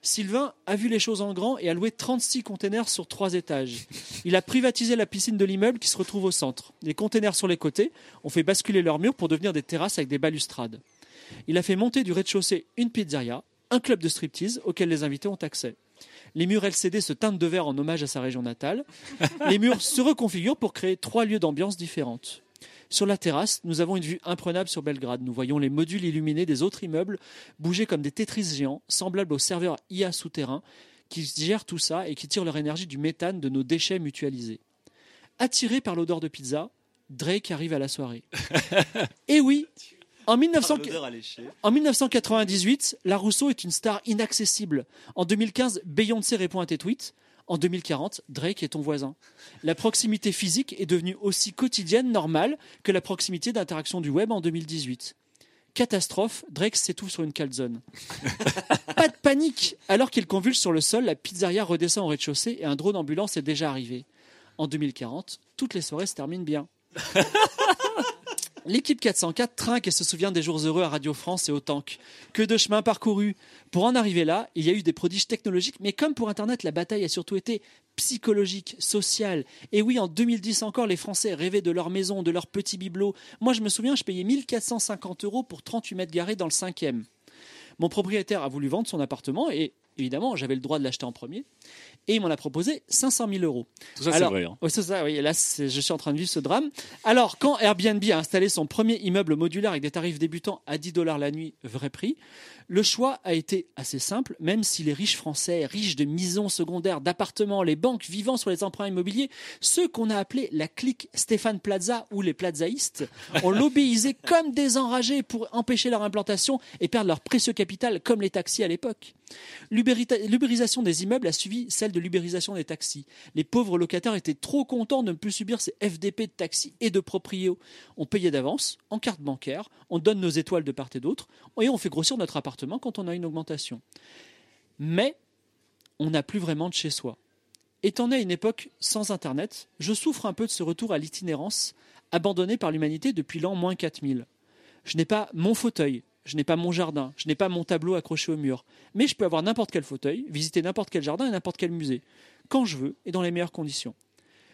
Sylvain a vu les choses en grand et a loué 36 containers sur trois étages. Il a privatisé la piscine de l'immeuble qui se retrouve au centre. Les containers sur les côtés ont fait basculer leurs murs pour devenir des terrasses avec des balustrades. Il a fait monter du rez-de-chaussée une pizzeria, un club de striptease auquel les invités ont accès. Les murs LCD se teintent de vert en hommage à sa région natale. Les murs se reconfigurent pour créer trois lieux d'ambiance différentes. Sur la terrasse, nous avons une vue imprenable sur Belgrade. Nous voyons les modules illuminés des autres immeubles bouger comme des Tetris géants, semblables aux serveurs IA souterrains qui gèrent tout ça et qui tirent leur énergie du méthane de nos déchets mutualisés. Attiré par l'odeur de pizza, Drake arrive à la soirée. Et oui, en, 1900 en 1998, La Rousseau est une star inaccessible. En 2015, Beyoncé répond à tes tweets. En 2040, Drake est ton voisin. La proximité physique est devenue aussi quotidienne, normale, que la proximité d'interaction du web en 2018. Catastrophe, Drake s'étouffe sur une calzone. Pas de panique Alors qu'il convulse sur le sol, la pizzeria redescend au rez-de-chaussée et un drone d'ambulance est déjà arrivé. En 2040, toutes les soirées se terminent bien. L'équipe 404 trinque et se souvient des jours heureux à Radio France et au Tank. Que de chemin parcouru. Pour en arriver là, il y a eu des prodiges technologiques, mais comme pour Internet, la bataille a surtout été psychologique, sociale. Et oui, en 2010 encore, les Français rêvaient de leur maison, de leur petit bibelot. Moi, je me souviens, je payais 1450 euros pour 38 mètres garés dans le cinquième. Mon propriétaire a voulu vendre son appartement et évidemment, j'avais le droit de l'acheter en premier. Et il m'en a proposé 500 000 euros. Tout ça, c'est vrai. hein. oui, c'est ça, oui. Et là, je suis en train de vivre ce drame. Alors, quand Airbnb a installé son premier immeuble modulaire avec des tarifs débutants à 10 dollars la nuit, vrai prix, le choix a été assez simple, même si les riches français, riches de maisons secondaires, d'appartements, les banques vivant sur les emprunts immobiliers, ceux qu'on a appelés la clique Stéphane Plaza ou les plazaïstes, ont lobbyisé comme des enragés pour empêcher leur implantation et perdre leur précieux capital comme les taxis à l'époque. L'ubérisation des immeubles a suivi celle de l'ubérisation des taxis. Les pauvres locataires étaient trop contents de ne plus subir ces FDP de taxis et de proprios. On payait d'avance, en carte bancaire, on donne nos étoiles de part et d'autre, et on fait grossir notre appartement quand on a une augmentation. Mais on n'a plus vraiment de chez soi. Étant né à une époque sans Internet, je souffre un peu de ce retour à l'itinérance, abandonné par l'humanité depuis l'an moins 4000. Je n'ai pas mon fauteuil, je n'ai pas mon jardin, je n'ai pas mon tableau accroché au mur, mais je peux avoir n'importe quel fauteuil, visiter n'importe quel jardin et n'importe quel musée, quand je veux et dans les meilleures conditions.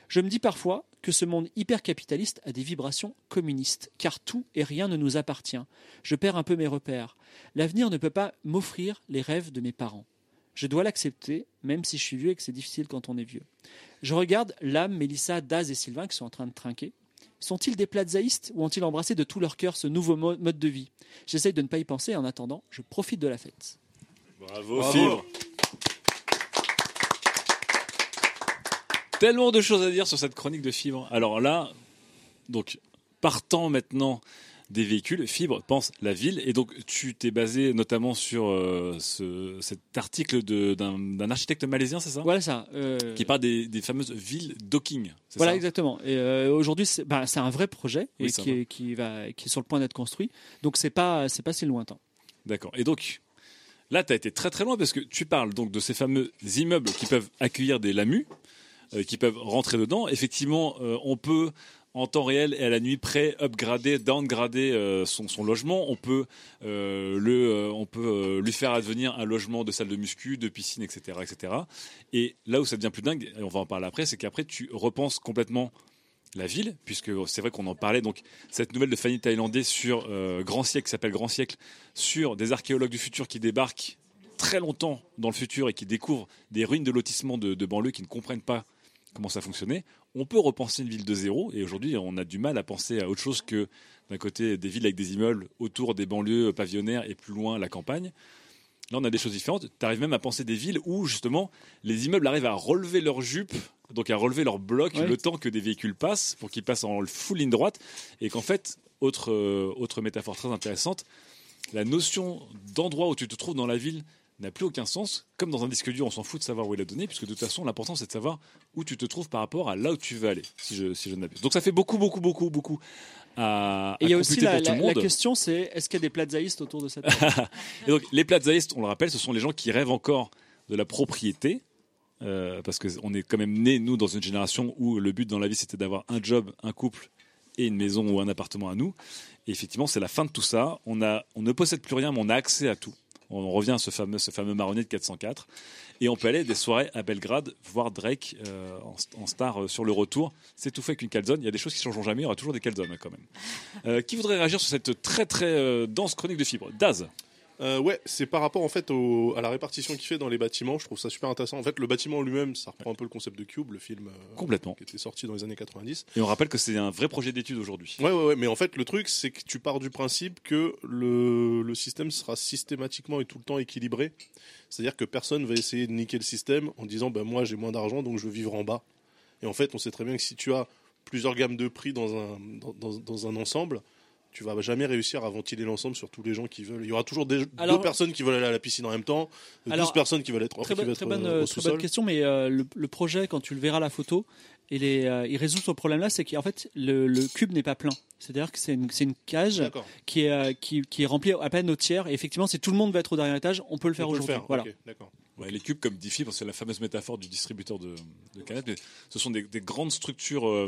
Je me dis parfois que ce monde hyper-capitaliste a des vibrations communistes, car tout et rien ne nous appartient. Je perds un peu mes repères. L'avenir ne peut pas m'offrir les rêves de mes parents. Je dois l'accepter, même si je suis vieux et que c'est difficile quand on est vieux. Je regarde Lame, Mélissa, Daz et Sylvain qui sont en train de trinquer. Sont-ils des plazaïstes ou ont-ils embrassé de tout leur cœur ce nouveau mo- mode de vie? J'essaye de ne pas y penser et en attendant, je profite de la fête. Bravo, Fibre. Tellement de choses à dire sur cette chronique de Fibre. Alors là, donc, partant maintenant des véhicules, Fibre pense la ville. Et donc, tu t'es basé notamment sur euh, ce- cet article d'un architecte malaisien, c'est ça? Voilà ça. euh, Qui parle des, des fameuses villes docking. Voilà, ça? Exactement. Et euh, aujourd'hui, c'est bah, c'est un vrai projet Oui, et c'est qui, est, qui, va, qui est sur le point d'être construit. Donc, c'est pas, c'est pas si lointain. D'accord. Et donc, là, tu as été très très loin parce que tu parles donc de ces fameux immeubles qui peuvent accueillir des LAMU, qui peuvent rentrer dedans. Effectivement, euh, on peut en temps réel et à la nuit près upgrader, downgrader euh, son, logement. On peut, euh, le, euh, on peut euh, lui faire advenir un logement de salle de muscu, de piscine, etc., etc. Et là où ça devient plus dingue, et on va en parler après, c'est qu'après tu repenses complètement la ville, puisque c'est vrai qu'on en parlait. Donc, cette nouvelle de Fanny Thaïlandais sur euh, Grand Siècle, qui s'appelle Grand Siècle, sur des archéologues du futur qui débarquent très longtemps dans le futur et qui découvrent des ruines de lotissement de, de banlieue qui ne comprennent pas comment ça fonctionnait. On peut repenser une ville de zéro, et aujourd'hui, on a du mal à penser à autre chose que d'un côté des villes avec des immeubles autour des banlieues pavillonnaires et plus loin la campagne. Là, on a des choses différentes. Tu arrives même à penser des villes où, justement, les immeubles arrivent à relever leurs jupes, donc à relever leurs blocs Ouais. le temps que des véhicules passent, pour qu'ils passent en full ligne droite. Et qu'en fait, autre, euh, autre métaphore très intéressante, la notion d'endroit où tu te trouves dans la ville n'a plus aucun sens. Comme dans un disque dur, on s'en fout de savoir où est la donnée, puisque de toute façon, l'important c'est de savoir où tu te trouves par rapport à là où tu veux aller, si je, si je ne m'abuse. Donc ça fait beaucoup, beaucoup, beaucoup, beaucoup à. Et il y a aussi la, question, c'est est-ce qu'il y a des plazaïstes autour de cette Et donc, les plazaïstes, on le rappelle, ce sont les gens qui rêvent encore de la propriété. euh, parce qu'on est quand même né, nous, dans une génération où le but dans la vie, c'était d'avoir un job, un couple et une maison ou un appartement à nous. Et effectivement, c'est la fin de tout ça. On, a, on ne possède plus rien, mais on a accès à tout. On en revient à ce fameux, ce fameux marronnier de 404. Et on peut aller des soirées à Belgrade, voir Drake euh, en, star euh, sur le retour. Fait avec une calzone. Il y a des choses qui ne changeront jamais. Il y aura toujours des calzones quand même. Euh, qui voudrait réagir sur cette très très dense chronique de fibres? Daz Euh, ouais, c'est par rapport en fait au- à la répartition qu'il fait dans les bâtiments. Je trouve ça super intéressant. En fait, le bâtiment lui-même, ça reprend un peu le concept de Cube, le film euh, Complètement. qui était sorti dans les années 90. Et on rappelle que c'est un vrai projet d'étude aujourd'hui. Ouais, ouais, ouais. Mais en fait, le truc, c'est que tu pars du principe que le, le système sera systématiquement et tout le temps équilibré. C'est-à-dire que personne va essayer de niquer le système en disant, ben moi j'ai moins d'argent, donc je veux vivre en bas. Et en fait, on sait très bien que si tu as plusieurs gammes de prix dans un, dans, dans- dans un ensemble, tu vas jamais réussir à ventiler l'ensemble sur tous les gens qui veulent. Il y aura toujours des, Alors- deux personnes qui veulent aller à la piscine en même temps, Alors, 12 personnes qui veulent être, Très, qui bonne- veulent très être, bonne, euh, au très bonne question, mais euh, le, le projet, quand tu le verras la photo, il, est, euh, il résout ce problème-là, c'est qu'en fait, le, le cube n'est pas plein. C'est-à-dire que c'est une, cage qui est, euh, qui, qui est remplie à peine au tiers. Et effectivement, si tout le monde va être au dernier étage, on peut le faire aujourd'hui. Voilà. ok, d'accord. Ouais, les cubes, comme dit Fibre, c'est la fameuse métaphore du distributeur de, de canettes. Mais ce sont des, des grandes structures, euh,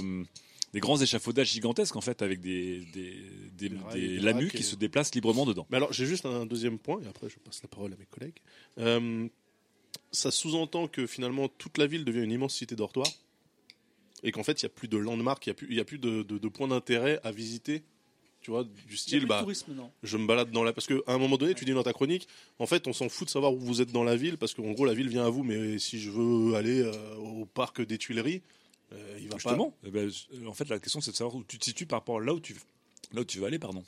des grands échafaudages gigantesques en fait, avec des, des, des, Des rails, des des lamus qui et- se déplacent librement dedans. Mais alors, j'ai juste un deuxième point, et après je passe la parole à mes collègues. Euh, ça sous-entend que finalement toute la ville devient une immense cité dortoir, et qu'en fait il n'y a plus de landmark, il n'y a plus, il y a plus de, de- de points d'intérêt à visiter. Tu vois, du style, bah, tourisme, non? je me balade dans la. Parce qu'à un moment donné, tu dis dans ta chronique, en fait, on s'en fout de savoir où vous êtes dans la ville, parce qu'en gros, la ville vient à vous, mais si je veux aller euh, au parc des Tuileries, euh, il va Justement, eh ben, en fait, la question c'est de savoir où tu te situes par rapport à là où tu, là où tu veux aller, pardon.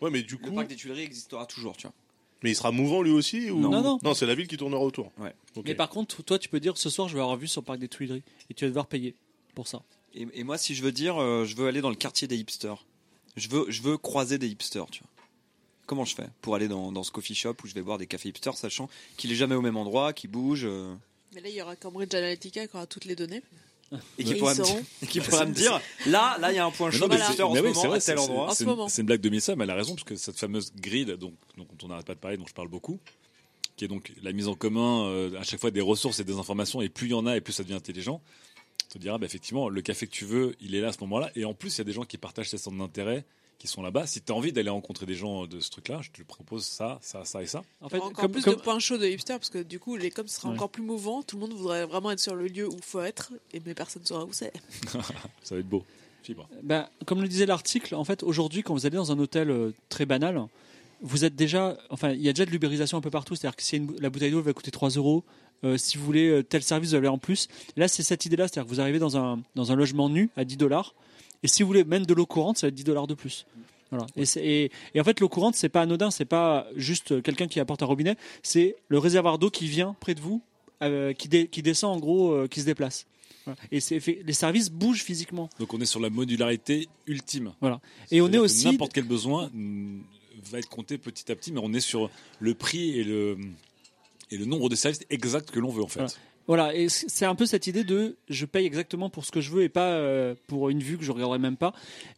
Ouais, mais du Le coup. parc des Tuileries existera toujours, tu vois. Mais il sera mouvant lui aussi ou... Non, non. Non, c'est la ville qui tournera autour. Ouais. Mais par contre, toi, tu peux dire ce soir, je vais avoir vu sur le parc des Tuileries. Et tu vas devoir payer pour ça. Et, et moi, si je veux dire, euh, je veux aller dans le quartier des hipsters. Je veux, je veux croiser des hipsters, tu vois. Comment je fais pour aller dans, dans ce coffee shop où je vais boire des cafés hipsters, sachant qu'il est jamais au même endroit, qu'il bouge euh, Mais là, il y aura Cambridge Analytica qui aura toutes les données. Et qui pourra me, dire- et qui pourra me dire, là, là, il y a un point chaud non, mais des c'est- hipsters en ce moment c'est vrai, à tel c'est- endroit. En c'est ce une- moment. C'est une blague de Missa, mais elle a raison, parce que cette fameuse grille donc, dont on n'arrête pas de parler, dont je parle beaucoup, qui est donc la mise en commun euh, à chaque fois des ressources et des informations, et plus il y en a, et plus ça devient intelligent, on te dira, bah, effectivement, le café que tu veux, il est là à ce moment-là, et en plus, il y a des gens qui partagent ces centres d'intérêt, qui sont là-bas. Si tu as envie d'aller rencontrer des gens de ce truc-là, je te propose ça, ça, ça et ça. En aura encore plus de points chauds de hipsters parce que du coup, les coms sera Ouais. encore plus mouvant. Tout le monde voudrait vraiment être sur le lieu où il faut être, et mais personne ne saura où c'est. Ça va être beau. Fibre. Ben, comme le disait l'article, en fait, aujourd'hui, quand vous allez dans un hôtel euh, très banal, vous êtes déjà, enfin, il y a déjà de l'ubérisation un peu partout. C'est-à-dire que si une- la bouteille d'eau va coûter 3 euros, euh, si vous voulez euh, tel service, vous allez en plus. Là, c'est cette idée-là, c'est-à-dire que vous arrivez dans un, dans un logement nu à 10 dollars, et si vous voulez même de l'eau courante, ça va être 10 dollars de plus. Voilà. Et, c'est- et, et en fait, l'eau courante, c'est pas anodin, c'est pas juste quelqu'un qui apporte un robinet, c'est le réservoir d'eau qui vient près de vous, euh, qui, dé- qui descend en gros, euh, qui se déplace. Voilà. Et fait- les services bougent physiquement. Donc on est sur la modularité ultime. Voilà. Et on est aussi N'importe quel besoin va être compté petit à petit, mais on est sur le prix et le, et le nombre de services exacts que l'on veut en fait. Voilà. Voilà, et c'est un peu cette idée de je paye exactement pour ce que je veux et pas euh, pour une vue que je regarderai même pas.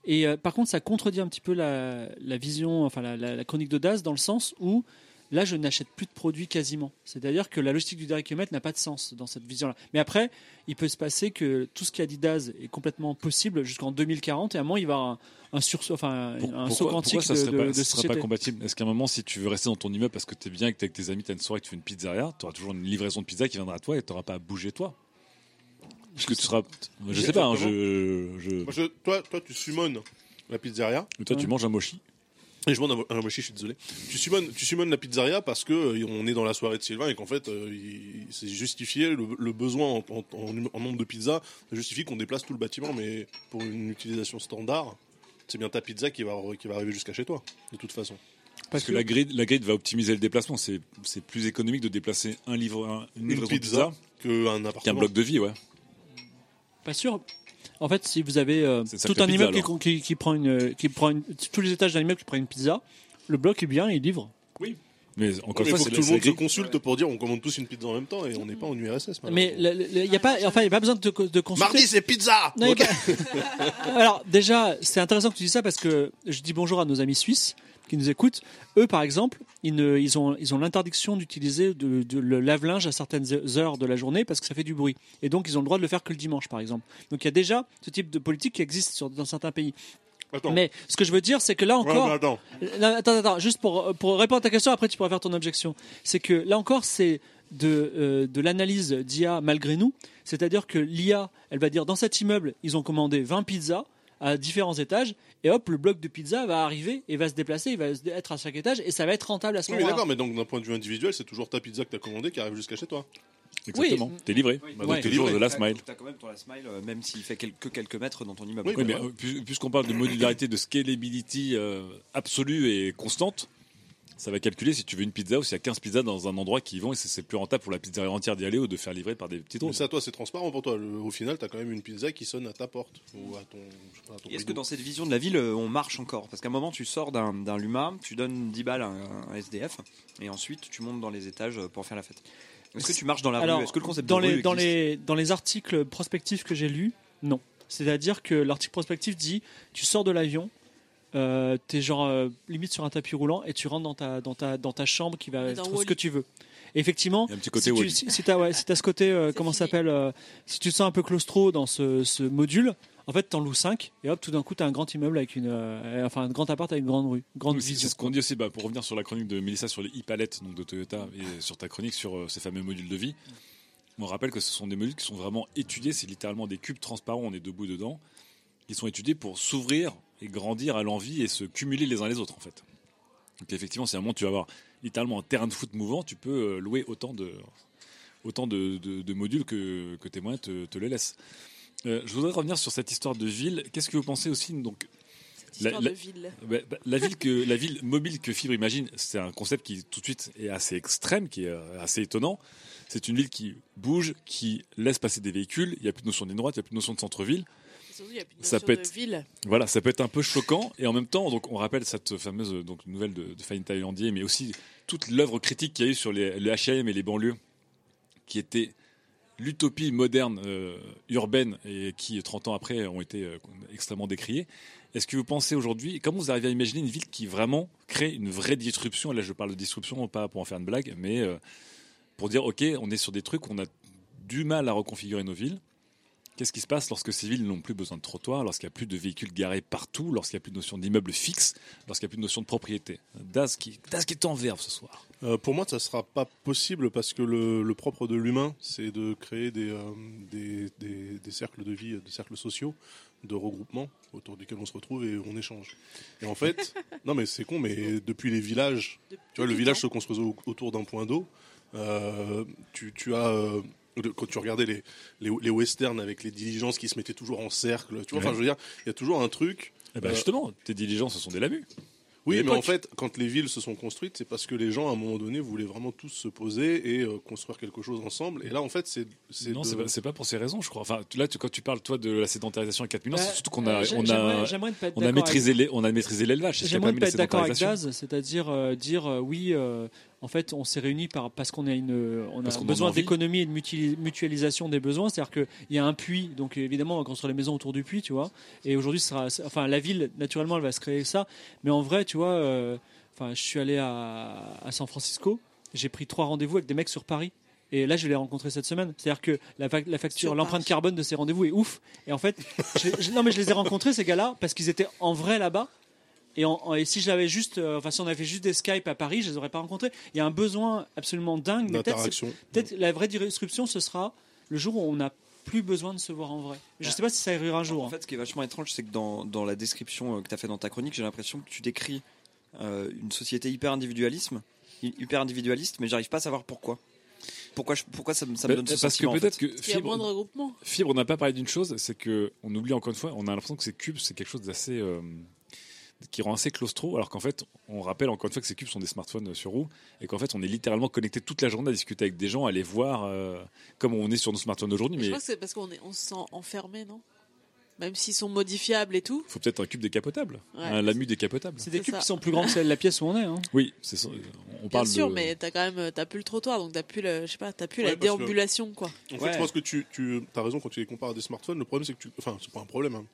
Et euh, par contre, ça contredit un petit peu la, vision, enfin la, la- la chronique de Das dans le sens où là, je n'achète plus de produits quasiment. C'est-à-dire que la logistique du direct kilomètre n'a pas de sens dans cette vision-là. Mais après, il peut se passer que tout ce qui a dit Das est complètement possible jusqu'en 2040 et à un moment, il va y avoir un, un sursaut, enfin Pour- un saut quantique pourquoi ça de, serait, de- pas, de ça serait pas compatible? Est-ce qu'à un moment, si tu veux rester dans ton immeuble parce que tu es bien et que tu avec tes amis, tu as une soirée, que tu fais une pizzeria, tu auras toujours une livraison de pizza qui viendra à toi et tu n'auras pas à bouger toi? Parce que tu seras. Je sais pas, hein, je, je- Moi, je- toi, toi, tu summones la pizzeria. Mais toi, tu manges un mochi. Et je demande un, un mochi, je suis désolé. Tu summones, tu la pizzeria parce que euh, on est dans la soirée de Sylvain et qu'en fait, euh, il- c'est justifié le, le besoin en, en- en- en nombre de pizzas justifie qu'on déplace tout le bâtiment, mais pour une utilisation standard, c'est bien ta pizza qui va qui va arriver jusqu'à chez toi, de toute façon. Parce que la grid, la grid va optimiser le déplacement. C'est c'est plus économique de déplacer un livre, un- une Une livraison de pizza pizza qu'un qu'un appartement. bloc de vie, ouais. Pas sûr. En fait, si vous avez euh, C'est tout un pizza, immeuble qui, alors. qui, qui prend une, qui prend une, tous les étages d'un immeuble qui prend une pizza, le bloc est bien, il livre. Oui. Mais encore une fois, faut c'est que tout le monde se consulte pour dire on commande tous une pizza en même temps et on n'est pas en URSS. Mais il n'y a pas, enfin, il y a pas besoin de, te- de consulter. Mardi, c'est pizza Non, y a Ok. pas- Alors déjà, c'est intéressant que tu dis ça parce que je dis bonjour à nos amis suisses qui nous écoutent. Eux, par exemple, ils, ne- ils ont, ils ont l'interdiction d'utiliser de, de- le lave-linge à certaines heures de la journée parce que ça fait du bruit. Et donc, ils ont le droit de le faire que le dimanche, par exemple. Donc, il y a déjà ce type de politique qui existe sur- dans certains pays. Mais ce que je veux dire, c'est que là encore, attends. Attends, attends, juste pour, pour répondre à ta question, après tu pourras faire ton objection. C'est que là encore, c'est de, euh, de l'analyse d'IA malgré nous. C'est-à-dire que l'IA, elle va dire dans cet immeuble, ils ont commandé 20 pizzas à différents étages, et hop, le bloc de pizza va arriver et va se déplacer, il va être à chaque étage, et ça va être rentable à ce Oui, mais moment-là. d'accord, mais donc d'un point de vue individuel, c'est toujours ta pizza que tu as commandée qui arrive jusqu'à chez toi. Exactement. T'es livré. Bah, donc, t'es toujours de last mile. T'as quand même ton last mile, euh, même s'il fait quel- que quelques mètres dans ton immeuble. Oui, mais euh, puis- puisqu'on parle de modularité, de scalability euh, absolue et constante, ça va calculer si tu veux une pizza ou s'il y a 15 pizzas dans un endroit qui y vont et c'est plus rentable pour la pizzeria entière d'y aller ou de faire livrer par des petites Mais routes. ça, toi, c'est transparent pour toi. Le- au final, tu as quand même une pizza qui sonne à ta porte ou à ton. Est-ce que dans cette vision de la ville, euh, on marche encore? Parce qu'à un moment, tu sors d'un d'un Luma, tu donnes 10 balles à un, un SDF, et ensuite tu montes dans les étages euh, pour faire la fête. Est-ce que tu marches dans la Alors, rue? Est-ce que le concept dans de rue les, dans, existe? les, dans les articles prospectifs que j'ai lus, non. C'est-à-dire que l'article prospectif dit tu sors de l'avion, euh, t'es genre euh, limite sur un tapis roulant et tu rentres dans ta, dans ta, dans ta chambre qui va être ce que tu veux. Et effectivement, un petit côté si tu si, si t'as ouais, si t'as ce côté, euh, comment ça s'appelle, euh, si tu te sens un peu claustro dans ce, ce module, en fait, t'en loues 5 et hop, tout d'un coup, t'as un grand immeuble avec une, euh, enfin, un grand appart avec une grande rue, grande Oui, c'est vision. c'est ce qu'on dit aussi, bah, pour revenir sur la chronique de Mélissa sur les e-palettes donc de Toyota et sur ta chronique sur euh, ces fameux modules de vie. On rappelle que ce sont des modules qui sont vraiment étudiés, c'est littéralement des cubes transparents, on est debout dedans, qui sont étudiés pour s'ouvrir et grandir à l'envie et se cumuler les uns les autres en fait. Donc effectivement, si à un moment tu vas avoir littéralement un terrain de foot mouvant, tu peux euh, louer autant de, autant de, de- de modules que, que tes moyens te, te le laissent. Euh, je voudrais revenir sur cette histoire de ville. Qu'est-ce que vous pensez aussi donc la- Histoire la- de ville. bah, bah, la ville que la ville mobile que Fibre imagine, c'est un concept qui tout de suite est assez extrême, qui est euh, assez étonnant. C'est une ville qui bouge, qui laisse passer des véhicules. Il n'y a plus de notion ligne droite, il n'y a plus de notion de centre-ville. Surtout, il y a plus de Ça peut de être- ville. Voilà, ça peut être un peu choquant et en même temps, donc on rappelle cette fameuse donc nouvelle de, de Fanny Thaïlandier, mais aussi toute l'œuvre critique qu'il y a eu sur les, le H&M et les banlieues, qui était l'utopie moderne euh, urbaine et qui 30 ans après ont été euh, extrêmement décriées. Est-ce que vous pensez aujourd'hui, comment vous arrivez à imaginer une ville qui vraiment crée une vraie disruption? Là, je parle de disruption pas pour en faire une blague, mais euh, pour dire ok, on est sur des trucs, on a du mal à reconfigurer nos villes. Qu'est-ce qui se passe lorsque ces villes n'ont plus besoin de trottoirs, lorsqu'il n'y a plus de véhicules garés partout, lorsqu'il n'y a plus de notion d'immeuble fixe, lorsqu'il n'y a plus de notion de propriété? Daz qui, Daz qui est en verve ce soir. Euh, pour moi, ça sera pas possible parce que le, le propre de l'humain, c'est de créer des, euh, des, des- des cercles de vie, des cercles sociaux, de regroupement autour duquel on se retrouve et on échange. Et en fait, non mais c'est con, mais depuis les villages, tu vois, le village se construisait au- autour d'un point d'eau. euh, tu, tu as euh, de- quand tu regardais les, les, les westerns avec les diligences qui se mettaient toujours en cercle, tu vois, enfin, Ouais. je veux dire, il y a toujours un truc. Eh ben, euh, justement, tes diligences, ce sont des lamus. oui, mais en fait, quand les villes se sont construites, c'est parce que les gens, à un moment donné, voulaient vraiment tous se poser et euh, construire quelque chose ensemble. Et là, en fait, c'est. Non, de- c'est pas, pour ces raisons, je crois. Enfin, là, tu- quand tu parles toi de la sédentarisation à 4 millions, Bah, c'est surtout qu'on a, euh, on a, on a maîtrisé avec- les, on a maîtrisé l'élevage. J'aimerais pas être d'accord avec. Daz, c'est-à-dire euh, dire euh, oui, euh, en fait, on s'est réunis par, parce qu'on a, une, on a Parce qu'on en a besoin d'économie et de mutuali- mutualisation des besoins. C'est-à-dire qu'il y a un puits, donc évidemment, on va construire les maisons autour du puits, tu vois. Et aujourd'hui, enfin, la ville, naturellement, elle va se créer ça. Mais en vrai, tu vois, euh, enfin, je suis allé à, à San Francisco, j'ai pris trois rendez-vous avec des mecs sur Paris. Et là, je l'ai rencontré cette semaine. C'est-à-dire que la, fac- la facture, l'empreinte carbone de ces rendez-vous est ouf. Et en fait, je, je- non, mais je les ai rencontrés, ces gars-là, parce qu'ils étaient en vrai là-bas. Et, en- en- et si je l'avais juste, euh, enfin si on avait fait juste des Skype à Paris, je les aurais pas rencontrés. Il y a un besoin absolument dingue. peut-être c'est- la vraie disruption, ce sera le jour où on n'a plus besoin de se voir en vrai. Je sais pas si ça arrivera un jour. En hein. fait, ce qui est vachement étrange, c'est que dans, dans la description euh, que tu as fait dans ta chronique, j'ai l'impression que tu décris euh, une société hyper individualisme, hy- hyper individualiste, mais j'arrive pas à savoir pourquoi. Pourquoi, je- pourquoi ça, me- ça me Bah, donne ce parce que sentiment peut-être fait. que Parce qu'il y a moins de Fibre, regroupement. Fibre, on n'a pas parlé d'une chose, c'est que on oublie encore une fois, on a l'impression que ces cubes, c'est quelque chose d'assez euh, qui rend assez claustro, alors qu'en fait, on rappelle encore une fois que ces cubes sont des smartphones euh, sur roue, et qu'en fait, on est littéralement connecté toute la journée à discuter avec des gens, à les voir, euh, comme on est sur nos smartphones aujourd'hui. Je Mais crois que c'est parce qu'on est, on se sent enfermé, non? Même s'ils sont modifiables et tout. Faut peut-être un cube décapotable, Ouais. un lamu décapotable. C'est des C'est cubes ça. qui sont plus grands que celle- la pièce où on est. Hein. Oui, c'est ça. On Bien parle sûr, de... mais t'as quand même, t'as plus le trottoir, donc t'as plus le, je sais pas, t'as plus Ouais, la déambulation, quoi. En fait, Ouais. je pense que tu, tu as raison quand tu les compares à des smartphones. Le problème, c'est que tu. Enfin, c'est pas un problème. hein.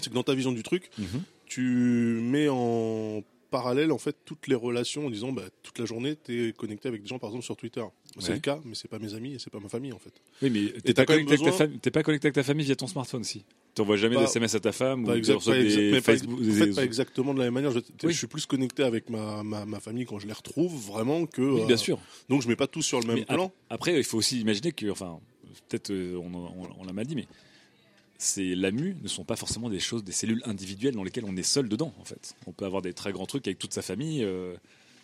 C'est que dans ta vision du truc, Mhm. tu mets en parallèle en fait toutes les relations en disant bah, toute la journée tu es connecté avec des gens par exemple sur Twitter. C'est Ouais. le cas, mais c'est pas mes amis et c'est pas ma famille en fait. Oui, mais t'es pas, connecté avec ta pas connecté avec ta famille via ton smartphone aussi. Tu envoies jamais Pas- des SMS à ta femme Pas ou exact- pas des mais pas- Facebook. en fait, pas exactement de la même manière. Je, Oui. je suis plus connecté avec ma, ma, ma famille quand je les retrouve vraiment que. Oui, euh, bien sûr. Donc je mets pas tous sur le même Mais plan. Après, il faut aussi imaginer que, enfin, peut-être euh, on, on- on l'a mal dit, mais ces LAMU ne sont pas forcément des choses, des cellules individuelles dans lesquelles on est seul dedans, en fait. On peut avoir des très grands trucs avec toute sa famille. euh,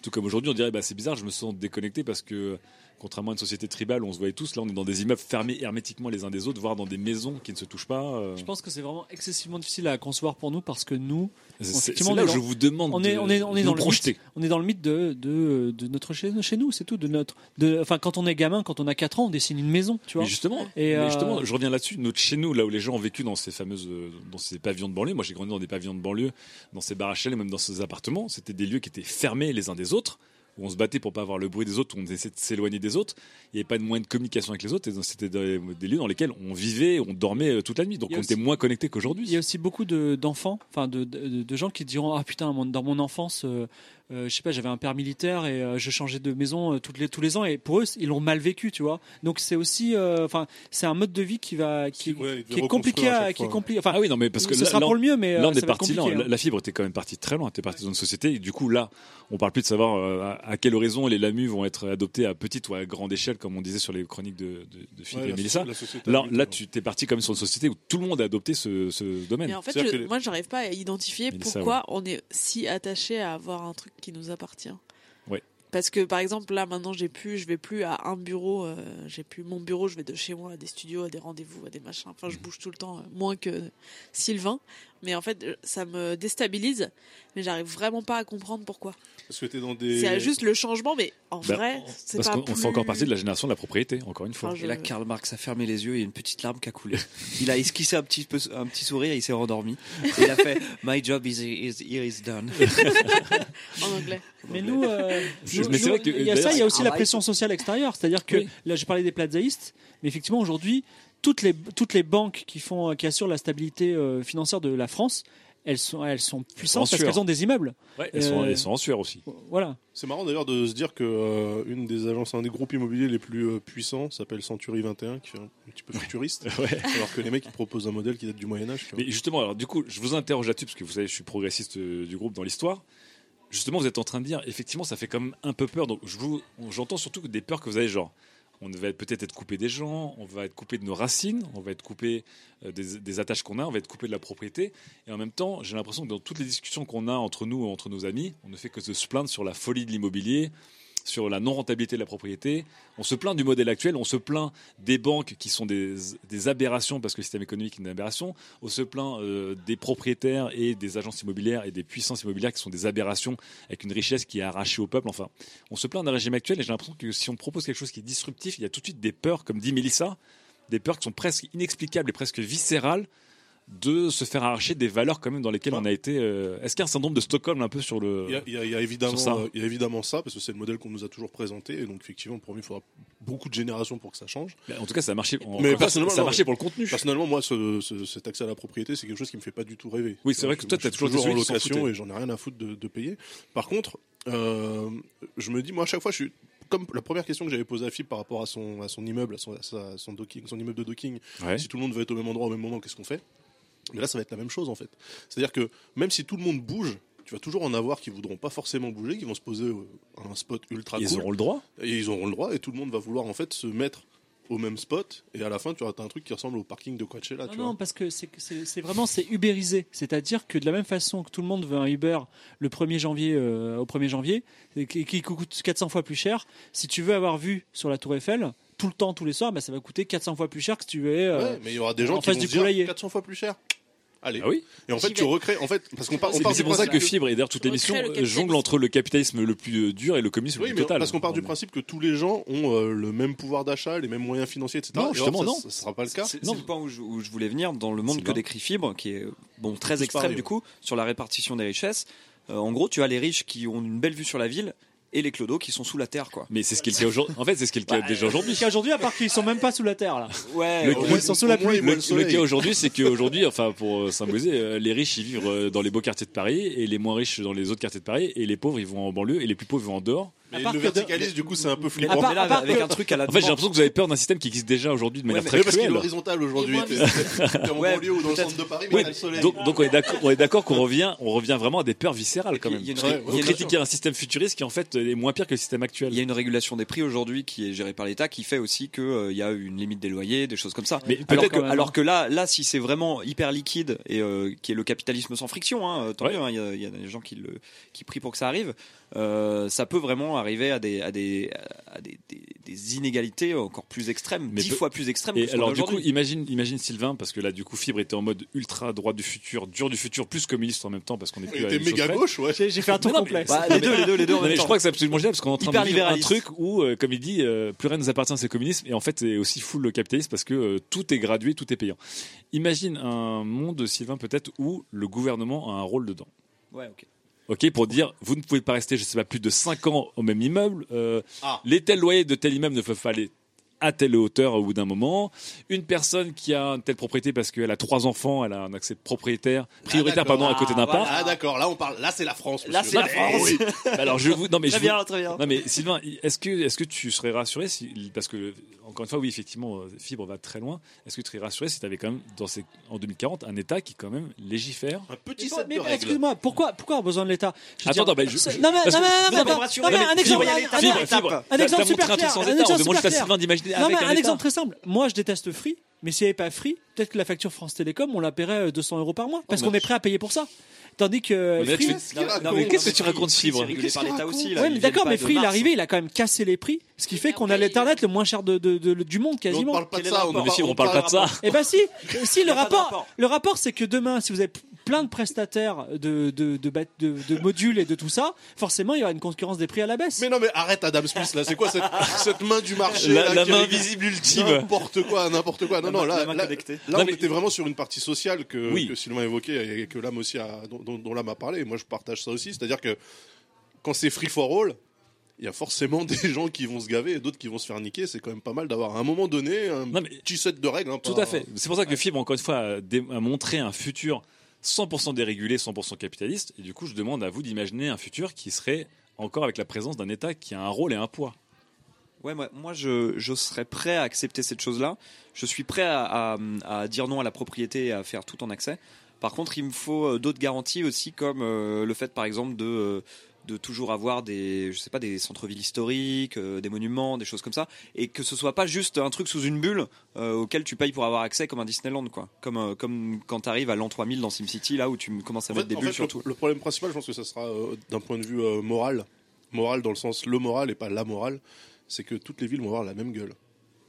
tout comme aujourd'hui, on dirait, bah, c'est bizarre, je me sens déconnecté parce que, contrairement à une société tribale où on se voyait tous, là, on est dans des immeubles fermés hermétiquement les uns des autres, voire dans des maisons qui ne se touchent pas. euh. Je pense que c'est vraiment excessivement difficile à concevoir pour nous parce que nous, C'est- là où je vous demande on est, de, on est, on est de dans vous le projeter. mythe, on est dans le mythe de, de, de notre chez, chez nous, c'est tout, de notre, de, enfin quand on est gamin, quand on a 4 ans, on dessine une maison, tu vois. Mais justement, Et, mais euh, justement, je reviens là-dessus. Notre chez nous, là où les gens ont vécu dans ces fameuses, dans ces pavillons de banlieue. Moi, j'ai grandi dans des pavillons de banlieue, dans ces bars HLM, même dans ces appartements. C'était des lieux qui étaient fermés les uns des autres, où on se battait pour pas avoir le bruit des autres, où on essayait de s'éloigner des autres. Il n'y avait pas de moyen de communication avec les autres. et C'était des, des lieux dans lesquels on vivait, on dormait euh, toute la nuit. Donc, Il on était moins connectés Il qu'aujourd'hui. y a aussi beaucoup de- d'enfants, enfin de, de, de gens qui diront ah putain mon- dans mon enfance, euh, je sais pas, j'avais un père militaire et euh, je changeais de maison euh, toutes les tous les ans et pour eux ils l'ont mal vécu, tu vois. Donc c'est aussi, euh, enfin c'est un mode de vie qui va qui, Ouais, qui est compliqué, à qui est compliqué. Enfin Ah oui, non, mais parce que ce sera pour le mieux, mais Là, euh, on est parti. Là, hein. la fibre était quand même partie très loin. T'es parti dans une société. Et du coup, là, on parle plus de savoir euh, à, à quelle raison les LAMU vont être adoptés à petite ou à grande échelle, comme on disait sur les chroniques de, de, de Philippe Ouais, et Mélissa. Là, là, tu t'es parti quand même sur une société où tout le monde a adopté ce, ce domaine. Mais en fait, je- que moi, j'arrive pas à identifier Mélissa, pourquoi on est si attaché à avoir un truc qui nous appartient. Ouais. Parce que par exemple là maintenant j'ai plus, je vais plus à un bureau, euh, j'ai plus mon bureau, je vais de chez moi à des studios, à des rendez-vous, à des machins. Enfin je bouge tout le temps, euh, moins que Sylvain. Mais en fait euh, ça me déstabilise, mais j'arrive vraiment pas à comprendre pourquoi. Parce que t'es dans des. C'est juste le changement, mais en Bah, vrai c'est Parce pas qu'on plus... fait encore partie de la génération de la propriété, encore une fois. Enfin, je- Et là, Karl Marx a fermé les yeux et une petite larme qui a coulé. Il a esquissé un petit, peu, un petit sourire et il s'est rendormi. Et il a fait My job is, is, here is done. en anglais. Mais nous, euh, Je- nous- mais c'est nous, vrai que, il y a ça, il y a aussi la pression sociale extérieure. C'est-à-dire que Oui. là, j'ai parlé des plazaïstes, mais effectivement aujourd'hui, toutes les toutes les banques qui font qui assurent la stabilité euh, financière de la France, elles sont elles sont puissantes parce qu'elles ont des immeubles. Ouais, elles, sont, Euh, elles sont en sueur aussi. Voilà. C'est marrant d'ailleurs de se dire que euh, une des agences, un des groupes immobiliers les plus euh, puissants s'appelle Century 21, qui fait un, petit peu futuriste. Ouais. Alors que les mecs ils proposent un modèle qui date du Moyen Âge. tu vois. Mais justement, alors du coup, je vous interroge là-dessus parce que vous savez, je suis progressiste euh, du groupe dans l'histoire. Justement, vous êtes en train de dire, effectivement, ça fait quand même un peu peur. Donc, je vous, j'entends surtout des peurs que vous avez, genre, on va être- peut-être être coupé des gens, on va être coupé de nos racines, on va être coupé euh, des, des attaches qu'on a, on va être coupé de la propriété. Et en même temps, j'ai l'impression que dans toutes les discussions qu'on a entre nous, entre nos amis, on ne fait que se plaindre sur la folie de l'immobilier, sur la non-rentabilité de la propriété. On se plaint du modèle actuel, on se plaint des banques qui sont des, aberrations parce que le système économique est une aberration. On se plaint euh, des propriétaires et des agences immobilières et des puissances immobilières qui sont des aberrations avec une richesse qui est arrachée au peuple. Enfin, on se plaint d'un régime actuel et j'ai l'impression que si on propose quelque chose qui est disruptif, il y a tout de suite des peurs, comme dit Mélissa, des peurs qui sont presque inexplicables et presque viscérales de se faire arracher des valeurs quand même dans lesquelles on a été. euh, Est-ce qu'il y a un syndrome de Stockholm un peu sur le Il y a, il y a- il y a évidemment, ça. euh, il y a évidemment ça, parce que c'est le modèle qu'on nous a toujours présenté, et donc effectivement, pour moi, il faudra beaucoup de générations pour que ça change. En tout cas, ça a marché. en- Mais personnellement, ça a marché pour le contenu. Personnellement, moi, ce- ce- cet accès à la propriété, c'est quelque chose qui me fait pas du tout rêver. Oui, c'est vrai que toi, Je t'as suis toujours été en location et j'en ai rien à foutre de, de payer. Par contre, euh, je me dis, moi, à chaque fois, je suis comme la première question que j'avais posée à Philippe par rapport à son, à son immeuble, à son, à son docking, son immeuble de docking. Ouais. Si tout le monde veut être au même endroit au même moment, qu'est-ce qu'on fait? Mais là, ça va être la même chose en fait. C'est-à-dire que même si tout le monde bouge, tu vas toujours en avoir qui voudront pas forcément bouger, qui vont se poser euh, à un spot ultra Ils cool. auront le droit. Et ils auront le droit, et tout le monde va vouloir en fait se mettre au même spot, et à la fin, tu auras un truc qui ressemble au parking de Coachella. Non, tu non, vois. parce que c'est vraiment c'est ubérisé. C'est-à-dire que de la même façon que tout le monde veut un Uber le 1er janvier euh, au 1er janvier, et qui, coûte 400 fois plus cher, si tu veux avoir vu sur la Tour Eiffel tout le temps, tous les soirs, bah, ça va coûter 400 fois plus cher que si tu veux. euh, Ouais, mais il y aura des gens en qui vont du se dire poulailler. 400 fois plus cher. Allez. Ah oui Et en fait, tu recrées. En fait, parce qu'on part, on C'est part c'est du pour ça que Fibre et d'ailleurs toute On l'émission euh, jongle entre le capitalisme le plus euh, dur et le communisme Oui, le plus total. parce qu'on part du principe que tous les gens ont euh, le même pouvoir d'achat, les mêmes moyens financiers, etc. Non, Et justement, ça, non. Ça, sera pas le cas. C'est Non. c'est le point où je, où je voulais venir dans le monde que décrit Fibre, qui est bon très extrême pareil, du ouais. coup sur la répartition des richesses. Euh, en gros, tu as les riches qui ont une belle vue sur la ville et les clodos qui sont sous la terre, quoi. Mais c'est ce qui est le cas aujourd'hui. En fait, c'est ce qui est le cas déjà aujourd'hui. Jusqu'à aujourd'hui, à part qu'ils sont même pas sous la terre là. Ouais. Le- Ils sont sous la pluie. Le, le le cas aujourd'hui, c'est qu'aujourd'hui, enfin pour euh, symboliser, euh, les riches ils vivent euh, dans les beaux quartiers de Paris et les moins riches dans les autres quartiers de Paris et les pauvres ils vont en banlieue et les plus pauvres ils vont en dehors. Mais le que de- verticalisme, du coup, c'est un peu Mais, flippant. À part- mais là, à part avec que- un truc à la En fait, j'ai l'impression que vous avez peur d'un système qui existe déjà aujourd'hui de manière mais- très Mais parce qu'il est cruelle. horizontal aujourd'hui. En Ouais, banlieue ou dans le centre de Paris, mais le soleil. donc, donc on est d'accord, on est d'accord qu'on revient, on revient vraiment à des peurs viscérales quand même. Ouais, Vous critiquez un système futuriste qui en fait est moins pire que le système actuel. Il y a une régulation des prix aujourd'hui qui est gérée par l'État qui fait aussi que euh, il y a une limite des loyers, des choses comme ça. Mais alors peut-être que, alors que là, là, si c'est vraiment hyper liquide et euh, qui est le capitalisme sans friction, hein, euh, tant Ouais. mieux, hein, il y, a- il y a des gens qui le qui prient pour que ça arrive. Euh, ça peut vraiment arriver à des à des à des, des- des inégalités encore plus extrêmes, Mais dix peu- fois plus extrêmes. que Et ce qu'on alors a du coup, imagine, imagine Sylvain, parce que là du coup Fibre était en mode ultra droit du futur, dur du futur, plus communiste en même temps, parce qu'on est plus à était méga gauche, ouais. J'ai j'ai fait un tour complet. Bah, les deux, les deux, les deux. en Non, même mais je crois que c'est absolument génial parce qu'on est en train Hyper de vivre un truc où, euh, comme il dit, euh, plus rien ne nous appartient, c'est le communisme, et en fait c'est aussi full le capitalisme parce que euh, tout est gradué, tout est payant. Imagine un monde, Sylvain, peut-être où le gouvernement a un rôle dedans. Ouais, ok. Ok, pour dire, vous ne pouvez pas rester, je sais pas, plus de 5 ans au même immeuble. euh, Ah. Les tels loyers de tel immeuble ne peuvent pas aller à telle hauteur au bout d'un moment. Une personne qui a une telle propriété parce qu'elle a trois enfants, elle a un accès propriétaire, prioritaire, d'accord. pardon, à côté d'un Ah, parc. Ah d'accord, là on parle, là c'est la France. Là, c'est la France. Oui. Alors je vous, non mais je Très vous- bien, très bien. non mais Sylvain, est-ce que est-ce que tu serais rassuré si parce que encore une fois oui effectivement euh, Fibre va très loin. Est-ce que tu serais rassuré si tu avais quand même dans ces en 2040 un État qui quand même légifère? Un petit Mais, set mais de règles. excuse-moi, pourquoi, pourquoi on a besoin de l'État? Je Attends, je- je- non mais, parce non mais, non, mais non, mais un exemple, un- exemple super un truc clair, sans un État, on exemple super Sylvain d'imaginer Non, avec mais un État. exemple très simple. Moi, je déteste Free, mais s'il n'y avait pas Free, peut-être que la facture France Télécom, on la paierait euh, 200 euros par mois, parce Oh, qu'on est prêt à payer pour ça. Tandis que Mais Free, qu'est-ce que tu racontes, Free, Fibre régulé par l'État aussi. là. ouais, Ils mais d'accord, mais Free, il est Mars. arrivé, il a quand même cassé les prix, ce qui fait qu'on a l'internet le moins cher de, de- de- du monde Mais on quasiment. parle pas de ça, on, parle- pas de ça. Eh ben si, Euh, si le rapport, le rapport c'est que demain, si vous avez plein de prestataires de, de, de, bat- de- de modules et de tout ça, forcément il y aura une concurrence des prix à la baisse. Mais non, mais arrête Adam Smith là, c'est quoi cette, cette main du marché La, là, la qui main régule visible ultime. N'importe quoi, n'importe quoi. Non, La non, main- là, la main là, connectée. là, Non, on mais- était vraiment sur une partie sociale que, Oui. que Sylvain évoquait et que l'âme aussi a, dont, dont, dont l'âme a parlé. Et moi, je partage ça aussi. C'est-à-dire que quand c'est free for all, il y a forcément des gens qui vont se gaver et d'autres qui vont se faire niquer. C'est quand même pas mal d'avoir à un moment donné un Non, mais- petit set de règles. hein, Tout à fait. C'est pour ça que Fibre, encore une fois, a, dé- a montré un futur 100% dérégulé, 100% capitaliste. Et du coup, je demande à vous d'imaginer un futur qui serait encore avec la présence d'un État qui a un rôle et un poids. Ouais, moi, je, serais prêt à accepter cette chose-là. Je suis prêt à dire non à la propriété et à faire tout en accès. Par contre, il me faut euh, d'autres garanties aussi, comme euh, le fait, par exemple, de, euh, de toujours avoir des, je sais pas, des centres-villes historiques, euh, des monuments, des choses comme ça, et que ce soit pas juste un truc sous une bulle euh, auquel tu payes pour avoir accès, comme un Disneyland, quoi. Comme, euh, comme quand tu arrives à l'an 3000 dans SimCity, là où tu commences à En mettre fait, des bulles fait, sur le, le problème principal, je pense que ça sera euh, d'un point de vue moral. Moral dans le sens le moral et pas la morale. C'est que toutes les villes vont avoir la même gueule.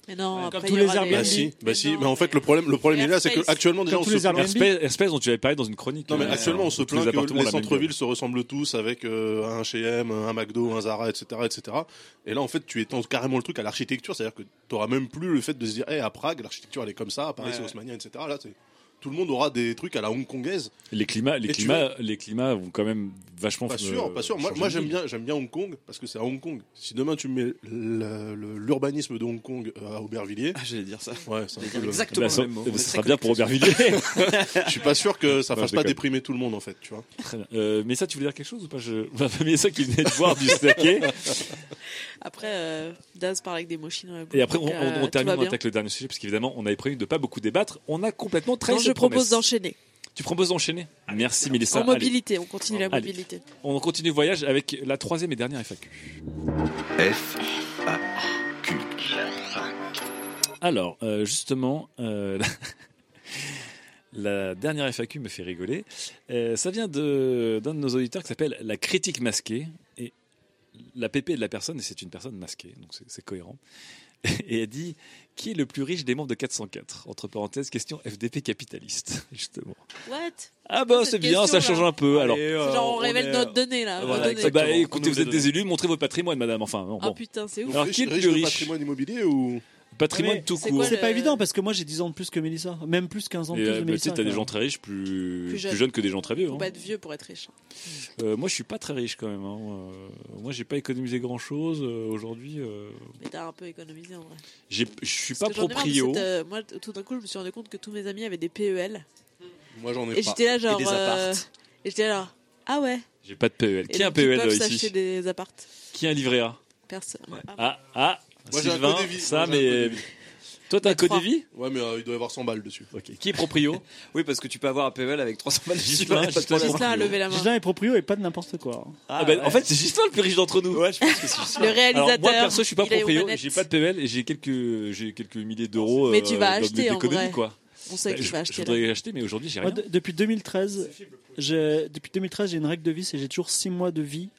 Mais non, après, comme il tous y les aura Airbnb. Bah si, bah si. Mais en fait, le problème, le problème il est là, c'est que actuellement déjà on tous se les plaint- Airbnb. Airspace, Airspace dont tu avais parlé dans une chronique. Non mais euh, actuellement on se tous plaint les que appartements les ont la même centres-villes se ressemblent tous avec euh, un H&M, un McDo, un Zara, etc., etc. Et là en fait tu étends carrément le truc à l'architecture, c'est-à-dire que tu auras même plus le fait de se dire, hey, à Prague l'architecture elle est comme ça, à Paris Ouais, c'est ouais. haussmannien, etc. Là c'est tout le monde aura des trucs à la hongkongaise. Les climats, les climats, les climats vont quand même vachement. Pas sûr, pas sûr. Moi, j'aime bien, j'aime bien Hong Kong parce que c'est à Hong Kong. Si demain tu mets l'urbanisme de Hong Kong euh, à Aubervilliers, Ah, j'allais dire ça. ouais, c'est Exactement. Bah, ça, le même mot. ça On est sera très bien pour. Aubervilliers. Je suis pas sûr que ça Non, fasse pas déprimer tout le monde en fait, tu vois. Très bien. Euh, mais ça, tu voulais dire quelque chose ou pas? Je... Mais ça qui venait de voir du saké. Après, euh, Daz parle avec des mots chinois. Et après, on, on- on termine avec le dernier sujet, parce qu'évidemment, on avait prévu de pas beaucoup débattre. On a complètement cette je propose d'enchaîner. Tu proposes d'enchaîner Merci, Mélissa. En Allez, mobilité, on continue la Allez. mobilité. on continue le voyage avec la troisième et dernière FAQ. F, A, Q. Alors, euh, justement, euh, la dernière FAQ me fait rigoler. Euh, ça vient de- d'un de, nos auditeurs qui s'appelle La critique masquée. Et la PP de la personne, et c'est une personne masquée, donc c'est- c'est cohérent. et a dit qui est le plus riche des membres de 404 Entre parenthèses, question FDP capitaliste, justement. What? Ah bah c'est bien, ça change là. un peu. Alors, euh, genre on, on révèle est, notre euh, donnée là. voilà, bah, écoutez, vous êtes des élus, montrez votre patrimoine, madame. Enfin, bon, Ah putain, c'est ouf. Alors, riche, qui est le riche plus de riche? patrimoine immobilier ou patrimoine Mais tout c'est court. C'est pas évident parce que moi j'ai 10 ans de plus que Mélissa, même plus 15 ans de Et plus euh, bah, tu Mélissa. sais, t'as des gens très riches, plus, Plus plus jeunes. que des gens très vieux. Faut hein. pas être vieux pour être riche. Euh, moi, je suis pas très riche quand même. hein. Euh, moi, j'ai pas économisé grand chose aujourd'hui. euh, Mais t'as un peu économisé en vrai. Je suis pas que proprio. euh, moi, tout d'un coup, je me suis rendu compte que tous mes amis avaient des PEL. Moi j'en ai Et pas. j'étais là, genre. des euh. Et j'étais là, genre, ah ouais. J'ai pas de PEL. Et Qui a un ils PEL ici des appartes. Qui a un livret A Personne. Ah, ah, Moi, j'ai un Sylvain, code vie. ça, Moi, j'ai un mais. code vie. Toi, t'as un code trois. de vie Ouais, mais euh, il doit y avoir 100 balles dessus. Ok. Qui est proprio? Oui, parce que tu peux avoir un PEL avec 300 balles dessus. Gislain, ouais, pas de Gislain. Gislain a levé la main. Gislain est proprio et pas de n'importe quoi. Ah, bah, ouais. En fait, c'est Gislain le plus riche d'entre nous. Ouais, je pense que c'est juste Le Alors, réalisateur. moi, perso, je suis pas il est aux proprio. manettes. J'ai pas de PEL et j'ai quelques, j'ai quelques milliers d'euros. Mais euh, tu vas dans acheter, en économies, vrai. quoi. On sait Bah, qu'il je, va je acheter. là. voudrais acheter, mais aujourd'hui, j'ai Moi, rien. de- depuis 2013, j'ai- depuis 2013, j'ai une règle de vie, c'est j'ai toujours 6 mois de vie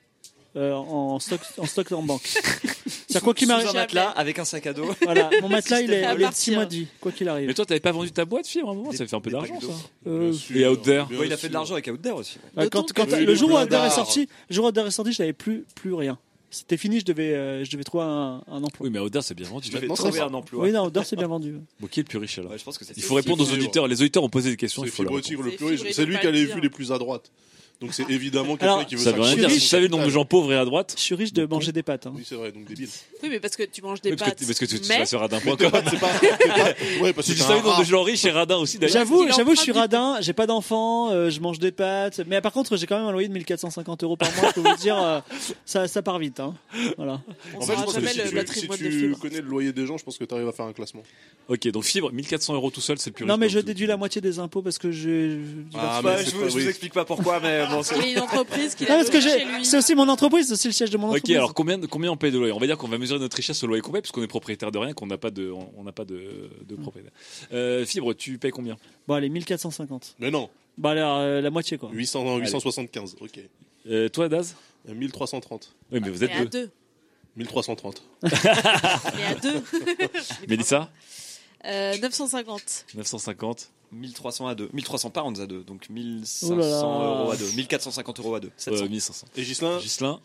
euh, en stock en stock en banque. C'est quoi qu'il m'arrive. un matelas avec un sac à dos. Voilà, mon matelas il est, À il est de partir. 6 mois de vie, quoi qu'il arrive. Mais toi, t'avais pas vendu ta boîte, fibre, à un moment Ça fait un peu d'argent, ça. Euh, et Outdoor Ouais, il a fait de l'argent avec Outdoor aussi. Bah, quand, le jour où Outdoor est sorti, le jour où est sorti, je n'avais plus, plus rien. C'était fini, je devais, euh, je devais trouver un, un emploi. Oui, mais Outdoor, c'est bien vendu. Tu devais Maintenant, ça trouver va. un emploi. Oui, non, Outdoor c'est bien vendu. Bon, qui est le plus riche alors Ouais, je pense que c'est Il faut répondre aux auditeurs. Les auditeurs ont posé des questions, C'est il faut leur Fibre répondre. Tigre le C'est plus riche. Fibre, ils C'est vont lui qui a le les vues les plus à droite. Donc c'est évidemment Alors, quelqu'un qui veut Ça veut rien dire. Si tu savais le nombre de gens pauvres et à droite, Je suis riche de manger des pâtes. hein. Oui, c'est vrai, donc débile. Oui, mais parce que tu manges des Oui, parce pâtes. parce que tu, tu mais. C'est pas, c'est pas, ouais, parce Si que tu t'as savais un le nombre de rat. gens riches et radin aussi, d'ailleurs. J'avoue, qu'il j'avoue, je emprunte suis du- radin, j'ai pas d'enfant, euh, je mange des pâtes, mais par contre, j'ai quand même un loyer de 1450 euros par mois. Je peux vous dire, euh, ça, ça part vite. Hein. Voilà. on En fait, je saura pense que jamais si le tu, si patrimoine de tu fibre. connais le loyer des gens, je pense que tu arrives à faire un classement. Ok, donc fibre, 1400 euros tout seul, c'est le plus riche. Non, mais de je tout. déduis la moitié des impôts parce que je. je- Ah, mais je, c'est vous, pas- je vous oui. explique pas pourquoi, mais bon, c'est. Une entreprise qui chez lui. aussi mon entreprise, c'est aussi le siège de mon Ok, entreprise. alors combien, combien on paye de loyer? On va dire qu'on va mesurer notre richesse au loyer qu'on paye, parce qu'on est propriétaire de rien, qu'on n'a pas de, on on n'a pas de, de propriétaire. Euh, fibre, tu payes combien? Bon, allez, 1450. Mais non, Bah, alors, euh, la moitié, quoi. 800, non, 875, ok. Euh, Toi, Daz? Euh, 1330. Oui, mais vous êtes Mais à deux. deux. 1330. Mais à deux. Mélissa? Euh, 950. 950. 1300 à 2. 1300 pounds à 2. Donc 1500 Oh là là. euros à 2. 1450 euros à 2. 700. Euh, 1500. Et Gislain Gislain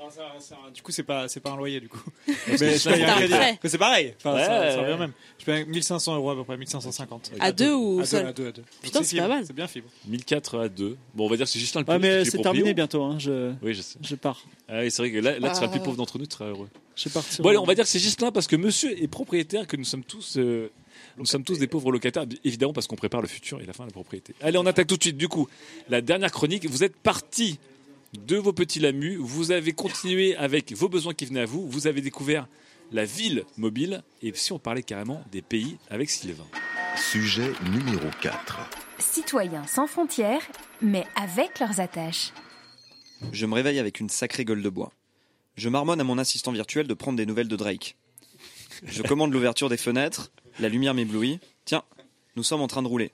Enfin, ça- ça- du coup, c'est pas, c'est pas un loyer, du coup. Mais un un c'est pareil. Enfin, Ouais, ça, ça ouais. revient même. Je paye 1500 euros à peu près, 1550. À deux ou à deux, seul à deux, à deux. Putain, c'est pas mal. C'est bien fibre. 1004 à 2. Bon, on va dire que c'est Gislain le plus Ouais, mais c'est terminé bientôt. Hein. Je, Oui, je sais. je pars. Ah oui, c'est vrai que là, là tu seras le plus pauvre d'entre nous, tu seras heureux. Je pars Bon, allez, on va dire que c'est Gislain parce que monsieur est propriétaire, que nous sommes tous, euh, nous sommes tous des pauvres locataires, évidemment parce qu'on prépare le futur et la fin de la propriété. Allez, on attaque tout de suite. Du coup, la dernière chronique, vous êtes parti de vos petits lamus, vous avez continué avec vos besoins qui venaient à vous, vous avez découvert la ville mobile, et si on parlait carrément des pays avec Sylvain. Sujet numéro 4. Citoyens sans frontières, mais avec leurs attaches. Je me réveille avec une sacrée gueule de bois. Je marmonne à mon assistant virtuel de prendre des nouvelles de Drake. Je commande l'ouverture des fenêtres, la lumière m'éblouit. Tiens, nous sommes en train de rouler.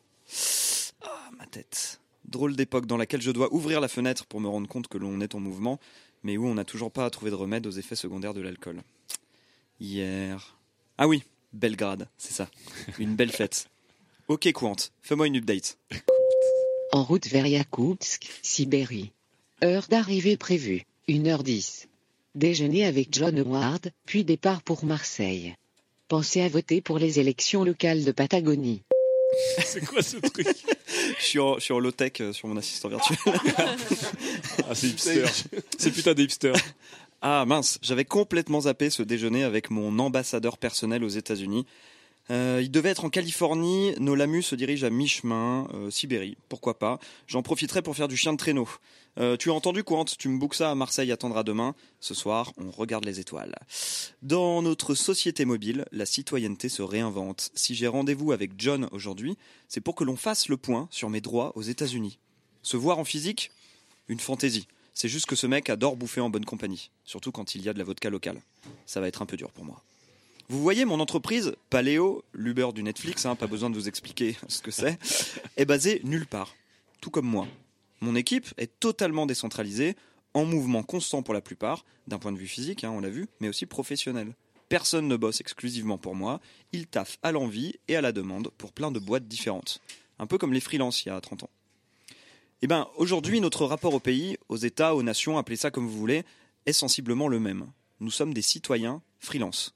Ah, ma tête. Drôle d'époque dans laquelle je dois ouvrir la fenêtre pour me rendre compte que l'on est en mouvement, mais où on n'a toujours pas trouvé de remède aux effets secondaires de l'alcool. Hier. Ah oui, Belgrade, c'est ça. Une belle fête. Ok, Courant, fais-moi une update. En route vers Yakoutsk, Sibérie. Heure d'arrivée prévue, 1h10. Déjeuner avec John Howard, puis départ pour Marseille. Pensez à voter pour les élections locales de Patagonie. C'est quoi ce truc? Je suis en, je suis en low-tech euh, sur mon assistant virtuel. Ah, c'est hipster. c'est putain des hipsters. Ah mince, j'avais complètement zappé ce déjeuner avec mon ambassadeur personnel aux États-Unis. Euh, il devait être en Californie, nos lamus se dirigent à mi-chemin, euh, Sibérie, pourquoi pas? J'en profiterai pour faire du chien de traîneau. Euh, tu as entendu Courant Tu me bookes ça à Marseille attendra demain. Ce soir, on regarde les étoiles. Dans notre société mobile, la citoyenneté se réinvente. Si j'ai rendez-vous avec John aujourd'hui, c'est pour que l'on fasse le point sur mes droits aux États-Unis. Se voir en physique? Une fantaisie. C'est juste que ce mec adore bouffer en bonne compagnie, surtout quand il y a de la vodka locale. Ça va être un peu dur pour moi. Vous voyez, mon entreprise, Paléo, l'Uber du Netflix, hein, pas besoin de vous expliquer ce que c'est, est basée nulle part, tout comme moi. Mon équipe est totalement décentralisée, en mouvement constant pour la plupart, d'un point de vue physique, hein, on l'a vu, mais aussi professionnel. Personne ne bosse exclusivement pour moi. Ils taffent à l'envie et à la demande pour plein de boîtes différentes. Un peu comme les freelances il y a 30 ans. Eh bien, aujourd'hui, notre rapport au pays, aux États, aux nations, appelez ça comme vous voulez, est sensiblement le même. Nous sommes des citoyens freelance.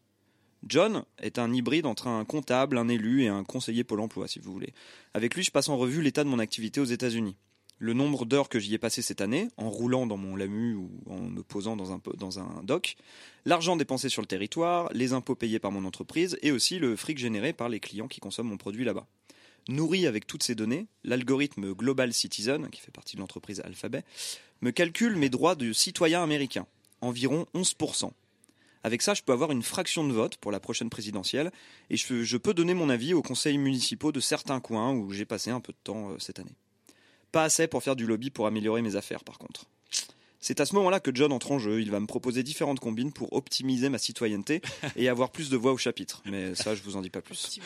John est un hybride entre un comptable, un élu et un conseiller Pôle emploi, si vous voulez. Avec lui, je passe en revue l'état de mon activité aux États-Unis. Le nombre d'heures que j'y ai passé cette année, en roulant dans mon LAMU ou en me posant dans un, dans un dock, l'argent dépensé sur le territoire, les impôts payés par mon entreprise et aussi le fric généré par les clients qui consomment mon produit là-bas. Nourri avec toutes ces données, l'algorithme Global Citizen, qui fait partie de l'entreprise Alphabet, me calcule mes droits de citoyen américain, environ 11%. Avec ça, je peux avoir une fraction de vote pour la prochaine présidentielle et je, je peux donner mon avis aux conseils municipaux de certains coins où j'ai passé un peu de temps euh, cette année. Pas assez pour faire du lobby pour améliorer mes affaires, par contre. C'est à ce moment-là que John entre en jeu. Il va me proposer différentes combines pour optimiser ma citoyenneté et avoir plus de voix au chapitre. Mais ça, je vous en dis pas plus.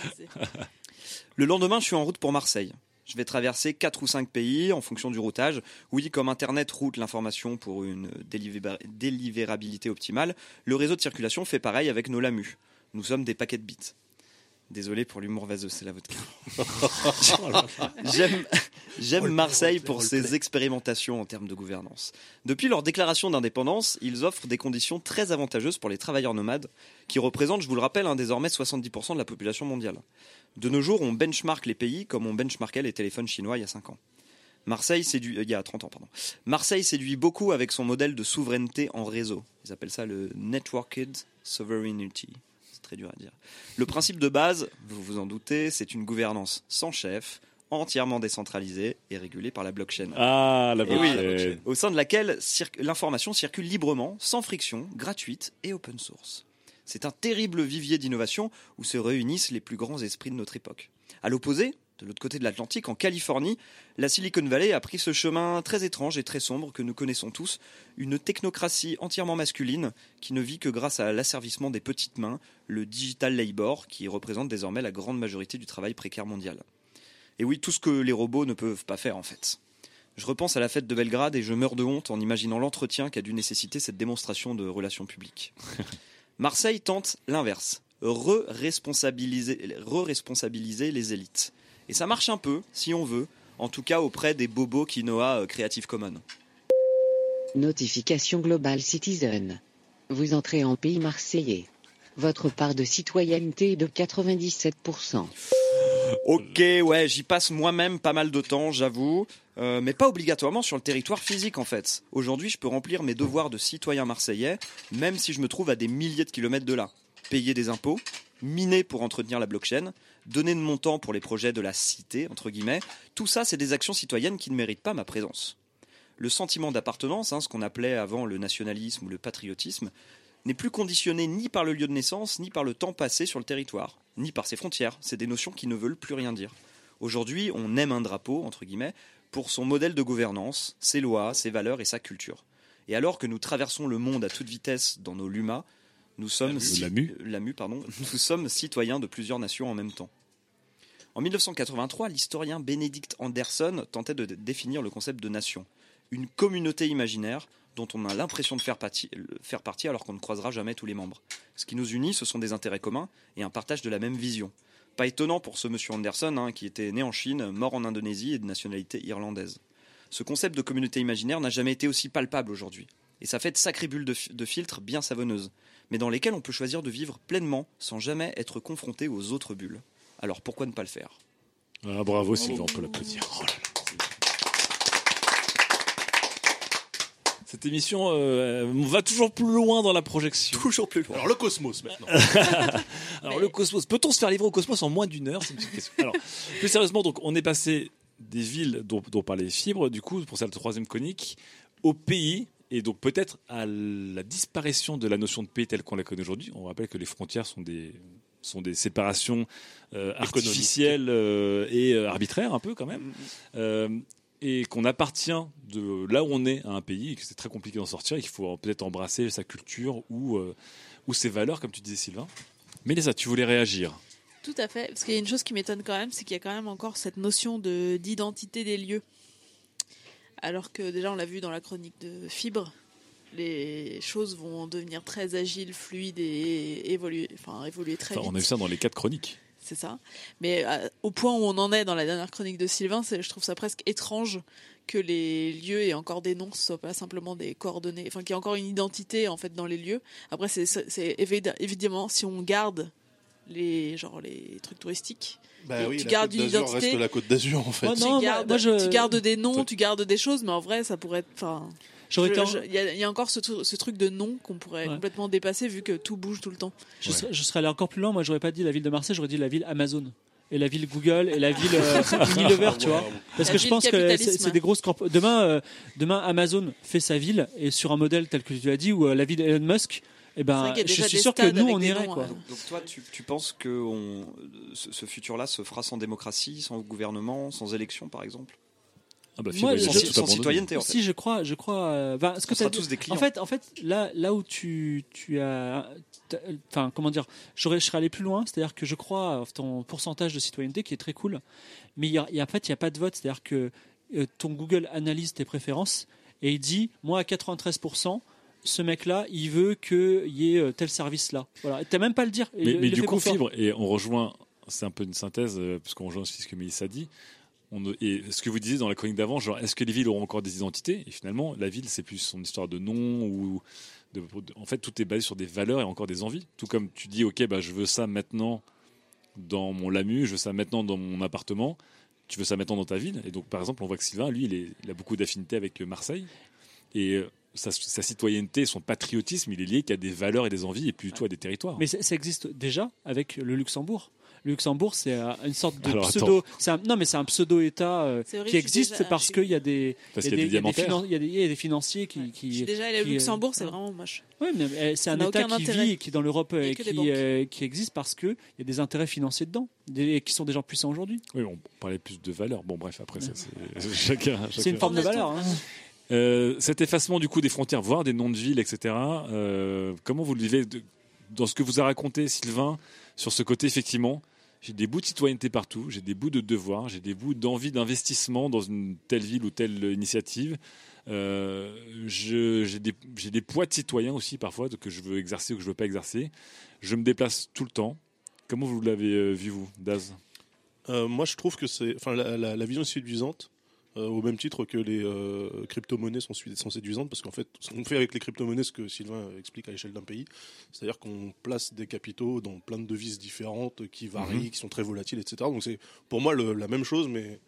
Le lendemain, je suis en route pour Marseille. Je vais traverser 4 ou 5 pays en fonction du routage. Oui, comme Internet route l'information pour une délivrabilité optimale, le réseau de circulation fait pareil avec nos LAMU. Nous sommes des paquets de bits. Désolé pour l'humour vaseux, c'est la vodka. J'aime, j'aime Marseille pour ses expérimentations en termes de gouvernance. Depuis leur déclaration d'indépendance, ils offrent des conditions très avantageuses pour les travailleurs nomades, qui représentent, je vous le rappelle, hein, désormais 70% de la population mondiale. De nos jours, on benchmark les pays comme on benchmarkait les téléphones chinois il y a 5 ans. Marseille séduit, il y a 30 ans, pardon. Marseille séduit beaucoup avec son modèle de souveraineté en réseau. Ils appellent ça le Networked Sovereignty. C'est très dur à dire. Le principe de base, vous vous en doutez, c'est une gouvernance sans chef, entièrement décentralisée et régulée par la blockchain. Ah, la oui, blockchain. au sein de laquelle l'information circule librement, sans friction, gratuite et open source. C'est un terrible vivier d'innovation où se réunissent les plus grands esprits de notre époque. À l'opposé, de l'autre côté de l'Atlantique, en Californie, la Silicon Valley a pris ce chemin très étrange et très sombre que nous connaissons tous, une technocratie entièrement masculine qui ne vit que grâce à l'asservissement des petites mains, le digital labor, qui représente désormais la grande majorité du travail précaire mondial. Et oui, tout ce que les robots ne peuvent pas faire en fait. Je repense à la fête de Belgrade et je meurs de honte en imaginant l'entretien qu'a dû nécessiter cette démonstration de relations publiques. Marseille tente l'inverse, re-responsabiliser les élites. Et ça marche un peu, si on veut, en tout cas auprès des bobos quinoa euh, Creative Commons. Notification Global Citizen. Vous entrez en pays marseillais. Votre part de citoyenneté est de 97%. Ok, ouais, j'y passe moi-même pas mal de temps, j'avoue, euh, mais pas obligatoirement sur le territoire physique en fait. Aujourd'hui, je peux remplir mes devoirs de citoyen marseillais, même si je me trouve à des milliers de kilomètres de là. Payer des impôts, miner pour entretenir la blockchain, donner de mon temps pour les projets de la cité, entre guillemets, tout ça, c'est des actions citoyennes qui ne méritent pas ma présence. Le sentiment d'appartenance, hein, ce qu'on appelait avant le nationalisme ou le patriotisme, n'est plus conditionné ni par le lieu de naissance, ni par le temps passé sur le territoire, ni par ses frontières. C'est des notions qui ne veulent plus rien dire. Aujourd'hui, on aime un drapeau, entre guillemets, pour son modèle de gouvernance, ses lois, ses valeurs et sa culture. Et alors que nous traversons le monde à toute vitesse dans nos lumas, nous sommes, pardon, nous sommes citoyens de plusieurs nations en même temps. En 1983, l'historien Benedict Anderson tentait de définir le concept de nation. Une communauté imaginaire dont on a l'impression de faire partie, faire partie alors qu'on ne croisera jamais tous les membres. Ce qui nous unit, ce sont des intérêts communs et un partage de la même vision. Pas étonnant pour ce monsieur Anderson, hein, qui était né en Chine, mort en Indonésie et de nationalité irlandaise. Ce concept de communauté imaginaire n'a jamais été aussi palpable aujourd'hui. Et ça fait de sacrées bulles de, de filtres bien savonneuses, mais dans lesquelles on peut choisir de vivre pleinement sans jamais être confronté aux autres bulles. Alors pourquoi ne pas le faire? Ah, bravo Sylvain, on peut l'applaudir. Oh là là, Cette émission euh, on va toujours plus loin dans la projection. Toujours plus loin. Alors le cosmos maintenant. Alors le cosmos, peut-on se faire livrer au cosmos en moins d'une heure C'est une petite question. Alors, plus sérieusement, donc on est passé des villes dont, dont parlait Fibre, du coup, pour cette troisième conique, au pays, et donc peut-être à la disparition de la notion de pays telle qu'on la connaît aujourd'hui. On rappelle que les frontières sont des sont des séparations euh, artificielles euh, et euh, arbitraires un peu quand même, Euh, et qu'on appartient de là où on est à un pays et que c'est très compliqué d'en sortir et qu'il faut peut-être embrasser sa culture ou euh, ou ses valeurs, comme tu disais Sylvain. Mélissa, tu voulais réagir Tout à fait, parce qu'il y a une chose qui m'étonne quand même, c'est qu'il y a quand même encore cette notion de d'identité des lieux. Alors que déjà, on l'a vu dans la chronique de Fibre, les choses vont devenir très agiles, fluides et évoluer, enfin évoluer très Enfin, vite. on a vu ça dans les quatre chroniques. C'est ça. Mais euh, au point où on en est dans la dernière chronique de Sylvain, je trouve ça presque étrange que les lieux aient encore des noms, ce soit pas simplement des coordonnées, enfin qu'il y ait encore une identité en fait dans les lieux. Après, c'est- c'est c'est évid- évidemment si on garde les genre les trucs touristiques. Bah oui, tu la gardes Côte une identité. reste la Côte d'Azur, en fait. Ouais, tu, non, gardes, moi, je- tu gardes des noms, tu gardes des choses, mais en vrai, ça pourrait être. Enfin, J'aurais en- il y, a- il y a encore ce, tru- ce truc de nom qu'on pourrait Ouais. complètement dépasser vu que tout bouge tout le temps. Je, serais, je serais allé encore plus loin. Moi, j'aurais pas dit la ville de Marseille, j'aurais dit la ville Amazon. Et la ville Google et la ville euh, Unilever, tu vois. Parce La que je pense que c'est des grosses corp- Demain, euh, demain, Amazon fait sa ville et sur un modèle tel que tu l'as dit, ou euh, la ville Elon Musk, eh ben, je suis sûr que nous, on irait. noms, Quoi. euh, Donc toi, tu, tu penses que on, ce, ce futur-là se fera sans démocratie, sans gouvernement, sans élection, par exemple? Ah bah, Moi, finalement, je- c'est tout sans citoyenneté, en fait. Si, je crois, je crois. euh, ben, ce que On sera tous des clients. En fait, en fait, là, là où tu, tu as, enfin, comment dire, j'aurais, je serais allé plus loin. C'est-à-dire que je crois à ton pourcentage de citoyenneté qui est très cool, mais il y a, il y a- en fait, il y a pas de vote. C'est-à-dire que euh, ton Google analyse tes préférences et il dit, moi, à 93%. Ce mec-là, il veut qu'il y ait euh, tel service-là. Voilà. T'as même pas à le dire. Mais, le du coup. Fibre, et on rejoint, c'est un peu une synthèse, euh, puisqu'on rejoint aussi ce que Mélissa dit. On, et ce que vous disiez dans la chronique d'avant, genre, est-ce que les villes auront encore des identités? Et finalement, la ville, c'est plus son histoire de nom ou. De, de- en fait, tout est basé sur des valeurs et encore des envies. Tout comme tu dis, ok, bah, je veux ça maintenant dans mon Lamu, je veux ça maintenant dans mon appartement. Tu veux ça maintenant dans ta ville. Et donc, par exemple, on voit que Sylvain, lui, il, est- il a beaucoup d'affinités avec Marseille. Et euh, sa, sa citoyenneté, son patriotisme, il est lié qu'à des valeurs et des envies et plus du tout à des territoires. Mais ça, ça existe déjà avec le Luxembourg? Le Luxembourg, c'est une sorte de Alors, pseudo. un- non, mais c'est un pseudo-État euh, qui existe déjà- parce qu'il y a des, financiers qui. qui Je suis déjà allé au qui, euh, Luxembourg, c'est vraiment moche. Oui, mais euh, c'est un État qui intérêt. vit et qui, dans l'Europe, euh, qui, euh, qui existe parce qu'il y a des intérêts financiers dedans, des, et qui sont des gens puissants aujourd'hui. Oui, on parlait plus de valeurs. Bon, bref, après, ça, c'est chacun. C'est une forme de valeur. hein. Euh, cet effacement du coup des frontières, voire des noms de villes, etc. euh, comment vous le vivez de- dans ce que vous a raconté Sylvain sur ce côté effectivement J'ai des bouts de citoyenneté partout, j'ai des bouts de devoir, j'ai des bouts d'envie d'investissement dans une telle ville ou telle initiative. Euh, j'ai des, poids de citoyen aussi parfois que je veux exercer ou que je veux pas exercer. Je me déplace tout le temps. Comment vous l'avez euh, vu vous, Daz? Euh, moi, je trouve que c'est, enfin, la, la- la vision est séduisante, euh, au même titre que les euh, crypto-monnaies sont, sont séduisantes, parce qu'en fait, on fait avec les crypto-monnaies ce que Sylvain explique à l'échelle d'un pays, c'est-à-dire qu'on place des capitaux dans plein de devises différentes, qui varient, Mhm. qui sont très volatiles, etc. Donc c'est pour moi le- la même chose, mais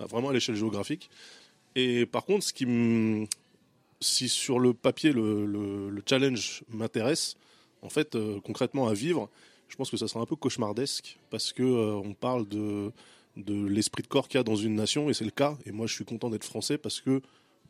euh, vraiment à l'échelle géographique. Et par contre, ce qui me- si sur le papier le, le- le challenge m'intéresse, en fait, euh, concrètement à vivre, je pense que ça sera un peu cauchemardesque parce que euh, on parle de de l'esprit de corps qu'il y a dans une nation et c'est le cas. Et moi, je suis content d'être français parce que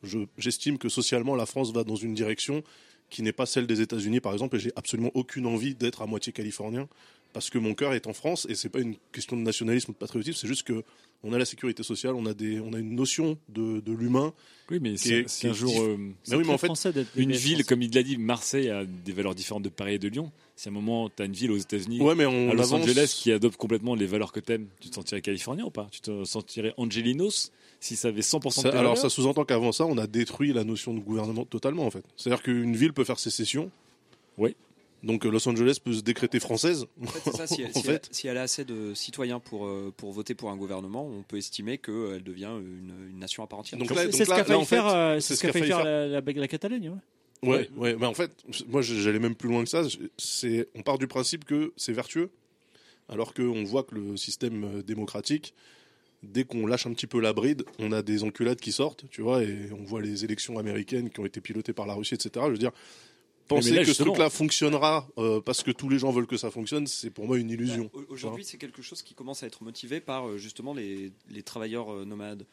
je- j'estime que socialement la France va dans une direction qui n'est pas celle des États-Unis, par exemple. Et j'ai absolument aucune envie d'être à moitié californien parce que mon cœur est en France et c'est pas une question de nationalisme ou de patriotisme. C'est juste que on a la sécurité sociale, on a des, on a une notion de, de l'humain. Oui, mais qui si, est- si qui un jour, euh, Mais oui, mais en fait, une ville, comme il l'a dit, Marseille a des valeurs différentes de Paris et de Lyon. Si à un moment, tu as une ville aux États-Unis, Ouais, mais on à Los avance- Angeles, qui adopte complètement les valeurs que t'aimes, tu te sentirais californien ou pas? Tu te sentirais Angelinos si ça avait 100% de Ça- alors ça sous-entend qu'avant ça, on a détruit la notion de gouvernement totalement en fait. C'est-à-dire qu'une ville peut faire sécession. Oui. Donc Los Angeles peut se décréter française. En fait, ça, si, en si fait. elle, si elle a assez de citoyens pour, euh, pour voter pour un gouvernement, on peut estimer qu'elle devient une, une nation à part entière. Donc C'est ce qu'a failli faire, la Catalogne. ouais. Ouais, ouais, mais en fait, moi j'allais même plus loin que ça. C'est, on part du principe que c'est vertueux, alors qu'on voit que le système euh, démocratique, dès qu'on lâche un petit peu la bride, on a des enculades qui sortent, tu vois, et on voit les élections américaines qui ont été pilotées par la Russie, etc. Je veux dire, penser mais là, que ce truc-là fonctionnera euh, parce que tous les gens veulent que ça fonctionne, c'est pour moi une illusion. Bah, au- Aujourd'hui, c'est quelque chose qui commence à être motivé par euh, justement les, les travailleurs nomades.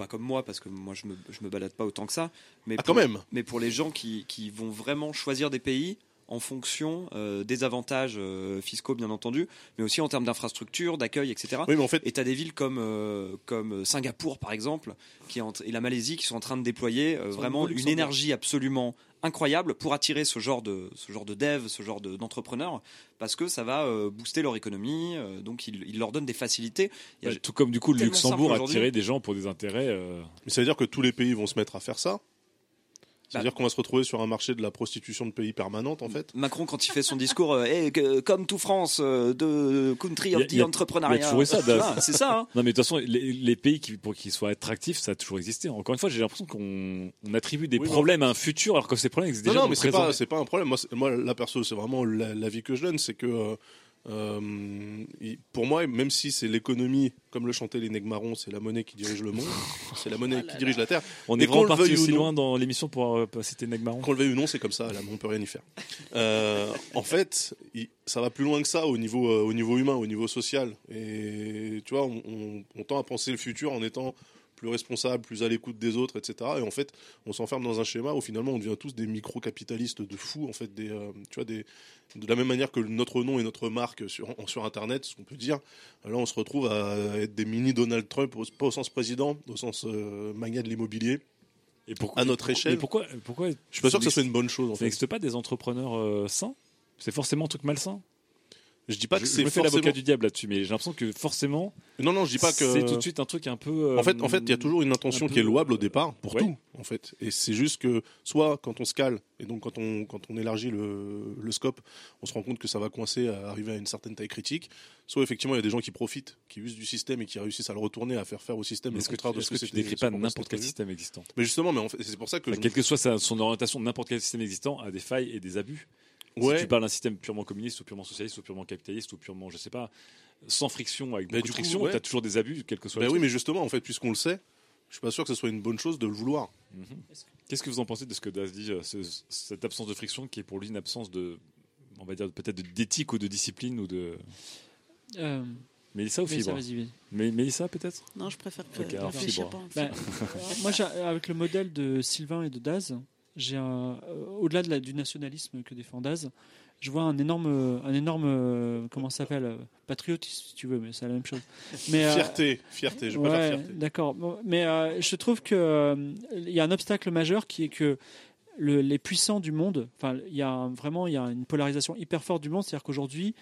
Pas comme moi, parce que moi je me, je me balade pas autant que ça. Mais Ah, pour, quand même. Mais pour les gens qui, qui vont vraiment choisir des pays en fonction euh, des avantages euh, fiscaux, bien entendu, mais aussi en termes d'infrastructures, d'accueil, etc. Oui, mais en fait, Et tu as des villes comme, euh, comme Singapour, par exemple, qui est en- et la Malaisie qui sont en train de déployer vraiment une énergie absolument incroyable pour attirer ce genre de, ce genre de dev, ce genre de- d'entrepreneurs, parce que ça va euh, booster leur économie, euh, donc il, il leur donne des facilités. Il y a- Ouais, tout comme du coup le Luxembourg a attiré des gens pour des intérêts. euh, mais ça veut dire que tous les pays vont se mettre à faire ça. C'est-à-dire qu'on va se retrouver sur un marché de la prostitution de pays permanente, en fait. Macron, quand il fait son discours, euh, Eh, que- comme tout France, euh, de country of a- the entrepreneuriat. il y a toujours eu ça, Voilà, Daz. c'est ça. hein. Non mais de toute façon, les, les pays qui, pour qu'ils soient attractifs, ça a toujours existé. Encore une fois, j'ai l'impression qu'on on attribue des Oui, problèmes à un futur alors que ces problèmes existent Non, déjà non, dans mais le c'est pas, un problème. Moi, moi là, perso, c'est vraiment la- l'avis que je donne, c'est que euh, euh, pour moi, même si c'est l'économie, comme le chantaient les Negmarons, c'est la monnaie qui dirige le monde, c'est la monnaie qui dirige la terre. On Et est qu'on vraiment le parti veuille ou aussi non- loin dans l'émission pour euh, citer Negmaron. Qu'on le veuille ou non, c'est comme ça, là, on peut rien y faire. Euh, en fait, ça va plus loin que ça au niveau, euh, au niveau humain, au niveau social. Et tu vois, on, on- on tend à penser le futur en étant plus responsable, plus à l'écoute des autres, etc. Et en fait, on s'enferme dans un schéma où finalement on devient tous des micro-capitalistes de fous, en fait, des, euh, tu vois, des, de la même manière que notre nom et notre marque sur, sur Internet, ce qu'on peut dire, là on se retrouve à être des mini Donald Trump, pas au sens président, au sens euh, magnat de l'immobilier. Et pourquoi, à notre échelle. pourquoi, pourquoi Je suis pas sûr que ce soit une bonne chose. En Ça n'existe pas des entrepreneurs euh, sains? C'est forcément un truc malsain Je dis pas que c'est forcément- l'avocat du diable là-dessus, mais j'ai l'impression que forcément. Non, non, je dis pas que C'est tout de suite un truc un peu. euh, En fait, en fait, il y a toujours une intention peu- qui est louable au départ pour Ouais. tout, en fait. Et c'est juste que soit quand on se cale et donc quand on quand on élargit le, le scope, on se rend compte que ça va coincer à arriver à une certaine taille critique. Soit effectivement, il y a des gens qui profitent, qui usent du système et qui réussent à le retourner, à faire faire au système Est-ce que, tu- de ce que que tu décris pas n'importe quel système existant? Mais justement, mais en fait, c'est pour ça que je- Quelle que soit son orientation, n'importe quel système existant a des failles et des abus. Ouais. Si tu parles d'un système purement communiste ou purement socialiste ou purement capitaliste ou purement, je sais pas, sans friction, avec Bah, beaucoup du de friction, ouais. tu as toujours des abus, quel que soit Bah le oui, truc. mais justement, en fait, puisqu'on le sait, je suis pas sûr que ce soit une bonne chose de le vouloir. Mhm. Qu'est-ce que vous en pensez de ce que Das dit, euh, ce- cette absence de friction qui est pour lui une absence de, on va dire peut-être d'éthique ou de discipline ou de. Euh, Mélissa ou Fibre. Mais Mélissa peut-être? Non, je préfère que Ok, alors Fibre. pas. Bah, moi, avec le modèle de Sylvain et de Daz, j'ai euh, au-delà de du nationalisme que défend Daz, je vois un énorme, un énorme, euh, comment ça s'appelle, euh, patriotisme si tu veux, mais c'est la même chose. Mais euh, Fierté, fierté, je ouais, fierté. D'accord, mais euh, je trouve que euh, il y a un obstacle majeur qui est que le- les puissants du monde, enfin, il y a vraiment il y a une polarisation hyper forte du monde, c'est-à-dire qu'aujourd'hui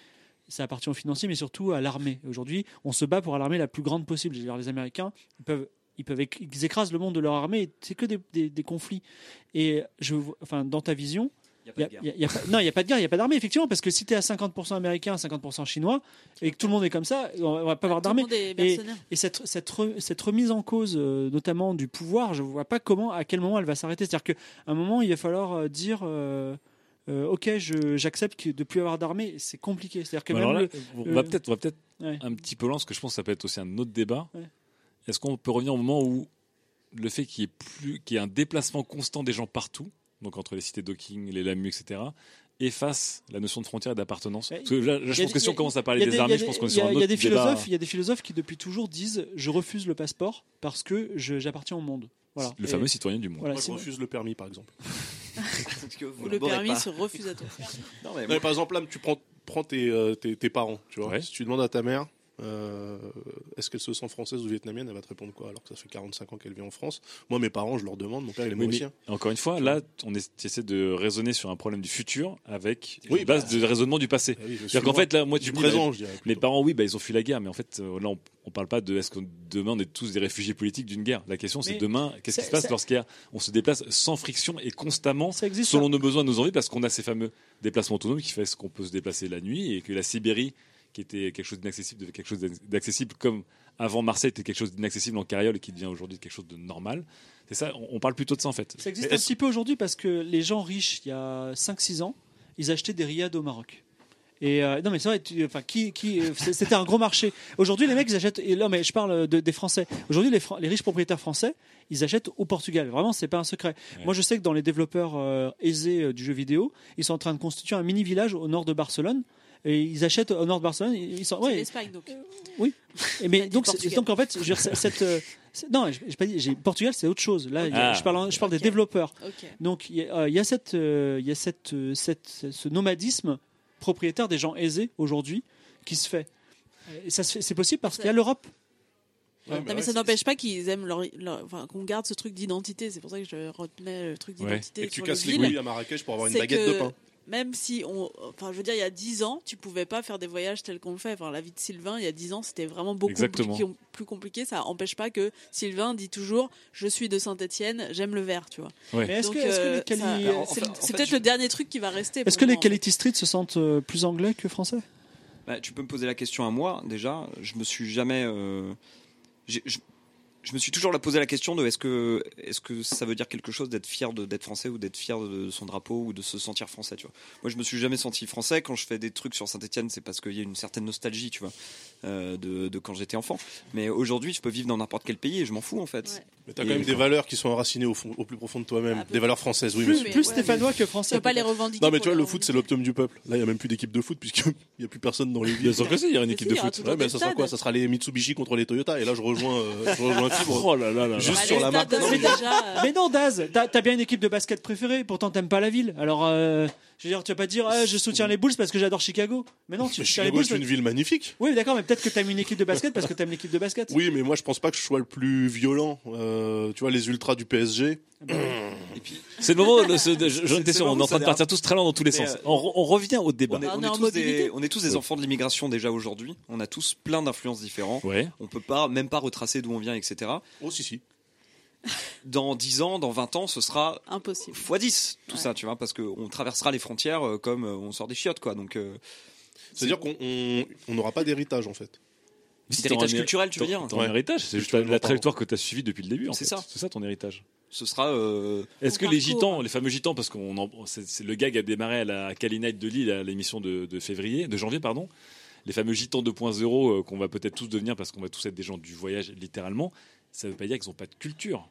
ça appartient aux financiers, mais surtout à l'armée. Aujourd'hui, on se bat pour l'armée la plus grande possible. Les Américains, ils peuvent, ils peuvent, éc- ils écrasent le monde de leur armée. C'est que des, des- des conflits. Et je, enfin, dans ta vision, il a- a- a non, il n'y a pas de guerre, il n'y a pas d'armée, effectivement, parce que si tu es à 50% américain, 50% chinois, et que tout le monde est comme ça, on va pas avoir le d'armée. Et, cette, cette, re- cette remise en cause, euh, notamment du pouvoir, je ne vois pas comment, à quel moment elle va s'arrêter. C'est-à-dire qu'à un moment, il va falloir euh, dire euh, euh, Ok, j'accepte que de plus avoir d'armée. C'est compliqué. C'est-à-dire que même là, le- on va peut-être, Ouais. un petit peu loin, parce que je pense que ça peut être aussi un autre débat. Ouais. Est-ce qu'on peut revenir au moment où le fait qu'il y ait plus, qu'il y ait un déplacement constant des gens partout, donc entre les cités docking, les LAMU, etc., efface la notion de frontière et d'appartenance Parce que là, là, Il y je a pense que des- si on commence à il parler des il a armées, je pense qu'on est il sur un Il y autre a des débat. philosophes, il y a des philosophes qui depuis toujours disent je refuse le passeport parce que je- j'appartiens au monde. Voilà. Le Et- fameux citoyen du monde. Voilà, Moi, je refuse le permis, par exemple. Ou le permis pas. se refuse à toi. Non, mais Non, moi- mais par exemple, là, tu prends, prends tes, euh, tes, tes parents, tu vois. Ouais. Si tu demandes à ta mère, euh, est-ce qu'elle se sent française ou vietnamienne, elle va te répondre quoi Alors que ça fait 45 ans qu'elle vit en France? Moi, mes parents, je leur demande, mon père, il est Oui, mauricien. encore une fois, là, on essaies de raisonner sur un problème du futur avec Oui, une base bah, de raisonnement du passé. Ah oui, C'est-à-dire qu'en fait, là, moi, tu du dis, présent, bah, je dirais. Mes parents, oui, bah, ils ont fui la guerre, mais en fait, euh, là, on, on parle pas de est-ce que demain on est tous des réfugiés politiques d'une guerre. La question, c'est demain, qu'est-ce qui se passe lorsqu'il y a- on se déplace sans friction et constamment, Ça existe. selon nos besoins, nos envies, parce qu'on a ces fameux déplacements autonomes qui fait qu'on peut se déplacer la nuit et que la Sibérie, qui était quelque chose d'inaccessible, devient quelque chose d'accessible comme avant Marseille était quelque chose d'inaccessible en carriole et qui devient aujourd'hui quelque chose de normal. C'est ça, on, on parle plutôt de ça en fait. Ça existe un petit peu aujourd'hui parce que les gens riches, il y a 5-6 ans, ils achetaient des riades au Maroc. Et euh, non mais c'est vrai, tu- enfin qui, qui, euh, c'était un gros marché. Aujourd'hui les mecs ils achètent. Et là mais je parle de- des Français. Aujourd'hui les, les riches propriétaires français ils achètent au Portugal. Vraiment c'est pas un secret. Ouais. Moi je sais que dans les développeurs euh, aisés euh, du jeu vidéo, ils sont en train de constituer un mini village au nord de Barcelone. Et ils achètent au nord de Barcelone. Ils sont, C'est ouais, l'Espagne donc. et mais T'as dit donc, en fait, je veux dire, c'est- cette, euh, non, j'ai pas dit, Portugal, c'est autre chose. Là, Ah. je parle, je des développeurs. Ok. Donc il y a, euh, il y a cette, euh, il y a cette, euh, cette, ce nomadisme propriétaire des gens aisés aujourd'hui qui se fait. Et ça c'est possible parce qu'il y a l'Europe. Ouais, bah Non, mais ouais, ça n'empêche pas qu'ils aiment leur, leur- enfin, qu'on garde ce truc d'identité. C'est pour ça que je retenais le truc Ouais. d'identité Et que tu casses les couilles à Marrakech pour avoir une baguette que- de pain. Même si on, enfin, je veux dire, il y a 10 ans, tu pouvais pas faire des voyages tels qu'on le fait. Enfin, la vie de Sylvain, il y a 10 ans, c'était vraiment beaucoup plus, plus compliqué. Ça empêche pas que Sylvain dit toujours, je suis de Saint-Etienne, j'aime le vert, tu vois. Ouais. Mais est-ce Donc, que, est-ce que les quali- ça- c'est en c'est fait, peut-être je- le dernier truc qui va rester. Est-ce que les Quality Street se sentent euh, plus anglais que français? Bah, tu peux me poser la question à moi déjà. Je me suis jamais. euh, j'ai- je, je me suis toujours posé la question de est-ce que est-ce que ça veut dire quelque chose d'être fier d'être français ou d'être fier de son drapeau ou de se sentir français moi je me suis jamais senti français. Quand je fais des trucs sur Saint-Etienne c'est parce qu'il y a une certaine nostalgie tu vois euh, de, de quand j'étais enfant mais aujourd'hui je peux vivre dans n'importe quel pays et je m'en fous en fait Mais t'as quand même des valeurs qui sont enracinées au, fond, au plus profond de toi-même. Des valeurs françaises, oui. Plus, mais- plus stéphanois que Tu français. peux pas les revendiquer. Non, mais tu vois, le foot, c'est l'optimum du peuple. Là, il n'y a même plus d'équipe de foot, puisqu'il n'y a plus personne dans les villes. Bien sûr que si, il y aura une équipe si, de y foot. Ouais, mais ça sera quoi? Ça sera les Mitsubishi contre les Toyota. Et là, je rejoins, euh, je rejoins Fibre. Oh là là là là. Juste sur la map. mais- euh, Mais non, Daz, t'as as bien une équipe de basket préférée, pourtant t'aimes pas la ville. Alors, euh, je veux dire, tu vas pas dire, ah, je soutiens les Bulls parce que j'adore Chicago. Mais non, tu Mais soutiens les Chicago, Bulls. c'est une ville magnifique. Oui, d'accord, mais peut-être que t'aimes une équipe de basket parce que t'aimes l'équipe de basket. Oui, mais moi, je pense pas que je sois le plus violent. Euh, tu vois, les ultras du PSG. et puis C'est le moment, de se- de- je- j'en étais sûr, on est en train de partir tous très loin dans tous les Mais, sens. euh, On, re- on revient au débat. on est, Bah, on tous des, on est tous des Ouais. enfants de l'immigration déjà aujourd'hui on a tous plein d'influences différentes Ouais. on peut pas même pas retracer d'où on vient etc Oh, si, si. dans 10 ans, dans 20 ans, ce sera impossible. x 10 tout ça, tu vois, parce qu'on traversera les frontières euh, comme on sort des chiottes, quoi. Donc, euh, C'est-à-dire qu'on on- on n'aura pas d'héritage, en fait. c'est T'as héritage un- culturel, tu veux dire Ouais. héritage, c'est juste la, trajectoire que tu as suivie depuis le début. C'est ça. C'est ça ton héritage. Ce sera. euh, Est-ce que Ton les gitans, les fameux gitans, parce qu'on en- c'est c'est le gag a démarré à la Cali Night de Lille, à l'émission de, de février, de janvier, pardon. Les fameux gitans 2.0 euh, qu'on va peut-être tous devenir parce qu'on va tous être des gens du voyage littéralement. Ça veut pas dire qu'ils n'ont pas de culture.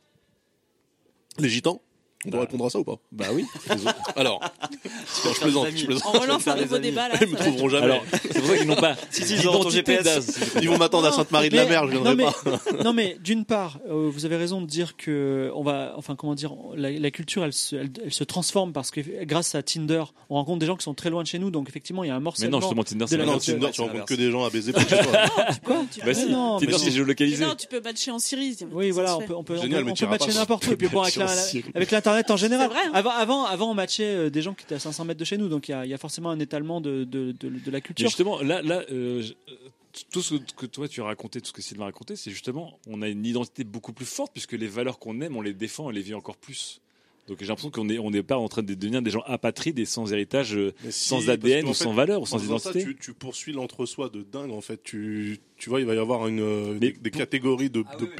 Les gitans? On doit Bah. répondre à ça ou pas? Bah oui. Alors, non, je plaisante, je plaisante. On relance faire un nouveau débat là. Ils me trouveront jamais. Alors, c'est pour ça qu'ils n'ont pas. Si, si, ils auront ton d'identité GPS. d'Az. Ils vont m'attendre à Sainte-Marie de la Mais- Mer, je viendrai non, mais, pas. non mais d'une part, euh, vous avez raison de dire que on va, enfin comment dire, la, la culture, elle se, elle, elle se transforme parce que grâce à Tinder, on rencontre des gens qui sont très loin de chez nous, donc effectivement il y a un Mais morcellement. non, justement, Tinder, de c'est la Non. Tinder, tu rencontres que des gens à baiser pour chez toi. Quoi Tu Bah peux- si, Tinder, mais c'est géolocalisé. Non, tu peux matcher en Syrie. Oui, voilà, on peut, on peut, mais matcher n'importe où. Et puis bon, avec, la- Matcher en général. Vrai, hein. Avant, avant, avant, on matchait euh, des gens qui étaient à 500 mètres de chez nous, donc il y a, il y a forcément un étalement de, de, de, de la Mais culture. justement, là, là euh, euh, tout ce que toi tu as raconté, tout ce que Sylvain a raconté, c'est justement, on a une identité beaucoup plus forte puisque les valeurs qu'on aime, on les défend, on les vit encore plus. Donc j'ai l'impression qu'on n'est on n'est pas en train de devenir des gens apatrides et sans héritage, si, sans ADN ou fait, sans valeur ou sans ça, identité. tu, tu poursuis l'entre-soi de dingue en fait. Tu, tu vois, il va y avoir une, des, catégories de, Ah de oui, oui.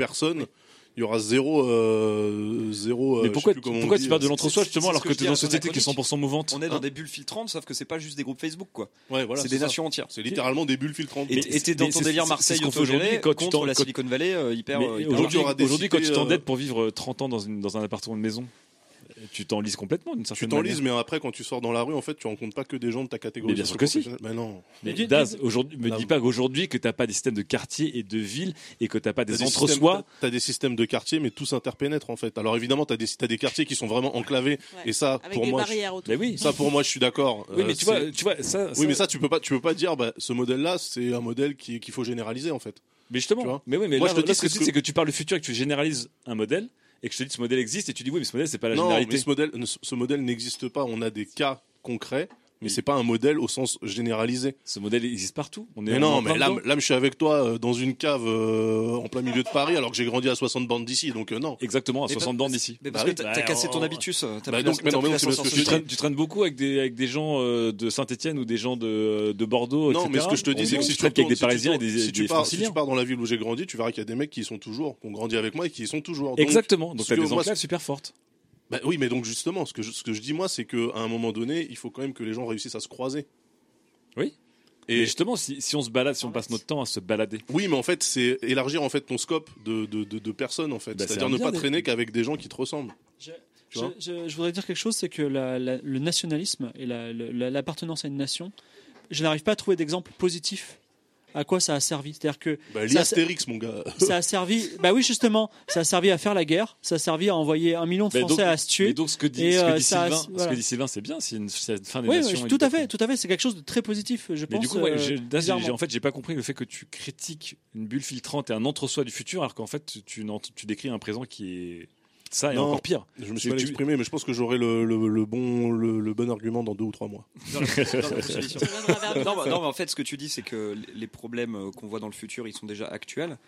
Il y aura zéro, euh, zéro. euh, Mais pourquoi, pourquoi tu parles de euh, l'entre-soi justement alors que tu es dans une société qui est chronique. 100% mouvante on est dans Hein des bulles filtrantes, sauf que c'est pas juste des groupes Facebook, quoi. Ouais, voilà, c'est des ça. nations entières. C'est littéralement des bulles filtrantes. Et t'es dans ton délire Marseille aujourd'hui autogéré quand tu contre la Silicon Valley hyper. Aujourd'hui, quand tu t'endettes pour vivre 30 ans dans, une, dans un appartement de maison, tu t'enlises complètement d'une Tu certaine t'enlises, manière. mais après, quand tu sors dans la rue, en fait, tu rencontres pas que des gens de ta catégorie. Mais bien sûr que si. Mais non. Mais Mais- Daz, aujourd'hui, me dis pas qu'aujourd'hui que t'as pas des systèmes de quartier et de ville et que t'as pas des entre-soi. T'as des systèmes de quartier, mais tout s'interpénètre en fait. Alors évidemment, t'as des, t'as des quartiers qui sont vraiment enclavés. Ouais. Et ça, Avec pour des moi, je- barrières autour. Mais oui. ça pour moi, je suis d'accord. Oui, Euh, mais tu c'est- vois, tu vois, ça. Oui, mais ça, tu peux pas, tu peux pas dire, bah, ce modèle-là, c'est un modèle qui- qu'il faut généraliser en fait. Mais justement, Tu mais oui, mais Moi, là, je te dis, ce que c'est tu que- c'est que tu parles du futur et que tu généralises un modèle et que je te dis ce modèle existe et tu dis oui, mais ce modèle c'est pas la non, généralité. mais ce modèle, ce modèle n'existe pas. On a des cas concrets, mais c'est pas un modèle au sens généralisé. Ce modèle existe partout. On est Mais non, mais là, là, je suis avec toi euh, dans une cave euh, en plein milieu de Paris, alors que j'ai grandi à 60 bandes d'ici, donc euh, non. Exactement, à Mais 60 pas- bandes d'ici. Mais parce Bah que oui. t'as t'as Bah, cassé ton on- habitus. Bah donc, la- mais non, mais parce que Tu traînes, tu traînes beaucoup avec des, avec des gens euh, de Saint-Etienne ou des gens de, de Bordeaux. Non, etc. mais ce que je te dis, c'est que si tu qu'avec retournes- des Parisiens et des, si tu pars, si tu pars dans la ville où j'ai grandi, tu verras qu'il y a des mecs qui sont toujours, qui ont grandi avec moi et qui y sont toujours. Donc, Exactement. Donc t'as des enclaves super fortes. Bah oui, mais donc justement, ce que je, ce que je dis moi, c'est qu'à un moment donné, il faut quand même que les gens réussissent à se croiser. Oui. Et justement, si, si on se balade, si on passe notre temps à se balader, oui, mais en fait, c'est élargir en fait ton scope de, de, de, de personnes en fait. Bah, c'est C'est-à-dire ne pas des- traîner qu'avec des gens qui te ressemblent. Je, je- je- je voudrais dire quelque chose, c'est que la- la- le nationalisme et la- la- l'appartenance à une nation, je n'arrive pas à trouver d'exemple positif à quoi ça a servi. C'est-à-dire que Bah, ça, lis Astérix, mon gars. ça a servi, bah oui justement, ça a servi à faire la guerre, ça a servi à envoyer un million de Français donc- à se tuer. Mais donc ce que dit, Et, ce que euh, dit Sylvain, ce voilà. que dit Sylvain, c'est bien, c'est une, fin des nations. oui, tout à fait, tout à fait. C'est quelque chose de très positif, je Mais pense. du coup, ouais, euh, en fait, j'ai pas compris le fait que tu critiques une bulle filtrante et un entre-soi du futur, alors qu'en fait, tu décris un présent qui est ça est Non, encore pire. Je me suis mal exprimé, mais je pense que j'aurai le, le, le bon, le, le bon argument dans deux ou trois mois. Non, non, mais en fait, ce que tu dis, c'est que les problèmes euh, qu'on voit dans le futur, ils sont déjà actuels.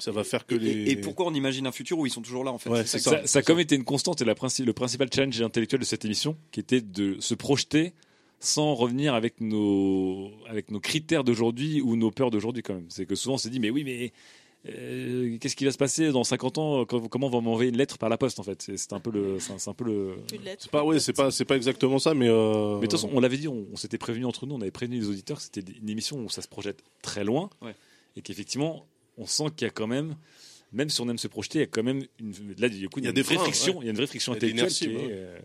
Ça va faire que Et- les. Et, pourquoi on imagine un futur où ils sont toujours là, en fait? Ouais, c'est ça. ça, ça a comme été une constante et la princi- le principal challenge intellectuel de cette émission, qui était de se projeter sans revenir avec nos, avec nos critères d'aujourd'hui ou nos peurs d'aujourd'hui quand même. C'est que souvent on s'est dit, mais oui, mais euh, qu'est-ce qui va se passer dans 50 ans quand- Comment on va m'envoyer une lettre par la poste en fait? C'est un peu le, c'est un- peu le. C'est pas, ouais, c'est pas, c'est pas exactement ça, mais. euh, Mais de toute façon, on l'avait dit, on, on s'était prévenu entre nous, on avait prévenu les auditeurs c'était une émission où ça se projette très loin Ouais. et qu'effectivement, on sent qu'il y a quand même, même si on aime se projeter, il y a quand même une, là, du coup, il y a, une vraie friction, il y a une vraie friction intellectuelle qui est, euh,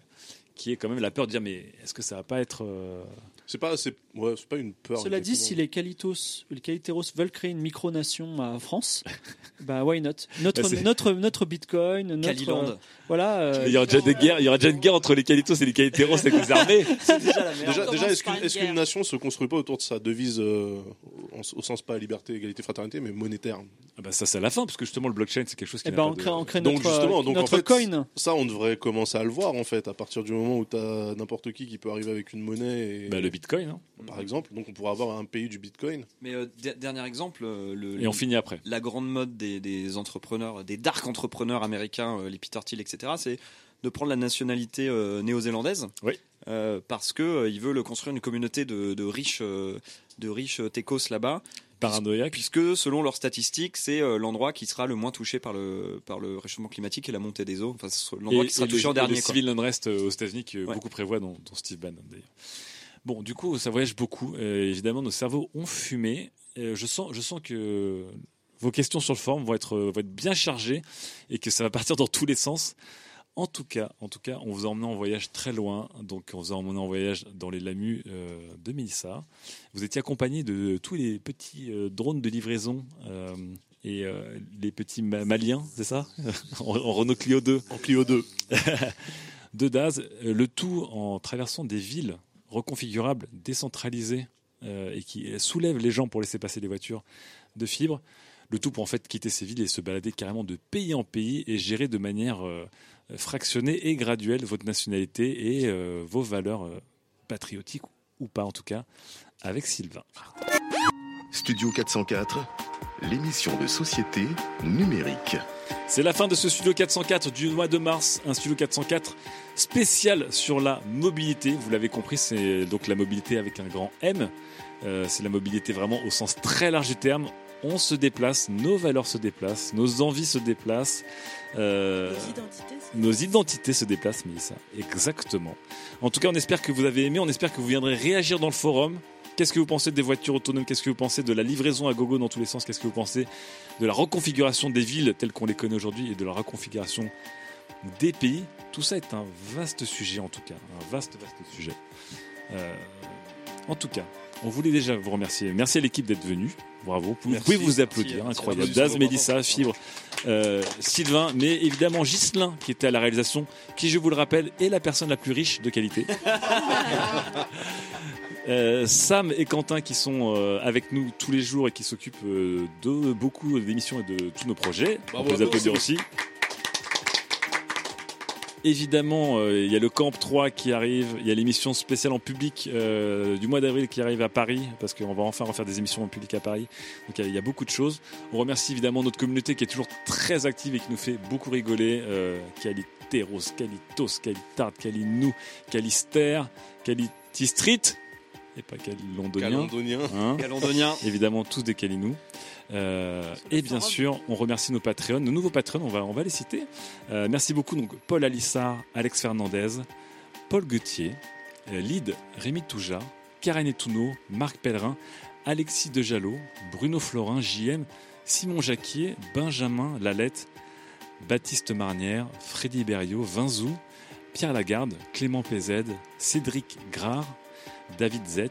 qui est quand même la peur de dire, mais est-ce que ça va pas être euh, C'est pas, c'est, ouais, c'est pas une peur. Cela dit, si les Calitos, les Caliteros veulent créer une micronation à France, bah why not? Notre, Bah, c'est- notre, notre Bitcoin, notre. Caliland. euh, voilà. euh, Il y aura déjà des guerres, il y aura déjà une guerre entre les qualitos et les qualitéros avec les armées. Déjà, On déjà est-ce qu'une, est-ce qu'une nation se construit pas autour de sa devise euh, au sens pas liberté, égalité, fraternité, mais monétaire? Ah bah ça c'est à la fin parce que justement le blockchain c'est quelque chose qui eh pas on de- crée, on crée Donc notre, justement, donc en notre fait, coin. ça on devrait commencer à le voir en fait, à partir du moment où tu as n'importe qui qui peut arriver avec une monnaie, et, Bah, le bitcoin. hein. par exemple, donc on pourrait avoir un pays du bitcoin. Mais euh, der- dernier exemple, euh, le, Et on finit après. la grande mode des, des entrepreneurs, des dark entrepreneurs américains, euh, les Peter Thiel, etc., c'est de prendre la nationalité euh, néo-zélandaise. Oui. Euh, parce que euh, ils veulent construire une communauté de, de riches, euh, de riches techos là-bas. Paranoïaque. Puisque selon leurs statistiques, c'est euh, l'endroit qui sera le moins touché par le par le réchauffement climatique et la montée des eaux. Enfin, c'est l'endroit Et- qui sera et touché le, en et dernier. Le civil unrest aux États-Unis que Ouais. beaucoup prévoient, dont, dont Steve Bannon d'ailleurs. Bon, du coup, ça voyage beaucoup. Euh, évidemment, nos cerveaux ont fumé. Euh, je sens, je sens que vos questions sur le forum vont être, vont être bien chargées et que ça va partir dans tous les sens. En tout cas, en tout cas, on vous a emmené en voyage très loin. Donc, on vous a emmené en voyage dans les Lamus euh, de Mélissa. Vous étiez accompagné de tous les petits euh, drones de livraison euh, et les petits ma- maliens, c'est ça? En, en Renault Clio 2. En Clio 2. de Daz, le tout en traversant des villes reconfigurables, décentralisées euh, et qui soulèvent les gens pour laisser passer les voitures de fibre. Le tout pour en fait quitter ces villes et se balader carrément de pays en pays et gérer de manière euh, fractionnée et graduelle votre nationalité et euh, vos valeurs patriotiques ou pas en tout cas avec Sylvain. Studio 404, l'émission de société numérique. C'est la fin de ce studio 404 du mois de mars, un studio 404 spécial sur la mobilité. Vous l'avez compris, c'est donc la mobilité avec un grand M. Euh, c'est la mobilité vraiment au sens très large du terme. On se déplace, nos valeurs se déplacent, nos envies se déplacent. euh, Nos identités, c'est- nos identités se déplacent, Mélissa. Exactement. En tout cas, on espère que vous avez aimé, on espère que vous viendrez réagir dans le forum. Qu'est-ce que vous pensez des voitures autonomes? Qu'est-ce que vous pensez de la livraison à gogo dans tous les sens? Qu'est-ce que vous pensez de la reconfiguration des villes telles qu'on les connaît aujourd'hui et de la reconfiguration des pays? Tout ça est un vaste sujet en tout cas, un vaste, vaste sujet. Euh, en tout cas, on voulait déjà vous remercier. Merci à l'équipe d'être venue. Bravo. Vous, Merci. pouvez vous applaudir. Merci. Incroyable. Daz, Mélissa, Fibre, euh, Sylvain, mais évidemment Ghislain qui était à la réalisation, qui, je vous le rappelle, est la personne la plus riche de qualité. Euh, Sam et Quentin qui sont euh, avec nous tous les jours et qui s'occupent euh, de beaucoup d'émissions et de tous nos projets. Bravo On peut les applaudir aussi. Évidemment, il y a le Camp 3 qui arrive, il y a l'émission spéciale en public du mois d'avril qui arrive à Paris, parce qu'on va enfin refaire des émissions en public à Paris. Donc il y a- y, a beaucoup de choses. On remercie évidemment notre communauté qui est toujours très active et qui nous fait beaucoup rigoler. Euh, Caliteros, Calitos, Calitard, Calinou, Calister, Caliti Street, et pas Calondonien. Calédonien. Hein Calédonien. Évidemment, tous des Calinous. Euh, et bien sûr, on remercie nos Patreons, nos nouveaux Patreons, on va, on va les citer. Euh, merci beaucoup, donc Paul Alissard, Alex Fernandez, Paul Gauthier, euh, Lyd Rémi Touja, Karen Etouno, Marc Pellerin, Alexis Dejalo, Bruno Florin, JM, Simon Jacquier, Benjamin Lalette, Baptiste Marnière, Freddy Berriot, Vinzou, Pierre Lagarde, Clément PZ, Cédric Grard, David Z,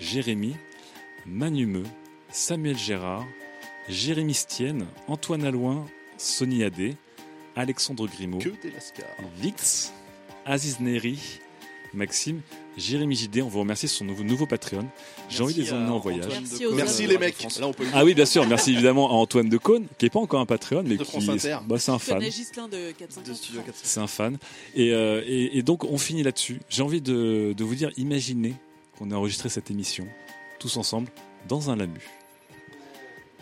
Jérémy, Manumeux, Samuel Gérard, Jérémy Stienne, Antoine Alouin, Sonny Adé, Alexandre Grimaud. Vix, Aziz Neri, Maxime, Jérémy JD. On vous remercie sur son nouveau, nouveau Patreon. J'ai envie de les emmener en voyage. Merci les mecs. Là, on peut le Ah oui, bien sûr. Merci évidemment à Antoine Decaune, qui est pas encore un Patreon, mais De qui, Inter. bah, c'est un Je fan. connais Ghislain de 450. De Studio 4. C'est un fan. Et, euh, et, et donc, on finit là-dessus. J'ai envie de, de vous dire, imaginez qu'on a enregistré cette émission tous ensemble dans un lamu.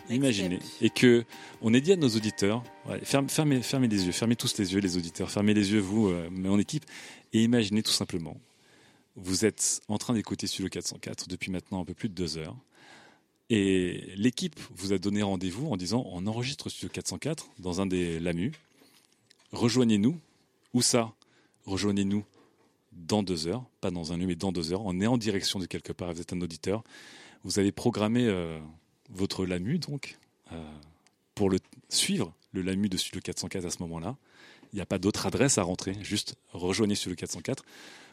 Imaginez. Et que on ait dit à nos auditeurs, ouais, ferme- fermez, fermez les yeux, fermez tous les yeux, les auditeurs, fermez les yeux, vous, euh, mais en équipe, et imaginez tout simplement, vous êtes en train d'écouter Studio 404 depuis maintenant un peu plus de deux heures, et l'équipe vous a donné rendez-vous en disant, on enregistre Studio 404 dans un des lamus, rejoignez-nous. Où ça? Rejoignez-nous dans deux heures, pas dans un lieu, mais dans deux heures. On est en direction de quelque part, vous êtes un auditeur. Vous avez programmé euh, votre LAMU, donc, euh, pour le suivre, le LAMU de Studio 404 à ce moment-là. Il n'y a pas d'autre adresse à rentrer, juste rejoignez Studio 404.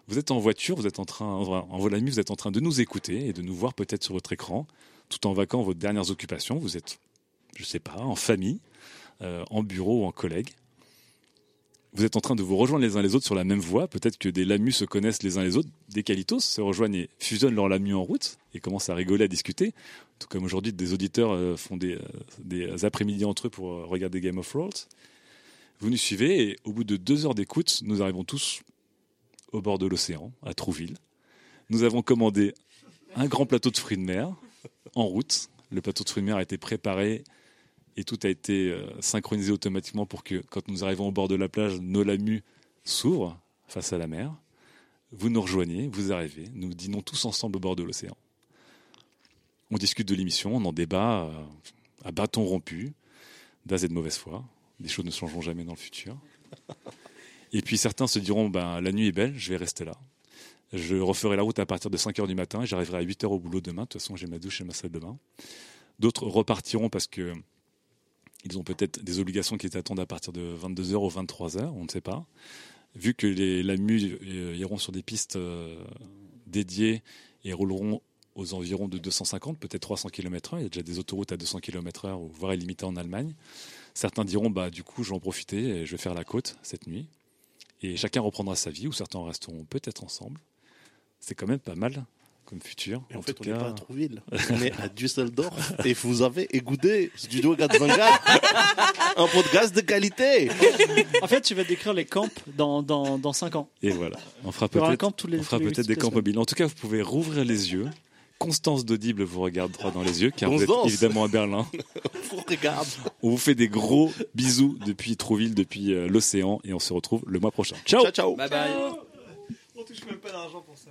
Vous êtes en voiture, vous êtes en train, en, LAMU, vous êtes en train de nous écouter et de nous voir peut-être sur votre écran, tout en vaquant vos dernières occupations. Vous êtes, je sais pas, en famille, euh, en bureau ou en collègue vous êtes en train de vous rejoindre les uns les autres sur la même voie. Peut-être que des lamus se connaissent les uns les autres, des qualitos se rejoignent et fusionnent leur lamus en route et commencent à rigoler, à discuter. Tout comme aujourd'hui, des auditeurs euh, font des, euh, des après-midi entre eux pour euh, regarder Game of Thrones. Vous nous suivez et au bout de deux heures d'écoute, nous arrivons tous au bord de l'océan, à Trouville. Nous avons commandé un grand plateau de fruits de mer en route. Le plateau de fruits de mer a été préparé et tout a été euh, synchronisé automatiquement pour que quand nous arrivons au bord de la plage, nos lamus s'ouvrent face à la mer. Vous nous rejoignez, vous arrivez, nous dînons tous ensemble au bord de l'océan. On discute de l'émission, on en débat euh, à bâton rompu, d'as et de mauvaise foi. Les choses ne changeront jamais dans le futur. Et puis certains se diront, ben, la nuit est belle, je vais rester là. Je referai la route à partir de 5h du matin et j'arriverai à 8h au boulot demain. De toute façon, j'ai ma douche et ma salle de bain. D'autres repartiront parce que ils ont peut-être des obligations qui attendent à partir de 22h ou 23h, on ne sait pas. Vu que les LAMU euh, iront sur des pistes euh, dédiées et rouleront aux environs de 250, peut-être 300 km/h, il y a déjà des autoroutes à 200 km/h, voire illimitées en Allemagne. Certains diront, bah, du coup, je vais en profiter et je vais faire la côte cette nuit. Et chacun reprendra sa vie, ou certains resteront peut-être ensemble. C'est quand même pas mal comme futur. Et en, en fait, tout on n'est pas à Trouville. On est à Düsseldorf. et vous avez écouté Studio 424. un podcast de qualité. En fait, tu vas décrire les camps dans, dans, dans 5 ans. Et voilà, on fera peut-être des camps mobiles. En tout cas, vous pouvez rouvrir les yeux. Constance d'Audible vous regarde droit dans les yeux, car vous êtes évidemment à Berlin. On regarde. On vous fait des gros bisous depuis Trouville, depuis euh, l'océan, et on se retrouve le mois prochain. Ciao Ciao, ciao. Bye bye. On touche même pas d'argent pour ça.